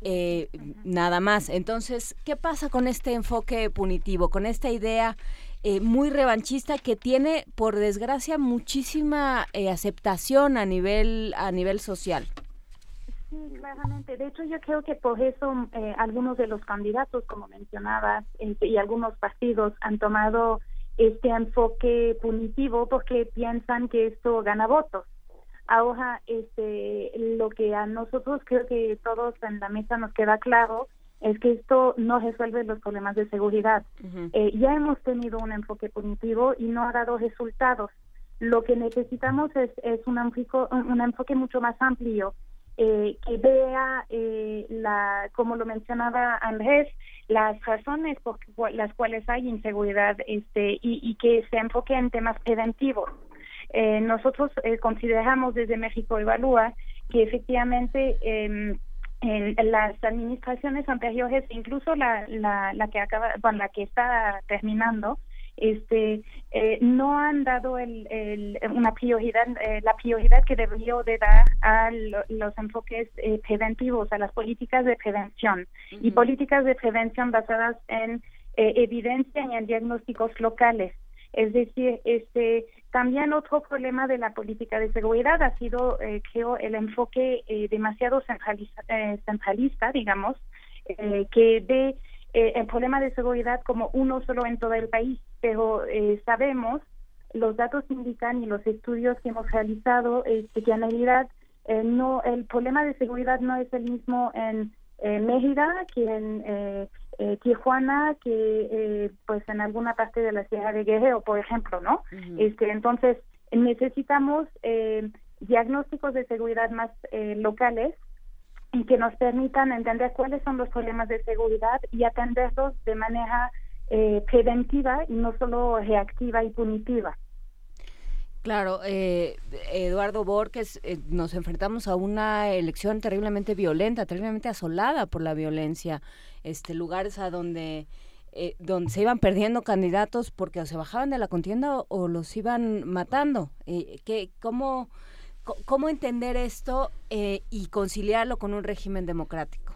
Eh, nada más. Entonces, ¿qué pasa con este enfoque punitivo, con esta idea? Eh, muy revanchista que tiene, por desgracia, muchísima eh, aceptación a nivel a nivel social. Sí, claramente. De hecho, yo creo que por eso eh, algunos de los candidatos, como mencionabas, y algunos partidos han tomado este enfoque punitivo porque piensan que esto gana votos. Ahora, este, lo que a nosotros creo que todos en la mesa nos queda claro es que esto no resuelve los problemas de seguridad. Uh -huh. eh, ya hemos tenido un enfoque punitivo y no ha dado resultados. Lo que necesitamos es, es un, enfoque, un enfoque mucho más amplio eh, que vea, eh, la, como lo mencionaba Andrés, las razones por las cuales hay inseguridad este, y, y que se enfoque en temas preventivos. Eh, nosotros eh, consideramos desde México Evalúa que efectivamente em, en, en las administraciones anteriores, incluso la, la, la que acaba, bueno, la que está terminando, este, eh, no han dado el, el- una prioridad, eh, la prioridad que debería de dar a lo- los enfoques eh, preventivos, a las políticas de prevención y políticas de prevención basadas en eh, evidencia y en diagnósticos locales. Es decir, este también otro problema de la política de seguridad ha sido, eh, creo, el enfoque eh, demasiado centraliza- eh, centralista, digamos, eh, que ve eh, el problema de seguridad como uno solo en todo el país, pero eh, sabemos, los datos indican y los estudios que hemos realizado, que en realidad no, el problema de seguridad no es el mismo en eh, Mérida que en eh, eh, Tijuana, que eh, pues en alguna parte de la Sierra de Guerrero, por ejemplo, ¿no? Este, entonces necesitamos eh, diagnósticos de seguridad más eh, locales y que nos permitan entender cuáles son los problemas de seguridad y atenderlos de manera eh, preventiva y no solo reactiva y punitiva. Claro, eh, Eduardo Borges, eh, nos enfrentamos a una elección terriblemente violenta, terriblemente asolada por la violencia, este lugares a donde eh, donde se iban perdiendo candidatos porque o se bajaban de la contienda o, los iban matando. Eh, ¿qué, cómo, ¿Cómo entender esto eh, y conciliarlo con un régimen democrático?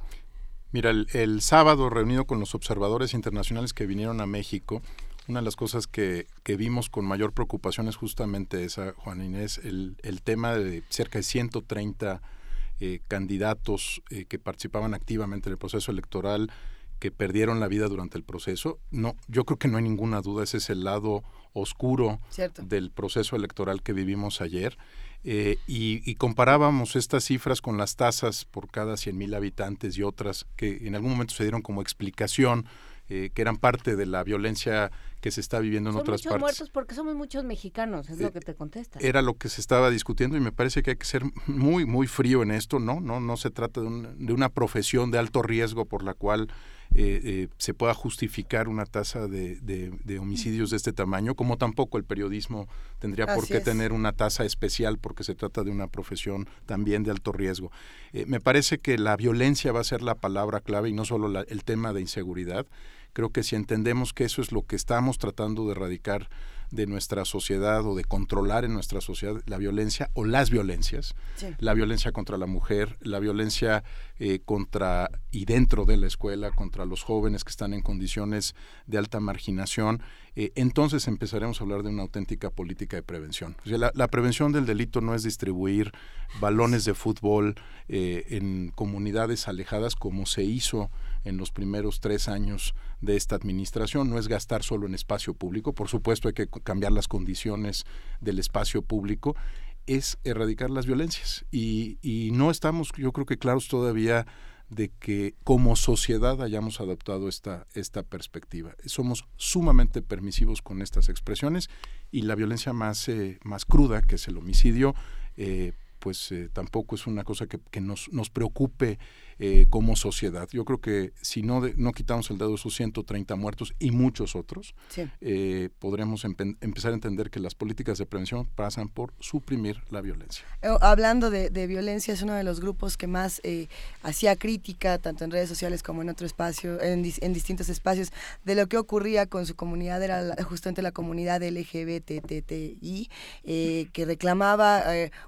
Mira, el, el sábado reunido con los observadores internacionales que vinieron a México, una de las cosas que, que vimos con mayor preocupación es justamente esa, Juan Inés, el, el tema de cerca de 130 eh, candidatos eh, que participaban activamente en el proceso electoral, que perdieron la vida durante el proceso. No, yo creo que no hay ninguna duda, ese es el lado oscuro Cierto. del proceso electoral que vivimos ayer. Eh, y, y comparábamos estas cifras con las tasas por cada 100.000 habitantes y otras que en algún momento se dieron como explicación, eh, que eran parte de la violencia que se está viviendo en Son otras muchos partes. muertos porque somos muchos mexicanos, es lo que te contesta. Era lo que se estaba discutiendo y me parece que hay que ser muy, muy frío en esto, ¿no? No, no se trata de, un- de una profesión de alto riesgo por la cual eh, eh, se pueda justificar una tasa de, de- de homicidios de este tamaño, como tampoco el periodismo tendría por qué es. tener una tasa especial porque se trata de una profesión también de alto riesgo. Eh, me parece que la violencia va a ser la palabra clave y no solo la- el tema de inseguridad. Creo que si entendemos que eso es lo que estamos tratando de erradicar de nuestra sociedad o de controlar en nuestra sociedad la violencia o las violencias, Sí. la violencia contra la mujer, la violencia eh, contra y dentro de la escuela, contra los jóvenes que están en condiciones de alta marginación, eh, entonces empezaremos a hablar de una auténtica política de prevención. O sea, la, la prevención del delito no es distribuir balones de fútbol eh, en comunidades alejadas como se hizo en los primeros tres años de esta administración. No es gastar solo en espacio público, por supuesto hay que cambiar las condiciones del espacio público, es erradicar las violencias. Y, y no estamos, yo creo que claros todavía de que como sociedad hayamos adoptado esta, esta perspectiva. Somos sumamente permisivos con estas expresiones y la violencia más, eh, más cruda, que es el homicidio, eh, pues eh, tampoco es una cosa que, que nos, nos preocupe eh, como sociedad. Yo creo que si no, de- no quitamos el dedo de esos 130 muertos y muchos otros, Sí. eh, podremos empe- empezar a entender que las políticas de prevención pasan por suprimir la violencia. Eh, Hablando de, de violencia, es uno de los grupos que más eh, hacía crítica, tanto en redes sociales como en otro espacio, en, dis- en distintos espacios, de lo que ocurría con su comunidad, era la- justamente la comunidad LGBTTI, que reclamaba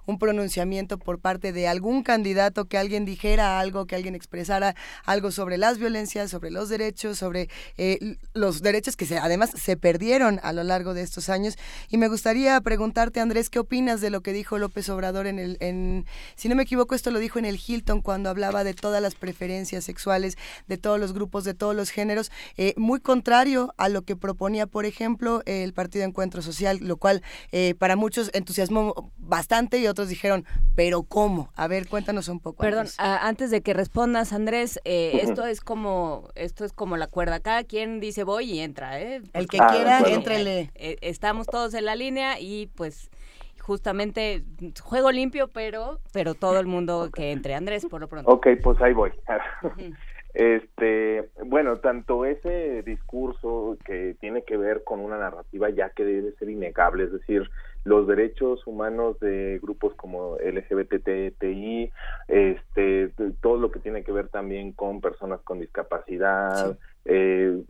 un pronunciamiento por parte de algún candidato, que alguien dijera algo, que alguien expresara algo sobre las violencias, sobre los derechos, sobre eh, los derechos que se, además se perdieron a lo largo de estos años. Y me gustaría preguntarte, Andrés, ¿qué opinas de lo que dijo López Obrador en el, en, si no me equivoco, esto lo dijo en el Hilton cuando hablaba de todas las preferencias sexuales, de todos los grupos, de todos los géneros, eh, muy contrario a lo que proponía, por ejemplo, el Partido Encuentro Social, lo cual eh, para muchos entusiasmó bastante y otros dijeron, pero ¿cómo? A ver, cuéntanos un poco. Perdón, Andrés. a- antes de que respondas, Andrés, eh, esto es como esto es como la cuerda. Cada quien dice voy y entra, ¿eh? El que quiera, Sí, éntrele. eh, estamos todos en la línea y pues justamente juego limpio, pero, pero todo el mundo que entre. Andrés, por lo pronto. Ok, pues ahí voy. Este, bueno, tanto ese discurso que tiene que ver con una narrativa ya que debe ser innegable, es decir, los derechos humanos de grupos como LGBTI, este, todo lo que tiene que ver también con personas con discapacidad, eh,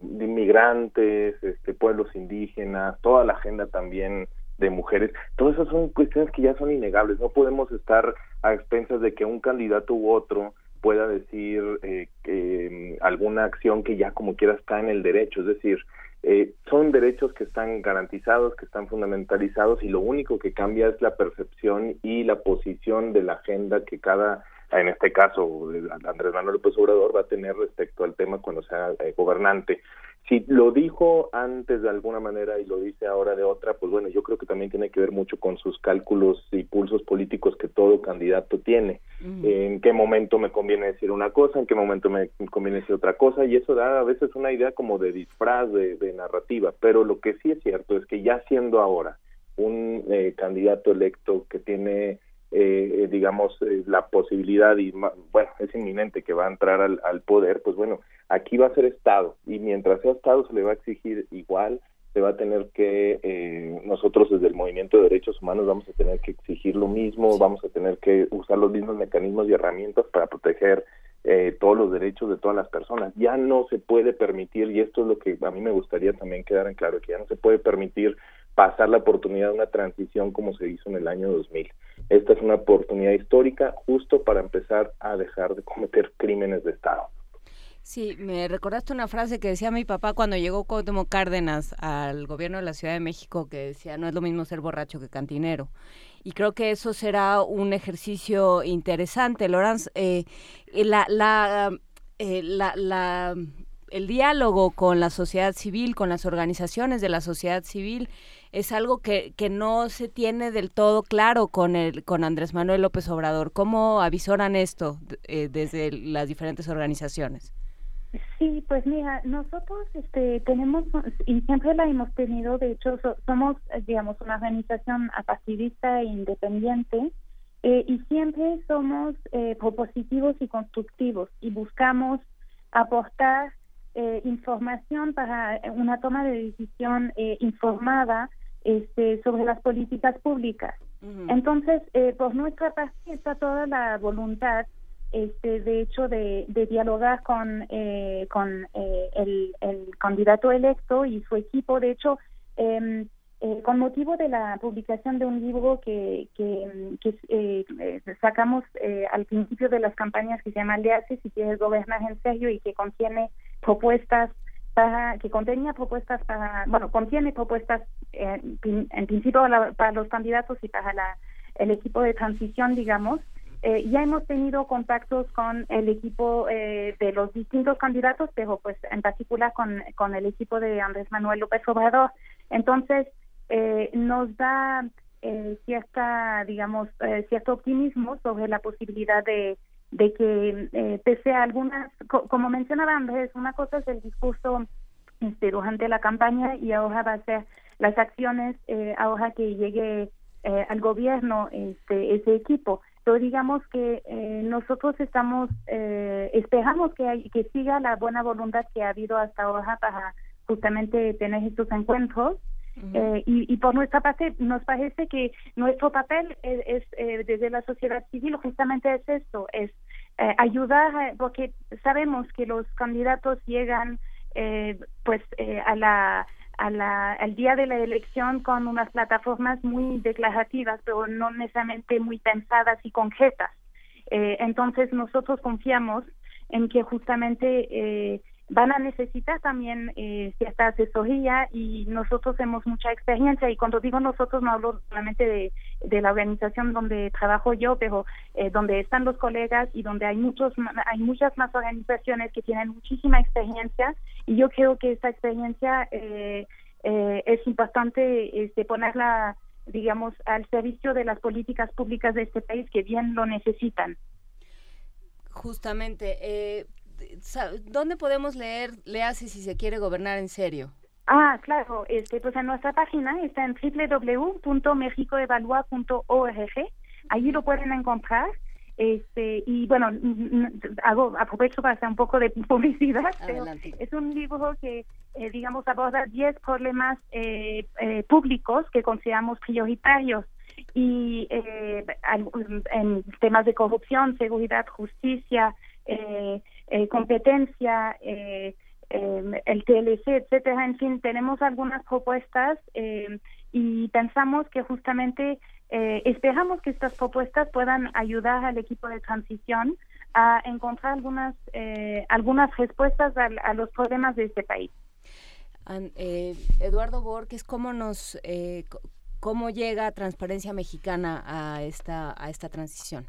inmigrantes, este, pueblos indígenas, toda la agenda también de mujeres, todas esas son cuestiones que ya son innegables, no podemos estar a expensas de que un candidato u otro pueda decir eh, que, mm, alguna acción que ya como quiera está en el derecho, es decir, eh, son derechos que están garantizados, que están fundamentalizados y lo único que cambia es la percepción y la posición de la agenda que cada, en este caso Andrés Manuel López Obrador va a tener respecto al tema cuando sea eh, gobernante. Si lo dijo antes de alguna manera y lo dice ahora de otra, pues bueno, yo creo que también tiene que ver mucho con sus cálculos y pulsos políticos que todo candidato tiene. En qué momento me conviene decir una cosa, en qué momento me conviene decir otra cosa, y eso da a veces una idea como de disfraz de, de narrativa. Pero lo que sí es cierto es que ya siendo ahora un eh, candidato electo que tiene eh, digamos, eh, la posibilidad y, bueno, es inminente que va a entrar al, al poder, pues bueno, aquí va a ser Estado y mientras sea Estado se le va a exigir igual, se va a tener que, eh, nosotros desde el Movimiento de Derechos Humanos vamos a tener que exigir lo mismo, vamos a tener que usar los mismos mecanismos y herramientas para proteger eh, todos los derechos de todas las personas. Ya no se puede permitir, y esto es lo que a mí me gustaría también quedar en claro, que ya no se puede permitir pasar la oportunidad de una transición como se hizo en el año 2000. Esta es una oportunidad histórica justo para empezar a dejar de cometer crímenes de Estado. Sí, me recordaste una frase que decía mi papá cuando llegó Cuauhtémoc Cárdenas al gobierno de la Ciudad de México que decía no es lo mismo ser borracho que cantinero. Y creo que eso será un ejercicio interesante, Lorenz. Eh, eh, la, la, eh, la, la- el diálogo con la sociedad civil, con las organizaciones de la sociedad civil, es algo que, que no se tiene del todo claro con, el, con Andrés Manuel López Obrador. ¿Cómo avisoran esto eh, desde las diferentes organizaciones? Sí, pues mira, nosotros este, tenemos, y siempre la hemos tenido, de hecho, so- somos, digamos, una organización apartidista e independiente, eh, y siempre somos eh, propositivos y constructivos, y buscamos aportar eh, información para una toma de decisión eh, informada este, sobre las políticas públicas. Entonces, eh, por nuestra parte está toda la voluntad, este, de hecho, de, de dialogar con, eh, con eh, el, el candidato electo y su equipo. De hecho, em, eh, con motivo de la publicación de un libro que, que, que, eh, eh, sacamos eh, al principio de las campañas que se llama Learse si quieres gobernar en serio y que contiene propuestas para que contenía propuestas para bueno contiene propuestas prin- en principio para los candidatos y para la, el equipo de transición digamos Eh, ya hemos tenido contactos con el equipo eh, de los distintos candidatos pero pues en particular con, con el equipo de Andrés Manuel López Obrador entonces eh, nos da eh, cierta digamos eh, cierto optimismo sobre la posibilidad de de que eh, pese a algunas, co- como mencionaba Andrés, una cosa es el discurso este, durante la campaña y ahora va a ser las acciones ahora que llegue al gobierno este, ese equipo. Pero digamos que eh, nosotros estamos, eh, esperamos que, hay- que siga la buena voluntad que ha habido hasta ahora para justamente tener estos encuentros. Eh, y, y por nuestra parte nos parece que nuestro papel es, es, eh, desde la sociedad civil justamente es esto, es eh, ayudar, a- porque sabemos que los candidatos llegan eh, pues eh, a la, a la, al día de la elección con unas plataformas muy declarativas, pero no necesariamente muy pensadas y concretas. Eh, entonces nosotros confiamos en que justamente eh, van a necesitar también eh, cierta asesoría y nosotros tenemos mucha experiencia y cuando digo nosotros no hablo solamente de, de la organización donde trabajo yo, pero eh, donde están los colegas y donde hay muchos hay muchas más organizaciones que tienen muchísima experiencia y yo creo que esta experiencia eh, eh, es importante este, ponerla digamos al servicio de las políticas públicas de este país que bien lo necesitan. Justamente, eh, ¿dónde podemos leer Léase si se quiere gobernar en serio? Ah, claro, este, pues en nuestra página está en www.mexicoevalua.org, allí lo pueden encontrar. Este, y bueno, hago, aprovecho para hacer un poco de publicidad. pero es un libro que, eh, digamos, aborda 10 problemas eh, eh, públicos que consideramos prioritarios y eh, en temas de corrupción, seguridad, justicia, eh, eh, competencia, eh, eh, el TLC, etcétera. En fin, tenemos algunas propuestas eh, y pensamos que justamente eh, esperamos que estas propuestas puedan ayudar al equipo de transición a encontrar algunas eh, algunas respuestas al- a, los problemas de este país. Eh, Eduardo Borges, ¿cómo nos, eh, cómo llega Transparencia Mexicana a esta, a esta transición?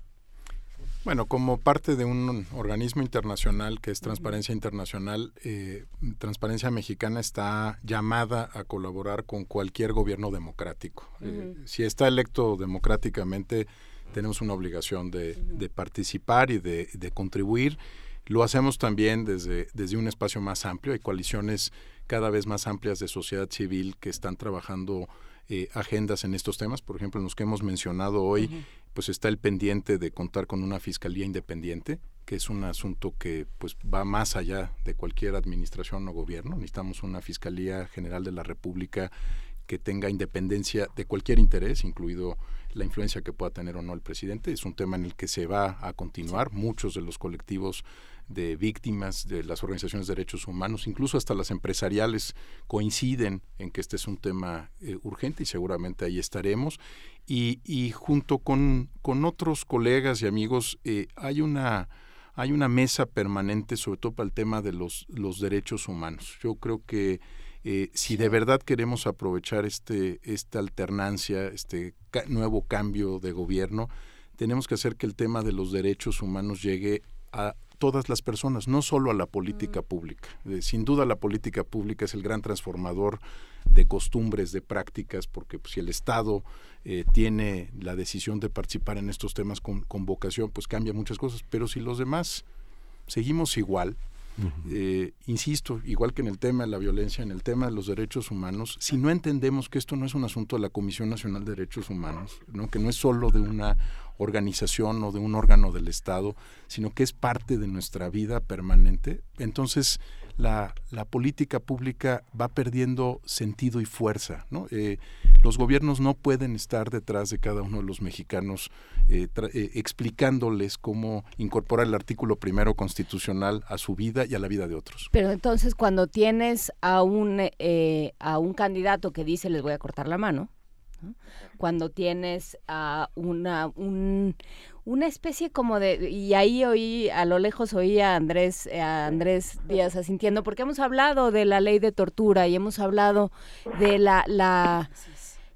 Bueno, como parte de un organismo internacional que es Transparencia Internacional, eh, Transparencia Mexicana está llamada a colaborar con cualquier gobierno democrático. Eh, si está electo democráticamente, tenemos una obligación de, de participar y de, de contribuir. Lo hacemos también desde, desde un espacio más amplio. Hay coaliciones cada vez más amplias de sociedad civil que están trabajando eh, agendas en estos temas. Por ejemplo, en los que hemos mencionado hoy, pues está el pendiente de contar con una fiscalía independiente, que es un asunto que pues va más allá de cualquier administración o gobierno. Necesitamos una fiscalía general de la República que tenga independencia de cualquier interés, incluido la influencia que pueda tener o no el presidente. Es un tema en el que se va a continuar. Muchos de los colectivos de víctimas de las organizaciones de derechos humanos, incluso hasta las empresariales, coinciden en que este es un tema eh, urgente y seguramente ahí estaremos. Y, y junto con, con otros colegas y amigos eh, hay una hay una mesa permanente sobre todo para el tema de los, los derechos humanos. Yo creo que eh, si de verdad queremos aprovechar este, esta alternancia, este nuevo cambio de gobierno, tenemos que hacer que el tema de los derechos humanos llegue a todas las personas, no solo a la política pública. Eh, sin duda la política pública es el gran transformador de costumbres, de prácticas, porque pues, si el Estado eh, tiene la decisión de participar en estos temas con, con vocación, pues cambia muchas cosas. Pero si los demás seguimos igual, eh, insisto, igual que en el tema de la violencia, en el tema de los derechos humanos, si no entendemos que esto no es un asunto de la Comisión Nacional de Derechos Humanos, ¿no? que no es solo de una organización o de un órgano del Estado, sino que es parte de nuestra vida permanente, entonces la, política pública va perdiendo sentido y fuerza. ¿no? Eh, los gobiernos no pueden estar detrás de cada uno de los mexicanos eh, eh, explicándoles cómo incorporar el artículo primero constitucional a su vida y a la vida de otros. Pero entonces cuando tienes a un, a un candidato que dice les voy a cortar la mano, ¿no? cuando tienes a una, un- una especie como de, y ahí oí, a lo lejos oí a Andrés, eh, a Andrés Díaz asintiendo, porque hemos hablado de la ley de tortura y hemos hablado de la, la,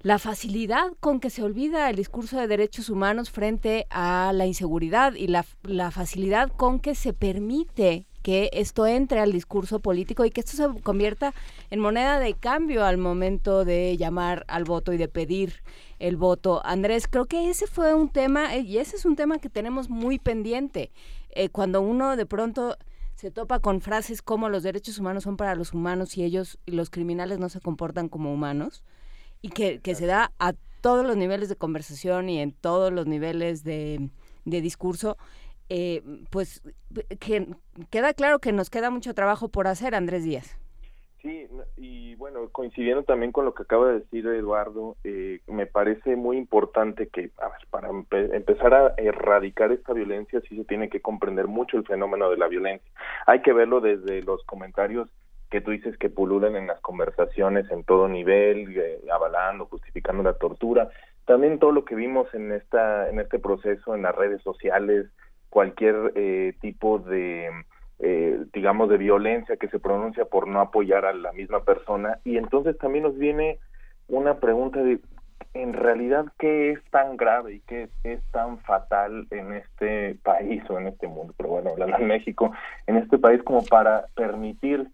la facilidad con que se olvida el discurso de derechos humanos frente a la inseguridad y la, la facilidad con que se permite que esto entre al discurso político y que esto se convierta en moneda de cambio al momento de llamar al voto y de pedir el voto. Andrés, creo que ese fue un tema, eh, y ese es un tema que tenemos muy pendiente. Eh, cuando uno de pronto se topa con frases como los derechos humanos son para los humanos y ellos los criminales no se comportan como humanos, y que, que se da a todos los niveles de conversación y en todos los niveles de, de discurso, eh, pues que queda claro que nos queda mucho trabajo por hacer, Andrés Díaz. Sí, y bueno, coincidiendo también con lo que acaba de decir Eduardo, eh, me parece muy importante que, para empe- empezar a erradicar esta violencia, sí se tiene que comprender mucho el fenómeno de la violencia. Hay que verlo desde los comentarios que tú dices que pululan en las conversaciones en todo nivel, eh, avalando, justificando la tortura, también todo lo que vimos en esta en este proceso en las redes sociales, cualquier eh, tipo de eh, digamos de violencia que se pronuncia por no apoyar a la misma persona. Y entonces también nos viene una pregunta de en realidad qué es tan grave y qué es tan fatal en este país o en este mundo, pero bueno, hablando en México, en este país como para permitir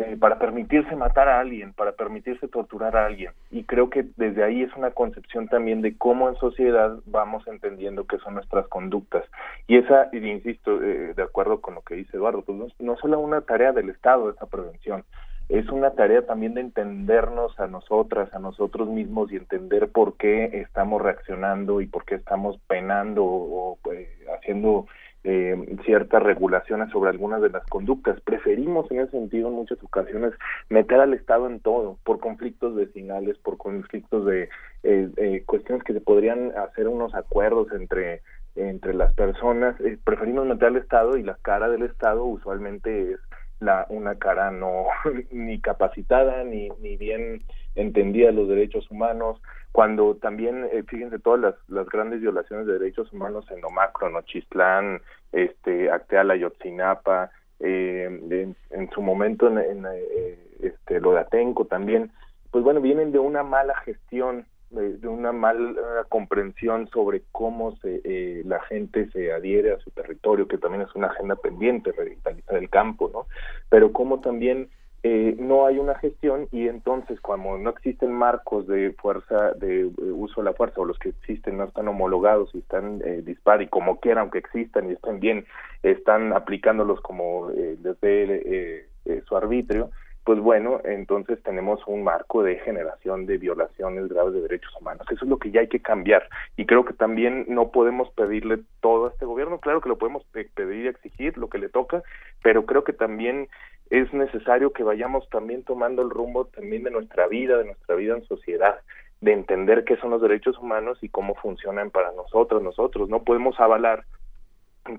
eh, para permitirse matar a alguien, para permitirse torturar a alguien. Y creo que desde ahí es una concepción también de cómo en sociedad vamos entendiendo qué son nuestras conductas. Y esa, y insisto, eh, de acuerdo con lo que dice Eduardo, pues no, no solo una tarea del Estado esa prevención, es una tarea también de entendernos a nosotras, a nosotros mismos y entender por qué estamos reaccionando y por qué estamos penando o, pues, haciendo eh, ciertas regulaciones sobre algunas de las conductas. Preferimos en ese sentido en muchas ocasiones meter al Estado en todo, por conflictos vecinales, por conflictos de eh, eh, cuestiones que se podrían hacer unos acuerdos entre entre las personas. Eh, preferimos meter al Estado y la cara del Estado usualmente es la una cara no ni capacitada ni ni bien entendida de los derechos humanos cuando también eh, fíjense todas las, grandes violaciones de derechos humanos en lo macro Nochistlán este Acteala Yotzinapa eh, en, en su momento en, en eh, este lo de Atenco también pues bueno vienen de una mala gestión de, de una mala comprensión sobre cómo se, eh, la gente se adhiere a su territorio, que también es una agenda pendiente, revitalizar el campo, ¿no? Pero cómo también eh, no hay una gestión y entonces cuando no existen marcos de fuerza, de eh, uso de la fuerza, o los que existen no están homologados y están eh, dispar y como quiera, aunque existan y estén bien, están aplicándolos como eh, desde eh, eh, su arbitrio, pues bueno, entonces tenemos un marco de generación de violaciones graves de derechos humanos. Eso es lo que ya hay que cambiar. Y creo que también no podemos pedirle todo a este gobierno. Claro que lo podemos pe- pedir y exigir lo que le toca, pero creo que también es necesario que vayamos también tomando el rumbo también de nuestra vida, de nuestra vida en sociedad de entender qué son los derechos humanos y cómo funcionan para nosotros, nosotros. No podemos avalar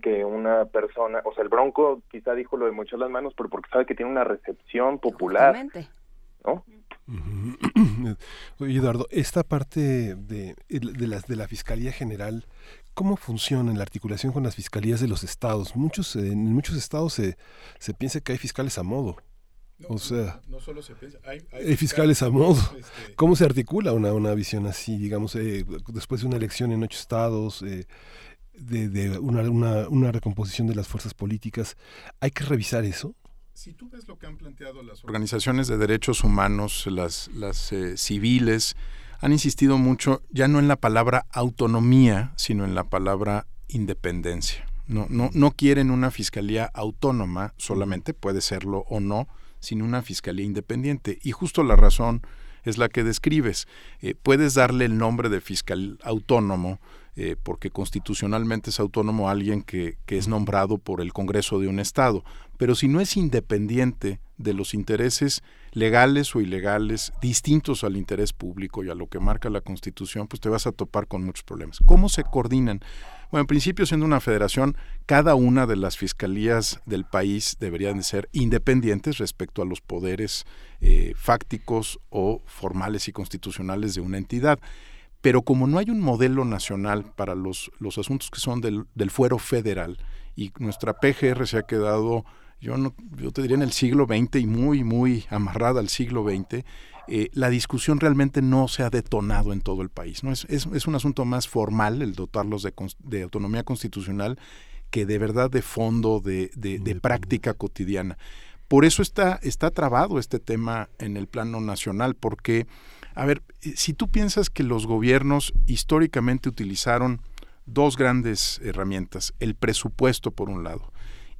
que una persona, o sea, el Bronco quizá dijo lo de mochar las manos, pero porque sabe que tiene una recepción popular, ¿no? Oye, Eduardo, esta parte de, de, las, de la Fiscalía General, ¿cómo funciona la articulación con las fiscalías de los estados? Muchos, eh, en muchos estados se, se piensa que hay fiscales a modo. o sea, no solo se piensa, hay, hay fiscales a modo. ¿Cómo se articula una, una visión así, digamos, eh, después de una elección en ocho estados, eh, de, de una, una, una recomposición de las fuerzas políticas? ¿Hay que revisar eso? Si tú ves lo que han planteado las organizaciones de derechos humanos, las, las eh, civiles, han insistido mucho ya no en la palabra autonomía, sino en la palabra independencia. No, no, no quieren una fiscalía autónoma solamente, puede serlo o no, sino una fiscalía independiente. Y justo la razón es la que describes. Eh, puedes darle el nombre de fiscal autónomo eh, porque constitucionalmente es autónomo alguien que, es nombrado por el Congreso de un Estado. Pero si no es independiente de los intereses legales o ilegales distintos al interés público y a lo que marca la Constitución, pues te vas a topar con muchos problemas. ¿Cómo se coordinan? Bueno, en principio, siendo una federación, cada una de las fiscalías del país deberían de ser independientes respecto a los poderes eh, fácticos o formales y constitucionales de una entidad pero como no hay un modelo nacional para los, los asuntos que son del, del, fuero federal y nuestra PGR se ha quedado, yo, no, yo te diría en el siglo XX y muy, muy amarrada al siglo XX, eh, la discusión realmente no se ha detonado en todo el país. ¿no? Es, es, es un asunto más formal el dotarlos de, de, autonomía constitucional que de verdad de fondo, de, de, de práctica cotidiana. Por eso está, está trabado este tema en el plano nacional, porque a ver, si tú piensas que los gobiernos históricamente utilizaron dos grandes herramientas, el presupuesto por un lado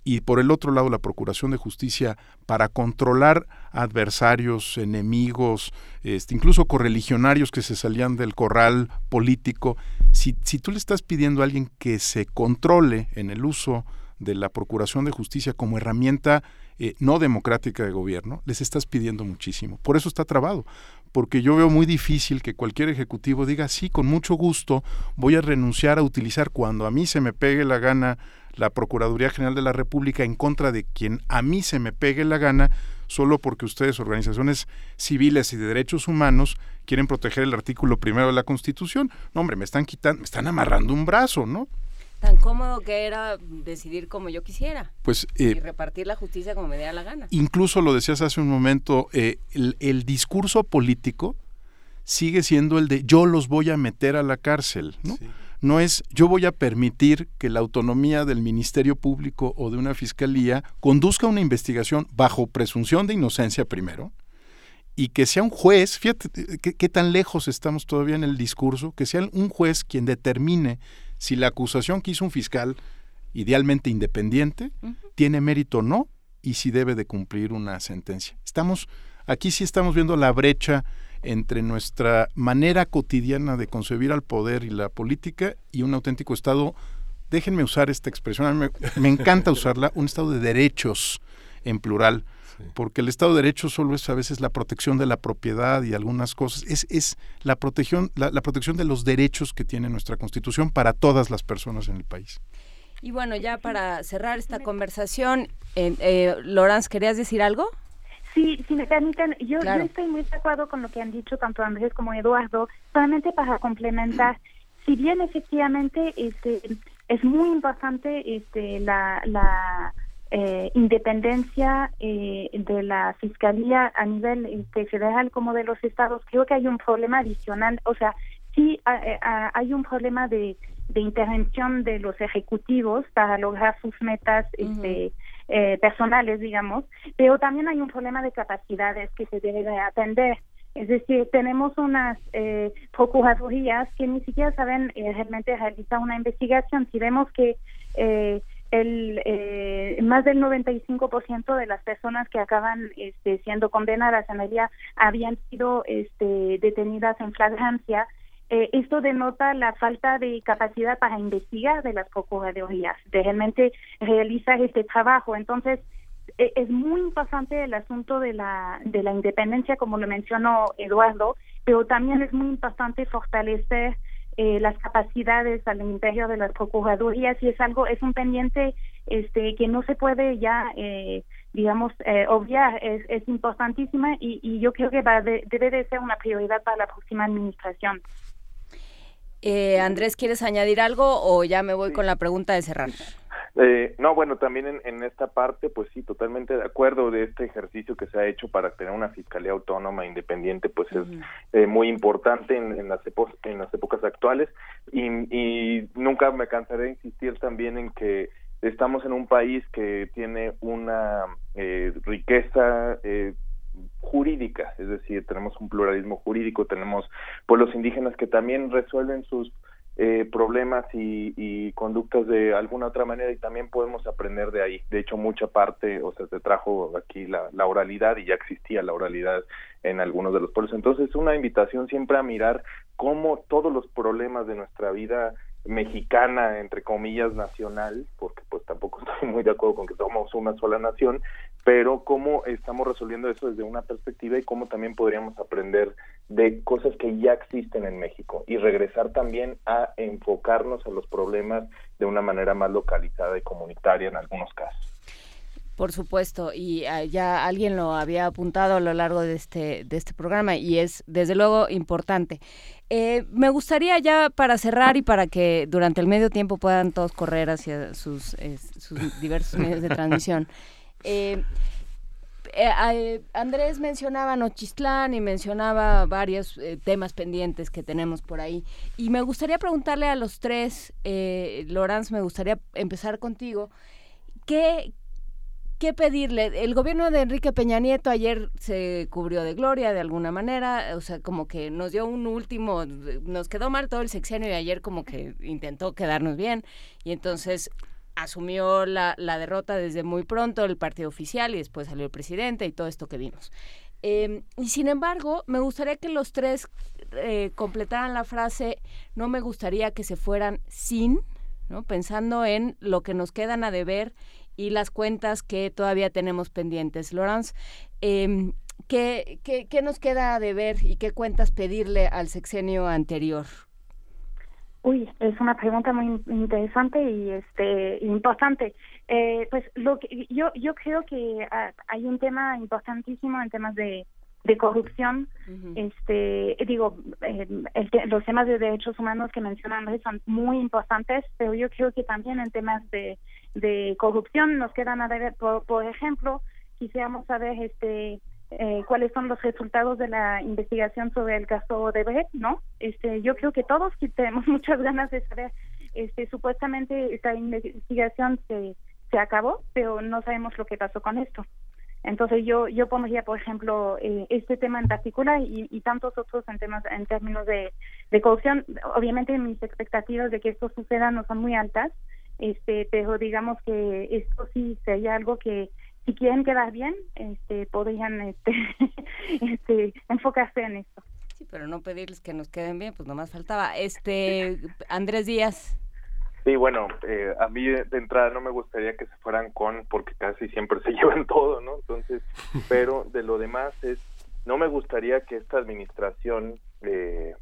y por el otro lado la Procuración de Justicia para controlar adversarios, enemigos, este, incluso correligionarios que se salían del corral político, si, si tú le estás pidiendo a alguien que se controle en el uso de la Procuración de Justicia como herramienta eh, no democrática de gobierno, les estás pidiendo muchísimo. Por eso está trabado, porque yo veo muy difícil que cualquier ejecutivo diga, sí, con mucho gusto voy a renunciar a utilizar cuando a mí se me pegue la gana la Procuraduría General de la República en contra de quien a mí se me pegue la gana, solo porque ustedes, organizaciones civiles y de derechos humanos, quieren proteger el artículo primero de la Constitución. No, hombre, me están quitando, me están amarrando un brazo, ¿no? Tan cómodo que era decidir como yo quisiera pues eh, y repartir la justicia como me diera la gana. Incluso lo decías hace un momento, eh, el, el, discurso político sigue siendo el de yo los voy a meter a la cárcel, ¿no? Sí. No es yo voy a permitir que la autonomía del Ministerio Público o de una fiscalía conduzca una investigación bajo presunción de inocencia primero y que sea un juez, fíjate qué, qué tan lejos estamos todavía en el discurso, que sea un juez quien determine si la acusación que hizo un fiscal, idealmente independiente, uh -huh. tiene mérito o no, y si debe de cumplir una sentencia. Estamos, aquí sí estamos viendo la brecha entre nuestra manera cotidiana de concebir al poder y la política y un auténtico Estado, déjenme usar esta expresión, a mí me, me encanta usarla, un Estado de derechos en plural, porque el Estado de Derecho solo es a veces la protección de la propiedad y algunas cosas, es, es la, protección, la, la protección de los derechos que tiene nuestra Constitución para todas las personas en el país. Y bueno, ya para cerrar esta conversación, eh, eh, Lorenz, ¿querías decir algo? Sí, si me permiten, yo, Claro. yo estoy muy de acuerdo con lo que han dicho tanto Andrés como Eduardo, solamente para complementar, si bien efectivamente este, es muy importante este, la, la eh, independencia eh, de la fiscalía a nivel este, federal como de los estados, creo que hay un problema adicional, o sea, sí a- a- hay un problema de, de intervención de los ejecutivos para lograr sus metas este, eh, personales, digamos, pero también hay un problema de capacidades que se debe de atender. Es decir, tenemos unas eh, procuradurías que ni siquiera saben eh, realmente realizar una investigación. Si vemos que eh, el, eh, más del 95% de las personas que acaban este, siendo condenadas en día habían sido este, detenidas en flagrancia, eh, esto denota la falta de capacidad para investigar de las procuradurías, de realmente realizar este trabajo. Entonces, e- es muy importante el asunto de la, de la independencia, como lo mencionó Eduardo, pero también es muy importante fortalecer eh, las capacidades al interior de las procuradurías y es algo, es un pendiente este, que no se puede ya, eh, digamos, eh, obviar, es, es importantísima y, y yo creo que va de- debe de ser una prioridad para la próxima administración. Eh, Andrés, ¿quieres añadir algo o ya me voy con la pregunta de cerrar? Eh, no, bueno, también en, en esta parte, pues sí, totalmente de acuerdo de este ejercicio que se ha hecho para tener una fiscalía autónoma independiente, pues es eh, muy importante en, en las epo- en las épocas actuales. Y, y nunca me cansaré de insistir también en que estamos en un país que tiene una eh, riqueza eh, jurídica, es decir, tenemos un pluralismo jurídico, tenemos pueblos indígenas que también resuelven sus eh, problemas y, y conductas de alguna otra manera y también podemos aprender de ahí. De hecho, mucha parte, o sea, se trajo aquí la, la oralidad y ya existía la oralidad en algunos de los pueblos. Entonces, es una invitación siempre a mirar cómo todos los problemas de nuestra vida mexicana, entre comillas, nacional, porque pues tampoco estoy muy de acuerdo con que somos una sola nación, pero cómo estamos resolviendo eso desde una perspectiva y cómo también podríamos aprender de cosas que ya existen en México y regresar también a enfocarnos a los problemas de una manera más localizada y comunitaria en algunos casos. Por supuesto, y ah, ya alguien lo había apuntado a lo largo de este, de este programa y es desde luego importante. Eh, me gustaría ya para cerrar y para que durante el medio tiempo puedan todos correr hacia sus, eh, sus diversos medios de transmisión. Eh, Andrés mencionaba Nochistlán y mencionaba varios temas pendientes que tenemos por ahí. Y me gustaría preguntarle a los tres, eh, Lorenz, me gustaría empezar contigo. ¿Qué, ¿Qué pedirle? El gobierno de Enrique Peña Nieto ayer se cubrió de gloria de alguna manera, o sea, como que nos dio un último, nos quedó mal todo el sexenio y ayer como que intentó quedarnos bien y entonces asumió la, la derrota desde muy pronto el partido oficial y después salió el presidente y todo esto que vimos. Eh, y sin embargo, me gustaría que los tres eh, completaran la frase, no me gustaría que se fueran sin, ¿no? pensando en lo que nos quedan a deber y las cuentas que todavía tenemos pendientes. Laurence, eh, ¿qué, qué, qué nos queda a deber y qué cuentas pedirle al sexenio anterior? Uy, es una pregunta muy in- interesante y este importante. Eh, pues lo que yo yo creo que ah, hay un tema importantísimo en temas de de corrupción. Este digo eh, el los temas de derechos humanos que mencionan Andrés son muy importantes, pero yo creo que también en temas de de corrupción nos quedan a deber. Por, por ejemplo, quisiéramos saber este eh, cuáles son los resultados de la investigación sobre el caso de Brecht, ¿no? Este, yo creo que todos tenemos muchas ganas de saber, este, supuestamente esta investigación se, se acabó, pero no sabemos lo que pasó con esto. Entonces yo yo pondría, por ejemplo, eh, este tema en particular y, y tantos otros en temas en términos de, de corrupción. Obviamente mis expectativas de que esto suceda no son muy altas, este, pero digamos que esto sí sería algo que si quieren quedar bien, este, podrían este, este, enfocarse en esto. Sí, pero no pedirles que nos queden bien, pues nomás faltaba. Este, Andrés Díaz. Sí, bueno, eh, a mí de de entrada no me gustaría que se fueran con, porque casi siempre se llevan todo, ¿no? Entonces, pero de lo demás es, no me gustaría que esta administración, eh,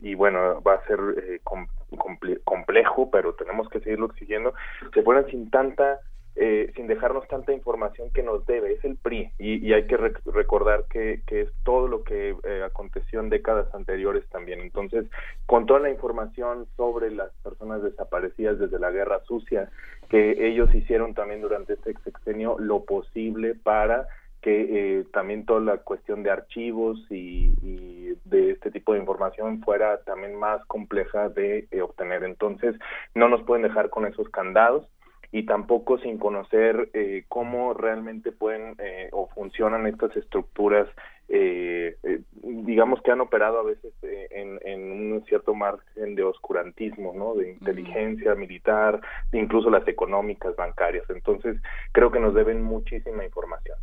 y bueno, va a ser eh, com- comple- complejo, pero tenemos que seguirlo exigiendo, se fueran sin tanta, eh, sin dejarnos tanta información que nos debe, es el PRI, y, y hay que rec- recordar que, que es todo lo que eh, aconteció en décadas anteriores también. Entonces, con toda la información sobre las personas desaparecidas desde la guerra sucia, que ellos hicieron también durante este sexenio lo posible para que eh, también toda la cuestión de archivos y, y de este tipo de información fuera también más compleja de eh, obtener. Entonces, no nos pueden dejar con esos candados y tampoco sin conocer eh, cómo realmente pueden eh, o funcionan estas estructuras, eh, digamos que han operado a veces en, en un cierto margen de oscurantismo, ¿no? De inteligencia militar, incluso las económicas, bancarias. Entonces, creo que nos deben muchísima información.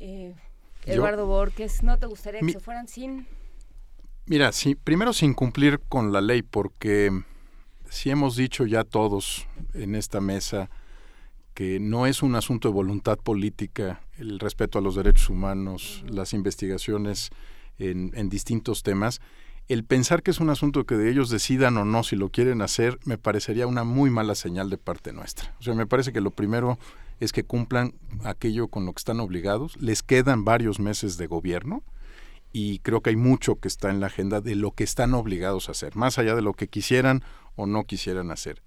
Eh, Yo- Eduardo Borges, ¿no te gustaría que se fueran sin? Mira, sí, primero sin cumplir con la ley, porque si hemos dicho ya todos en esta mesa que no es un asunto de voluntad política el respeto a los derechos humanos, las investigaciones en, en distintos temas, el pensar que es un asunto que de ellos decidan o no si lo quieren hacer, me parecería una muy mala señal de parte nuestra. O sea, me parece que lo primero es que cumplan aquello con lo que están obligados. Les quedan varios meses de gobierno y creo que hay mucho que está en la agenda de lo que están obligados a hacer, más allá de lo que quisieran o no quisieran hacer.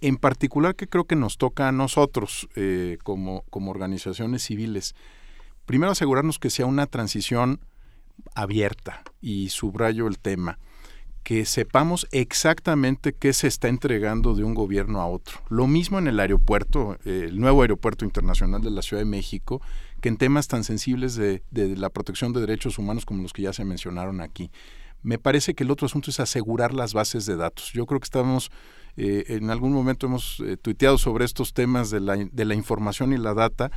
En particular que creo que nos toca a nosotros eh, como, como organizaciones civiles, primero asegurarnos que sea una transición abierta y subrayo el tema, que sepamos exactamente qué se está entregando de un gobierno a otro. Lo mismo en el aeropuerto, eh, el nuevo aeropuerto internacional de la Ciudad de México, que en temas tan sensibles de, la protección de derechos humanos como los que ya se mencionaron aquí. Me parece que el otro asunto es asegurar las bases de datos. Yo creo que estamos, eh, en algún momento hemos eh, tuiteado sobre estos temas de la, de la información y la data,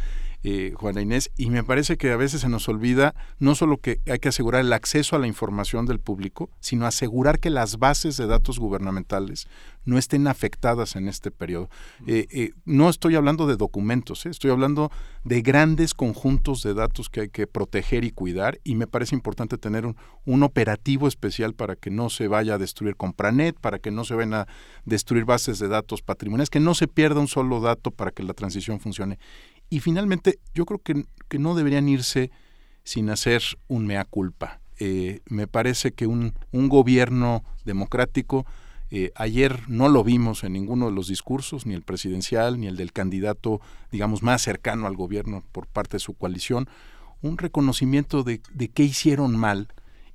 eh, Juana Inés, y me parece que a veces se nos olvida no solo que hay que asegurar el acceso a la información del público, sino asegurar que las bases de datos gubernamentales no estén afectadas en este periodo. Eh, eh, no estoy hablando de documentos, eh, estoy hablando de grandes conjuntos de datos que hay que proteger y cuidar y me parece importante tener un, un operativo especial para que no se vaya a destruir Compranet, para que no se vayan a destruir bases de datos patrimoniales, que no se pierda un solo dato para que la transición funcione. Y finalmente, yo creo que, que no deberían irse sin hacer un mea culpa. Eh, me parece que un, un gobierno democrático, eh, ayer no lo vimos en ninguno de los discursos, ni el presidencial, ni el del candidato, digamos, más cercano al gobierno por parte de su coalición, un reconocimiento de, de qué hicieron mal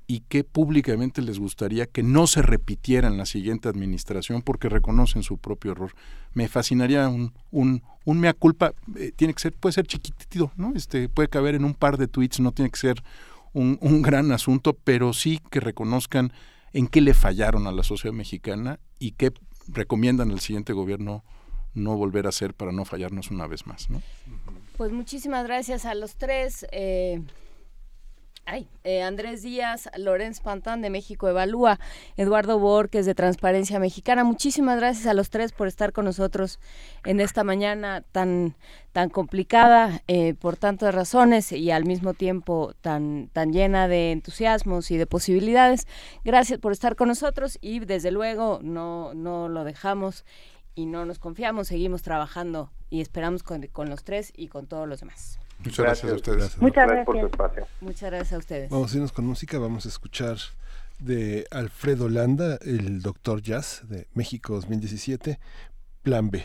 y qué públicamente les gustaría que no se repitiera en la siguiente administración porque reconocen su propio error. Me fascinaría un, un, un mea culpa, eh, tiene que ser, puede ser chiquitito, ¿no? Este, puede caber en un par de tweets, no tiene que ser un, un gran asunto, pero sí que reconozcan en qué le fallaron a la sociedad mexicana y qué recomiendan al siguiente gobierno no volver a hacer para no fallarnos una vez más, ¿no? Pues muchísimas gracias a los tres. eh, ay, eh, Andrés Díaz, Lorenz Pantán de México Evalúa, Eduardo Borges de Transparencia Mexicana. Muchísimas gracias a los tres por estar con nosotros en esta mañana tan, tan complicada eh, por tantas razones y al mismo tiempo tan, tan llena de entusiasmos y de posibilidades. Gracias por estar con nosotros y desde luego no, no lo dejamos y no nos confiamos, seguimos trabajando y esperamos con, con los tres y con todos los demás. Muchas gracias, a ustedes. Muchas Gracias por su espacio. Muchas gracias a ustedes. Vamos a irnos con música, vamos a escuchar de Alfredo Landa, el Doctor Jazz de México 2017, Plan B.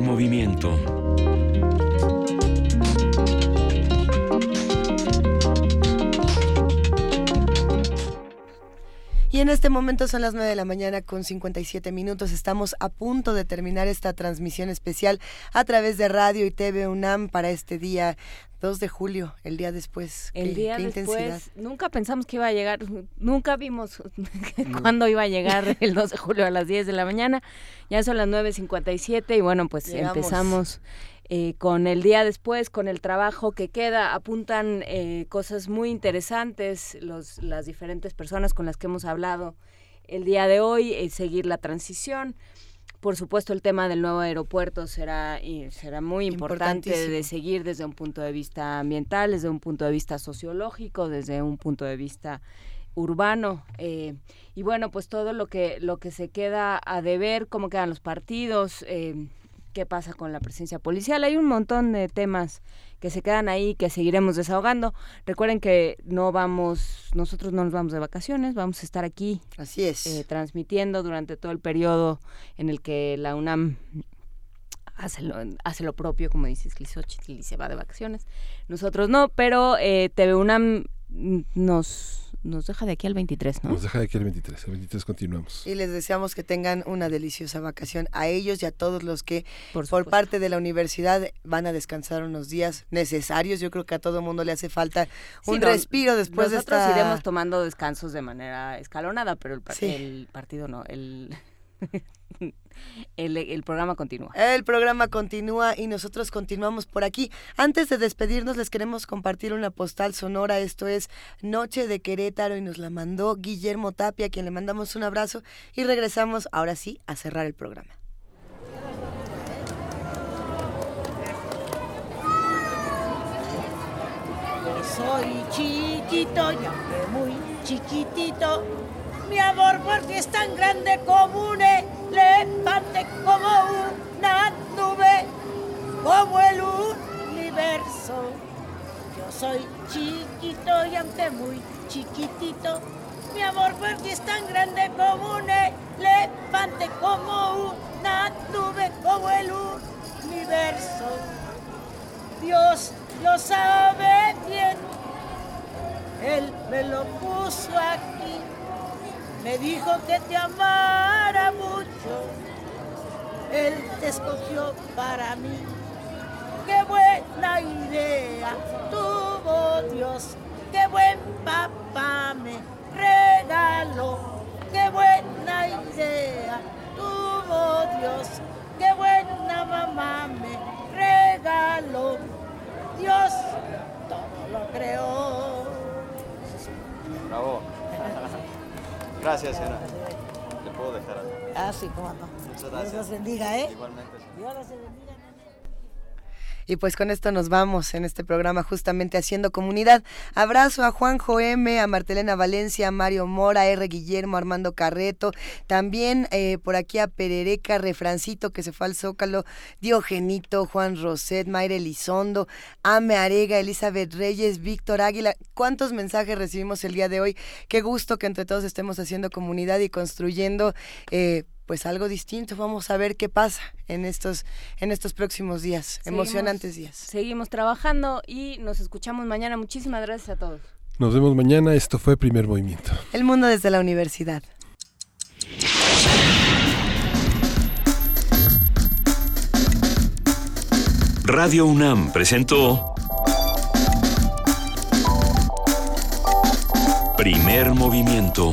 Movimiento. Y en este momento son las 9 de la mañana con 57 minutos. Estamos a punto de terminar esta transmisión especial a través de radio y TV UNAM para este día 2 de julio, el día después. El Qué- día qué después, intensidad. nunca pensamos que iba a llegar, nunca vimos cuándo iba a llegar el 2 de julio a las 10 de la mañana. Ya son las 9.57 y bueno, pues Llegamos. empezamos eh, con el día después, con el trabajo que queda. Apuntan eh, cosas muy interesantes los, las diferentes personas con las que hemos hablado el día de hoy, eh, seguir la transición. Por supuesto, el tema del nuevo aeropuerto será, y será muy importante de seguir desde un punto de vista ambiental, desde un punto de vista sociológico, desde un punto de vista urbano eh, y bueno pues todo lo que lo que se queda a deber cómo quedan los partidos eh, qué pasa con la presencia policial. Hay un montón de temas que se quedan ahí que seguiremos desahogando. Recuerden que no vamos nosotros no nos vamos de vacaciones vamos a estar aquí así es. eh, transmitiendo durante todo el periodo en el que la UNAM hace lo, hace lo propio, como dice Xochitl, y se va de vacaciones. Nosotros no, pero eh, TV UNAM mm, nos, nos deja de aquí al 23, ¿no? Nos deja de aquí el 23. El 23 continuamos. Y les deseamos que tengan una deliciosa vacación a ellos y a todos los que por, parte de la universidad van a descansar unos días necesarios. Yo creo que a todo mundo le hace falta un Sí, no, respiro después de Nosotros esta... iremos tomando descansos de manera escalonada, pero el, par- Sí. el partido no, el, el, el programa continúa. El programa continúa y nosotros continuamos por aquí. Antes de despedirnos, les queremos compartir una postal sonora. Esto es Noche de Querétaro y nos la mandó Guillermo Tapia, a quien le mandamos un abrazo y regresamos ahora sí a cerrar el programa. Soy chiquito y aunque muy chiquitito, mi amor porque es tan grande como un elefante, como una nube, como el universo. Yo soy chiquito y aunque muy chiquitito, mi amor porque es tan grande como un elefante, como una nube, como el universo. Dios lo sabe bien. Él me lo puso aquí. Me dijo que te amara mucho. Él te escogió para mí. Qué buena idea tuvo Dios. Qué buen papá me regaló. Qué buena idea tuvo Dios. Qué buena mamá me regaló. Dios todo lo creó. Bravo. Gracias, señora. Le puedo dejar algo. Ah, sí, cómo no. Muchas Dios gracias. los bendiga, ¿eh? Igualmente. Dios los bendiga. Y pues con esto nos vamos en este programa justamente haciendo comunidad. Abrazo a Juanjo M, a Martelena Valencia, a Mario Mora, R. Guillermo, Armando Carreto, también eh, por aquí a Perereca, Refrancito que se fue al Zócalo, Diogenito, Juan Roset, Mayra Elizondo, Ame Arega, Elizabeth Reyes, Víctor Águila. ¿Cuántos mensajes recibimos el día de hoy? Qué gusto que entre todos estemos haciendo comunidad y construyendo eh, pues algo distinto. Vamos a ver qué pasa en estos, en estos próximos días, Seguimos- emocionantes días. Seguimos trabajando y nos escuchamos mañana. Muchísimas gracias a todos. Nos vemos mañana. Esto fue Primer Movimiento. El mundo desde la universidad. Radio UNAM presentó Primer movimiento.